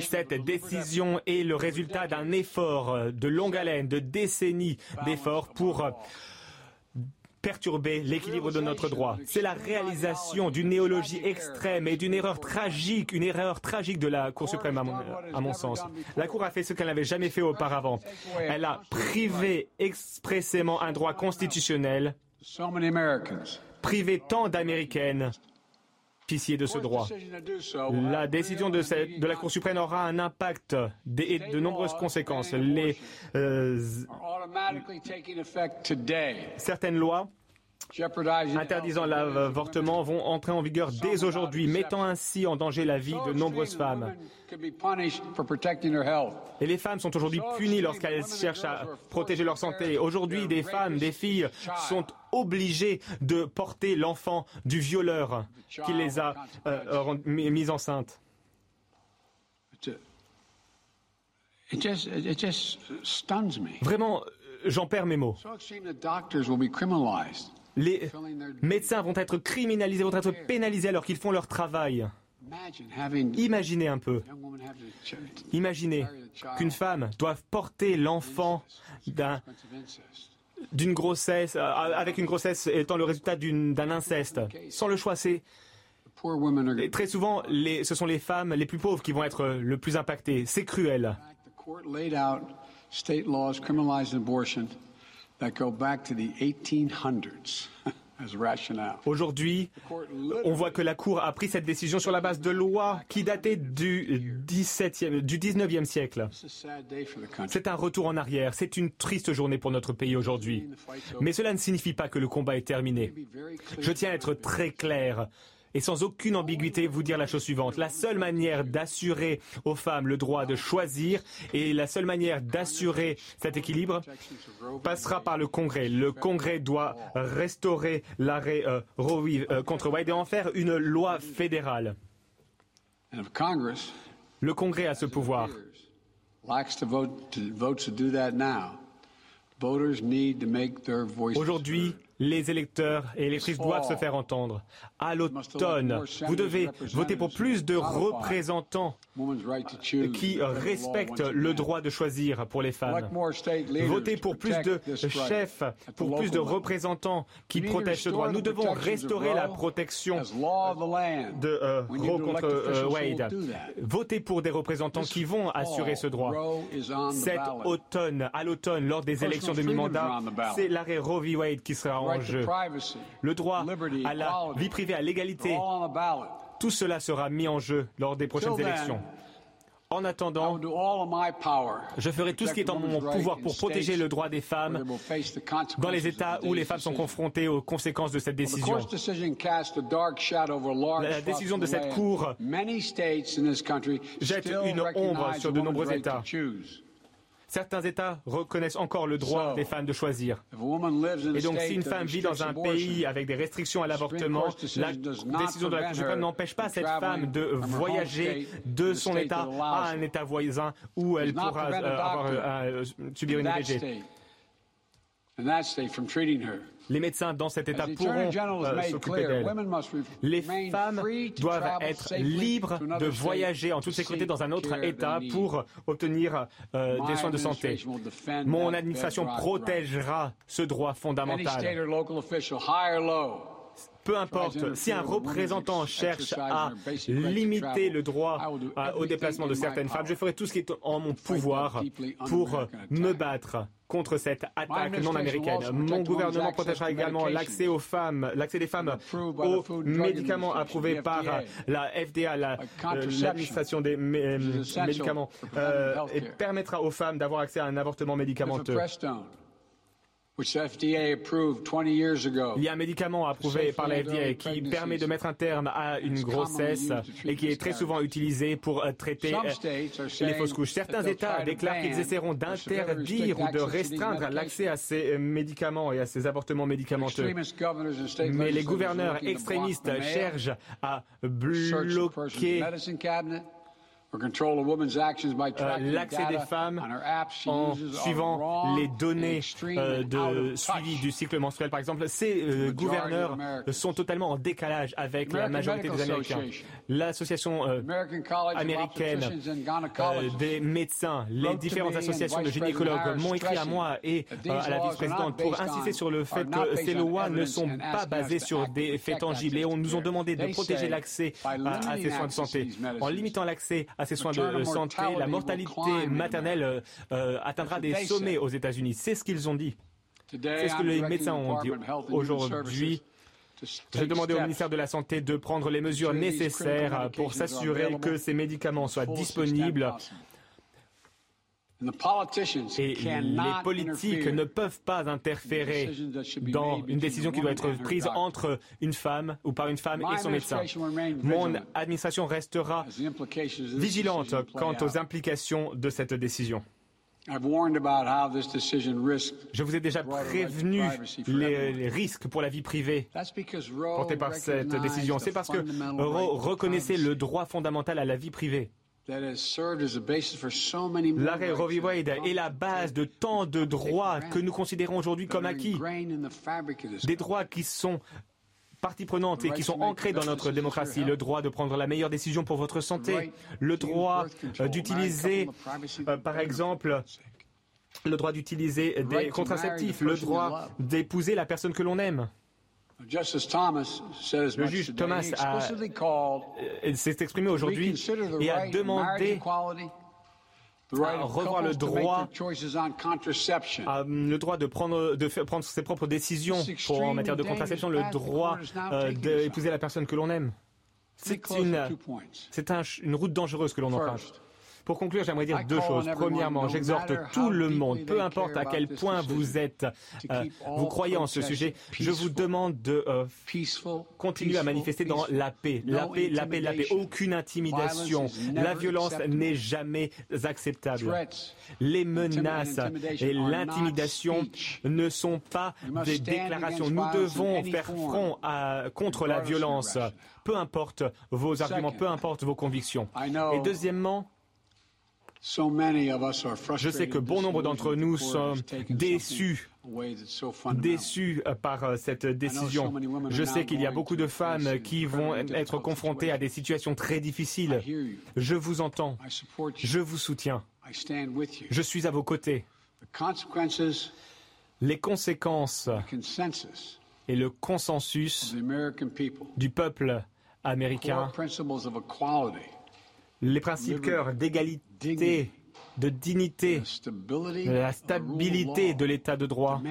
Cette décision est le résultat d'un effort de longue haleine, de décennies d'efforts pour perturber l'équilibre de notre droit. C'est la réalisation d'une néologie extrême et d'une erreur tragique, une erreur tragique de la Cour suprême à mon, à mon sens. La Cour a fait ce qu'elle n'avait jamais fait auparavant. Elle a privé expressément un droit constitutionnel, privé tant d'Américaines de ce droit. La décision de, cette, de, la Cour suprême aura un impact et de nombreuses conséquences. Les, euh, certaines lois interdisant l'avortement vont entrer en vigueur dès aujourd'hui, mettant ainsi en danger la vie de nombreuses femmes. Et les femmes sont aujourd'hui punies lorsqu'elles cherchent à protéger leur santé. Aujourd'hui, des femmes, des filles sont obligées de porter l'enfant du violeur qui les a euh, mises enceintes. Vraiment, j'en perds mes mots les médecins vont être criminalisés, vont être pénalisés alors qu'ils font leur travail. Imaginez un peu. Imaginez qu'une femme doive porter l'enfant d'une grossesse, euh, avec une grossesse étant le résultat d'un inceste. Sans le choix, c'est très souvent ce sont les femmes les plus pauvres qui vont être le plus impactées. C'est cruel. Aujourd'hui, on voit que la Cour a pris cette décision sur la base de lois qui dataient du, 17e, du 19e siècle. C'est un retour en arrière. C'est une triste journée pour notre pays aujourd'hui. Mais cela ne signifie pas que le combat est terminé. Je tiens à être très clair et sans aucune ambiguïté vous dire la chose suivante. La seule manière d'assurer aux femmes le droit de choisir et la seule manière d'assurer cet équilibre passera par le Congrès. Le Congrès doit restaurer l'arrêt euh, Roe euh, contre Wade et en faire une loi fédérale. Le Congrès a ce pouvoir. Aujourd'hui, les électeurs et électrices doivent se faire entendre. À l'automne, vous devez voter pour plus de représentants qui respectent le droit de choisir pour les femmes. Votez pour plus de chefs, pour plus de représentants qui protègent ce droit. Nous devons restaurer la protection de euh, Roe contre euh, Wade. Votez pour des représentants qui vont assurer ce droit. Cet automne, à l'automne, lors des élections de mi-mandat, c'est l'arrêt Roe v. Wade qui sera en jeu. Le droit à la vie privée, à l'égalité, tout cela sera mis en jeu lors des prochaines élections. En attendant, je ferai tout ce qui est en mon pouvoir pour protéger le droit des femmes dans les États où les femmes sont confrontées aux conséquences de cette décision. La décision de cette Cour jette une ombre sur de nombreux États. Certains États reconnaissent encore le droit des femmes de choisir. Et donc, si une femme vit dans un pays avec des restrictions à l'avortement, la décision de la Cour suprême n'empêche pas cette femme de voyager de son État à un État voisin où elle pourra euh, avoir, euh, subir une IVG. Les médecins dans cet état pourront euh, s'occuper d'elle. Les femmes doivent être libres de voyager en toute sécurité dans un autre État pour obtenir euh, des soins de santé. Mon administration protégera ce droit fondamental. Peu importe, si un représentant cherche à limiter le droit au déplacement de certaines femmes, je ferai tout ce qui est en mon pouvoir pour me battre contre cette attaque non américaine. Mon gouvernement protégera également l'accès aux femmes, l'accès des femmes aux médicaments approuvés par la FDA, euh, l'administration des euh, médicaments, euh, et permettra aux femmes d'avoir accès à un avortement médicamenteux. Il y a un médicament approuvé par la FDA qui permet de mettre un terme à une grossesse et qui est très souvent utilisé pour euh, traiter euh, les fausses couches. Certains États déclarent qu'ils essaieront d'interdire ou de restreindre l'accès à ces euh, médicaments et à ces avortements médicamenteux. Mais les gouverneurs extrémistes cherchent à bloquer euh, l'accès des femmes en suivant les données euh, de suivi du cycle menstruel, par exemple. Ces euh, gouverneurs sont totalement en décalage avec la majorité des Américains. L'association américaine des médecins, les différentes associations de gynécologues m'ont écrit à moi et à la vice-présidente pour insister sur le fait que ces lois ne sont pas basées sur des faits tangibles. Et on nous ont demandé de protéger l'accès à, ces soins de santé en limitant l'accès à ces soins de santé, la mortalité maternelle euh, euh, atteindra des sommets aux États-Unis. C'est ce qu'ils ont dit. C'est ce que les médecins ont dit aujourd'hui. J'ai demandé au ministère de la Santé de prendre les mesures nécessaires pour s'assurer que ces médicaments soient disponibles et les politiques ne peuvent pas interférer dans une décision qui doit être prise entre une femme ou par une femme et son médecin. Mon administration restera vigilante quant aux implications de cette décision. Je vous ai déjà prévenu les, risques pour la vie privée portés par cette décision. C'est parce que reconnaissez le droit fondamental à la vie privée. L'arrêt Roe v. Wade est la base de tant de droits que nous considérons aujourd'hui comme acquis. Des droits qui sont partie prenante et qui sont ancrés dans notre démocratie. Le droit de prendre la meilleure décision pour votre santé, le droit euh, d'utiliser, euh, par exemple, le droit d'utiliser des contraceptifs, le droit d'épouser la personne que l'on aime. Le juge Thomas s'est exprimé aujourd'hui et a demandé à revoir le droit, le droit de prendre, de faire, prendre ses propres décisions pour, en matière de contraception, le droit euh, d'épouser la personne que l'on aime. C'est une, c'est une route dangereuse que l'on emprunte. Pour conclure, j'aimerais dire deux choses. Premièrement, j'exhorte tout le monde, peu importe à quel point vous êtes, euh, vous croyez en ce sujet, je vous demande de euh, continuer à manifester dans la paix. La paix, la paix, la paix. Aucune intimidation. La violence n'est jamais acceptable. Les menaces et l'intimidation ne sont pas des déclarations. Nous devons faire front à, contre la violence, peu importe vos arguments, peu importe vos convictions. Et deuxièmement, Je sais que bon nombre d'entre nous sont déçus déçus par euh, cette décision. Je sais qu'il y a beaucoup de femmes qui vont être confrontées à des situations très difficiles. Je vous entends. Je vous soutiens. Je suis à vos côtés. Les conséquences et le consensus du peuple américain, les principes cœurs d'égalité, de dignité, de la stabilité de l'état de droit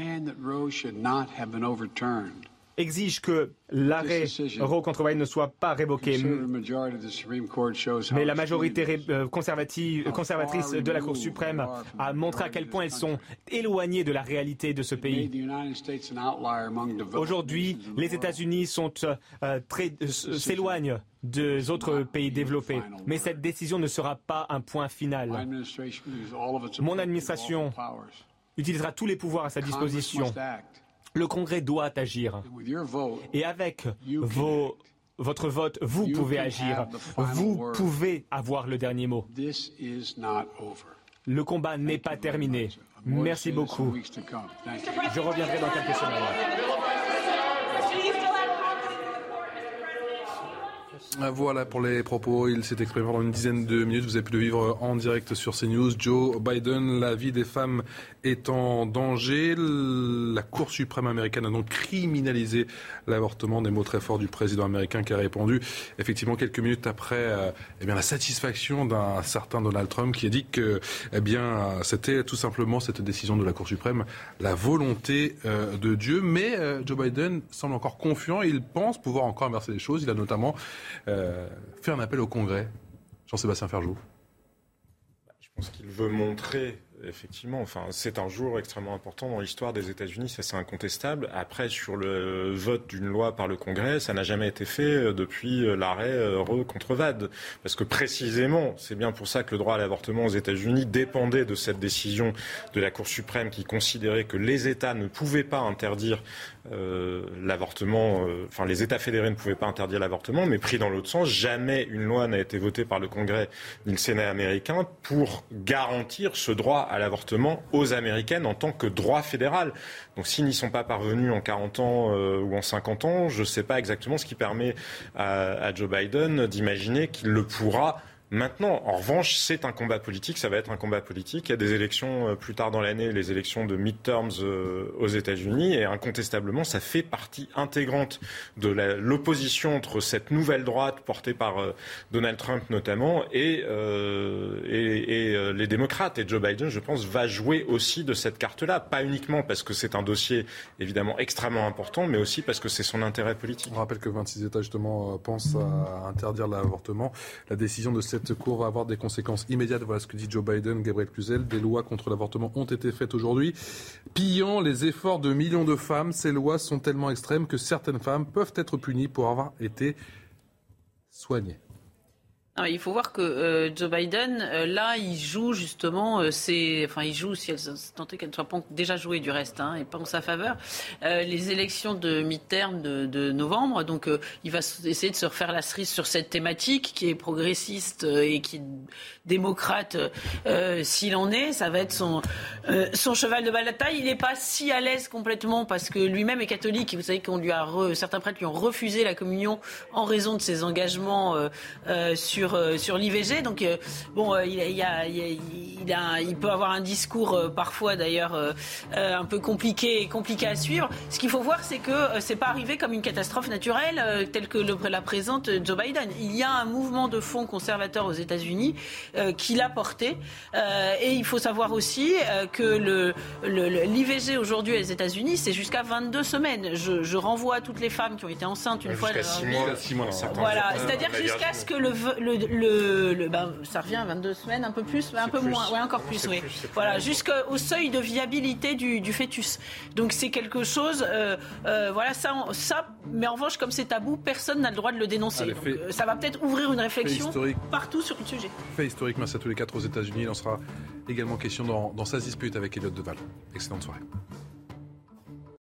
exige que l'arrêt Roe contre Wade ne soit pas révoqué. Mais la majorité euh, conservatrice de la Cour suprême a montré à quel point elles sont éloignées de la réalité de ce pays. Aujourd'hui, les États-Unis sont euh, euh, s'éloignent des autres pays développés. Mais cette décision ne sera pas un point final. Mon administration utilisera tous les pouvoirs à sa disposition le Congrès doit agir. Et avec vos, votre vote, vous pouvez agir. Vous pouvez avoir le dernier mot. Le combat n'est pas terminé. Merci beaucoup. Je reviendrai dans quelques semaines. Voilà pour les propos. Il s'est exprimé pendant une dizaine de minutes. Vous avez pu le vivre en direct sur CNews. Joe Biden, la vie des femmes est en danger. La Cour suprême américaine a donc criminalisé l'avortement. Des mots très forts du président américain qui a répondu effectivement quelques minutes après euh, eh bien, la satisfaction d'un certain Donald Trump qui a dit que eh bien, c'était tout simplement cette décision de la Cour suprême la volonté euh, de Dieu. Mais euh, Joe Biden semble encore confiant. Il pense pouvoir encore inverser les choses. Il a notamment euh, fait un appel au Congrès. Jean-Sébastien Ferjou. Je pense qu'il veut montrer effectivement. Enfin, c'est un jour extrêmement important dans l'histoire des États-Unis, ça c'est incontestable. Après, sur le vote d'une loi par le Congrès, ça n'a jamais été fait euh, depuis euh, l'arrêt euh, Roe contre Vade. Parce que précisément, c'est bien pour ça que le droit à l'avortement aux États-Unis dépendait de cette décision de la Cour suprême qui considérait que les États ne pouvaient pas interdire l'avortement, enfin les États fédérés ne pouvaient pas interdire l'avortement, mais pris dans l'autre sens, jamais une loi n'a été votée par le Congrès ni le Sénat américain pour garantir ce droit à l'avortement aux Américaines en tant que droit fédéral. Donc s'ils n'y sont pas parvenus en 40 ans euh, ou en 50 ans, je ne sais pas exactement ce qui permet à Joe Biden d'imaginer qu'il le pourra Maintenant, en revanche, c'est un combat politique, ça va être un combat politique. Il y a des élections euh, plus tard dans l'année, les élections de midterms euh, aux États-Unis, et incontestablement, ça fait partie intégrante de l'opposition entre cette nouvelle droite portée par euh, Donald Trump notamment et, les démocrates. Et Joe Biden, je pense, va jouer aussi de cette carte-là, pas uniquement parce que c'est un dossier évidemment extrêmement important, mais aussi parce que c'est son intérêt politique. On rappelle que 26 États justement pensent à interdire l'avortement. La décision de cette cette cour va avoir des conséquences immédiates. Voilà ce que dit Joe Biden, Gabriel Cluzel. Des lois contre l'avortement ont été faites aujourd'hui, pillant les efforts de millions de femmes. Ces lois sont tellement extrêmes que certaines femmes peuvent être punies pour avoir été soignées il faut voir que euh, Joe Biden, euh, là, il joue justement, euh, enfin, il joue, si elle tentait qu'elle ne soit pas déjà jouée du reste, hein, et pas en sa faveur, les élections de mi-terme de, novembre. Donc, il va essayer de se refaire la cerise sur cette thématique qui est progressiste et qui est démocrate s'il en est. Ça va être son, son cheval de bataille. Il n'est pas si à l'aise complètement parce que lui-même est catholique. Vous savez qu'on lui a, certains prêtres lui ont refusé la communion en raison de ses engagements sur euh, sur, l'IVG. Donc, euh, bon, il, y a, il, peut avoir un discours euh, parfois d'ailleurs un peu compliqué, compliqué à suivre. Ce qu'il faut voir, c'est que c'est pas arrivé comme une catastrophe naturelle telle que le, la présente Joe Biden. Il y a un mouvement de fond conservateur aux États-Unis qui l'a porté. et il faut savoir aussi que le, l'IVG aujourd'hui aux États-Unis, c'est jusqu'à 22 semaines. Je, renvoie à toutes les femmes qui ont été enceintes une fois. Jusqu'à 6 mois, Voilà, c'est-à-dire jusqu'à ce que le, le, ben, ça revient à 22 semaines, un peu plus, un peu moins, ouais, encore plus, oui. Voilà, jusqu'au seuil de viabilité du, fœtus. Donc c'est quelque chose, euh, euh, voilà, ça, ça, mais en revanche, comme c'est tabou, personne n'a le droit de le dénoncer. Donc, euh, ça va peut-être ouvrir une réflexion partout sur le sujet. Fait historique, merci à tous les quatre aux États-Unis. Il en sera également question dans, dans sa dispute avec Elliot Deval. Excellente soirée.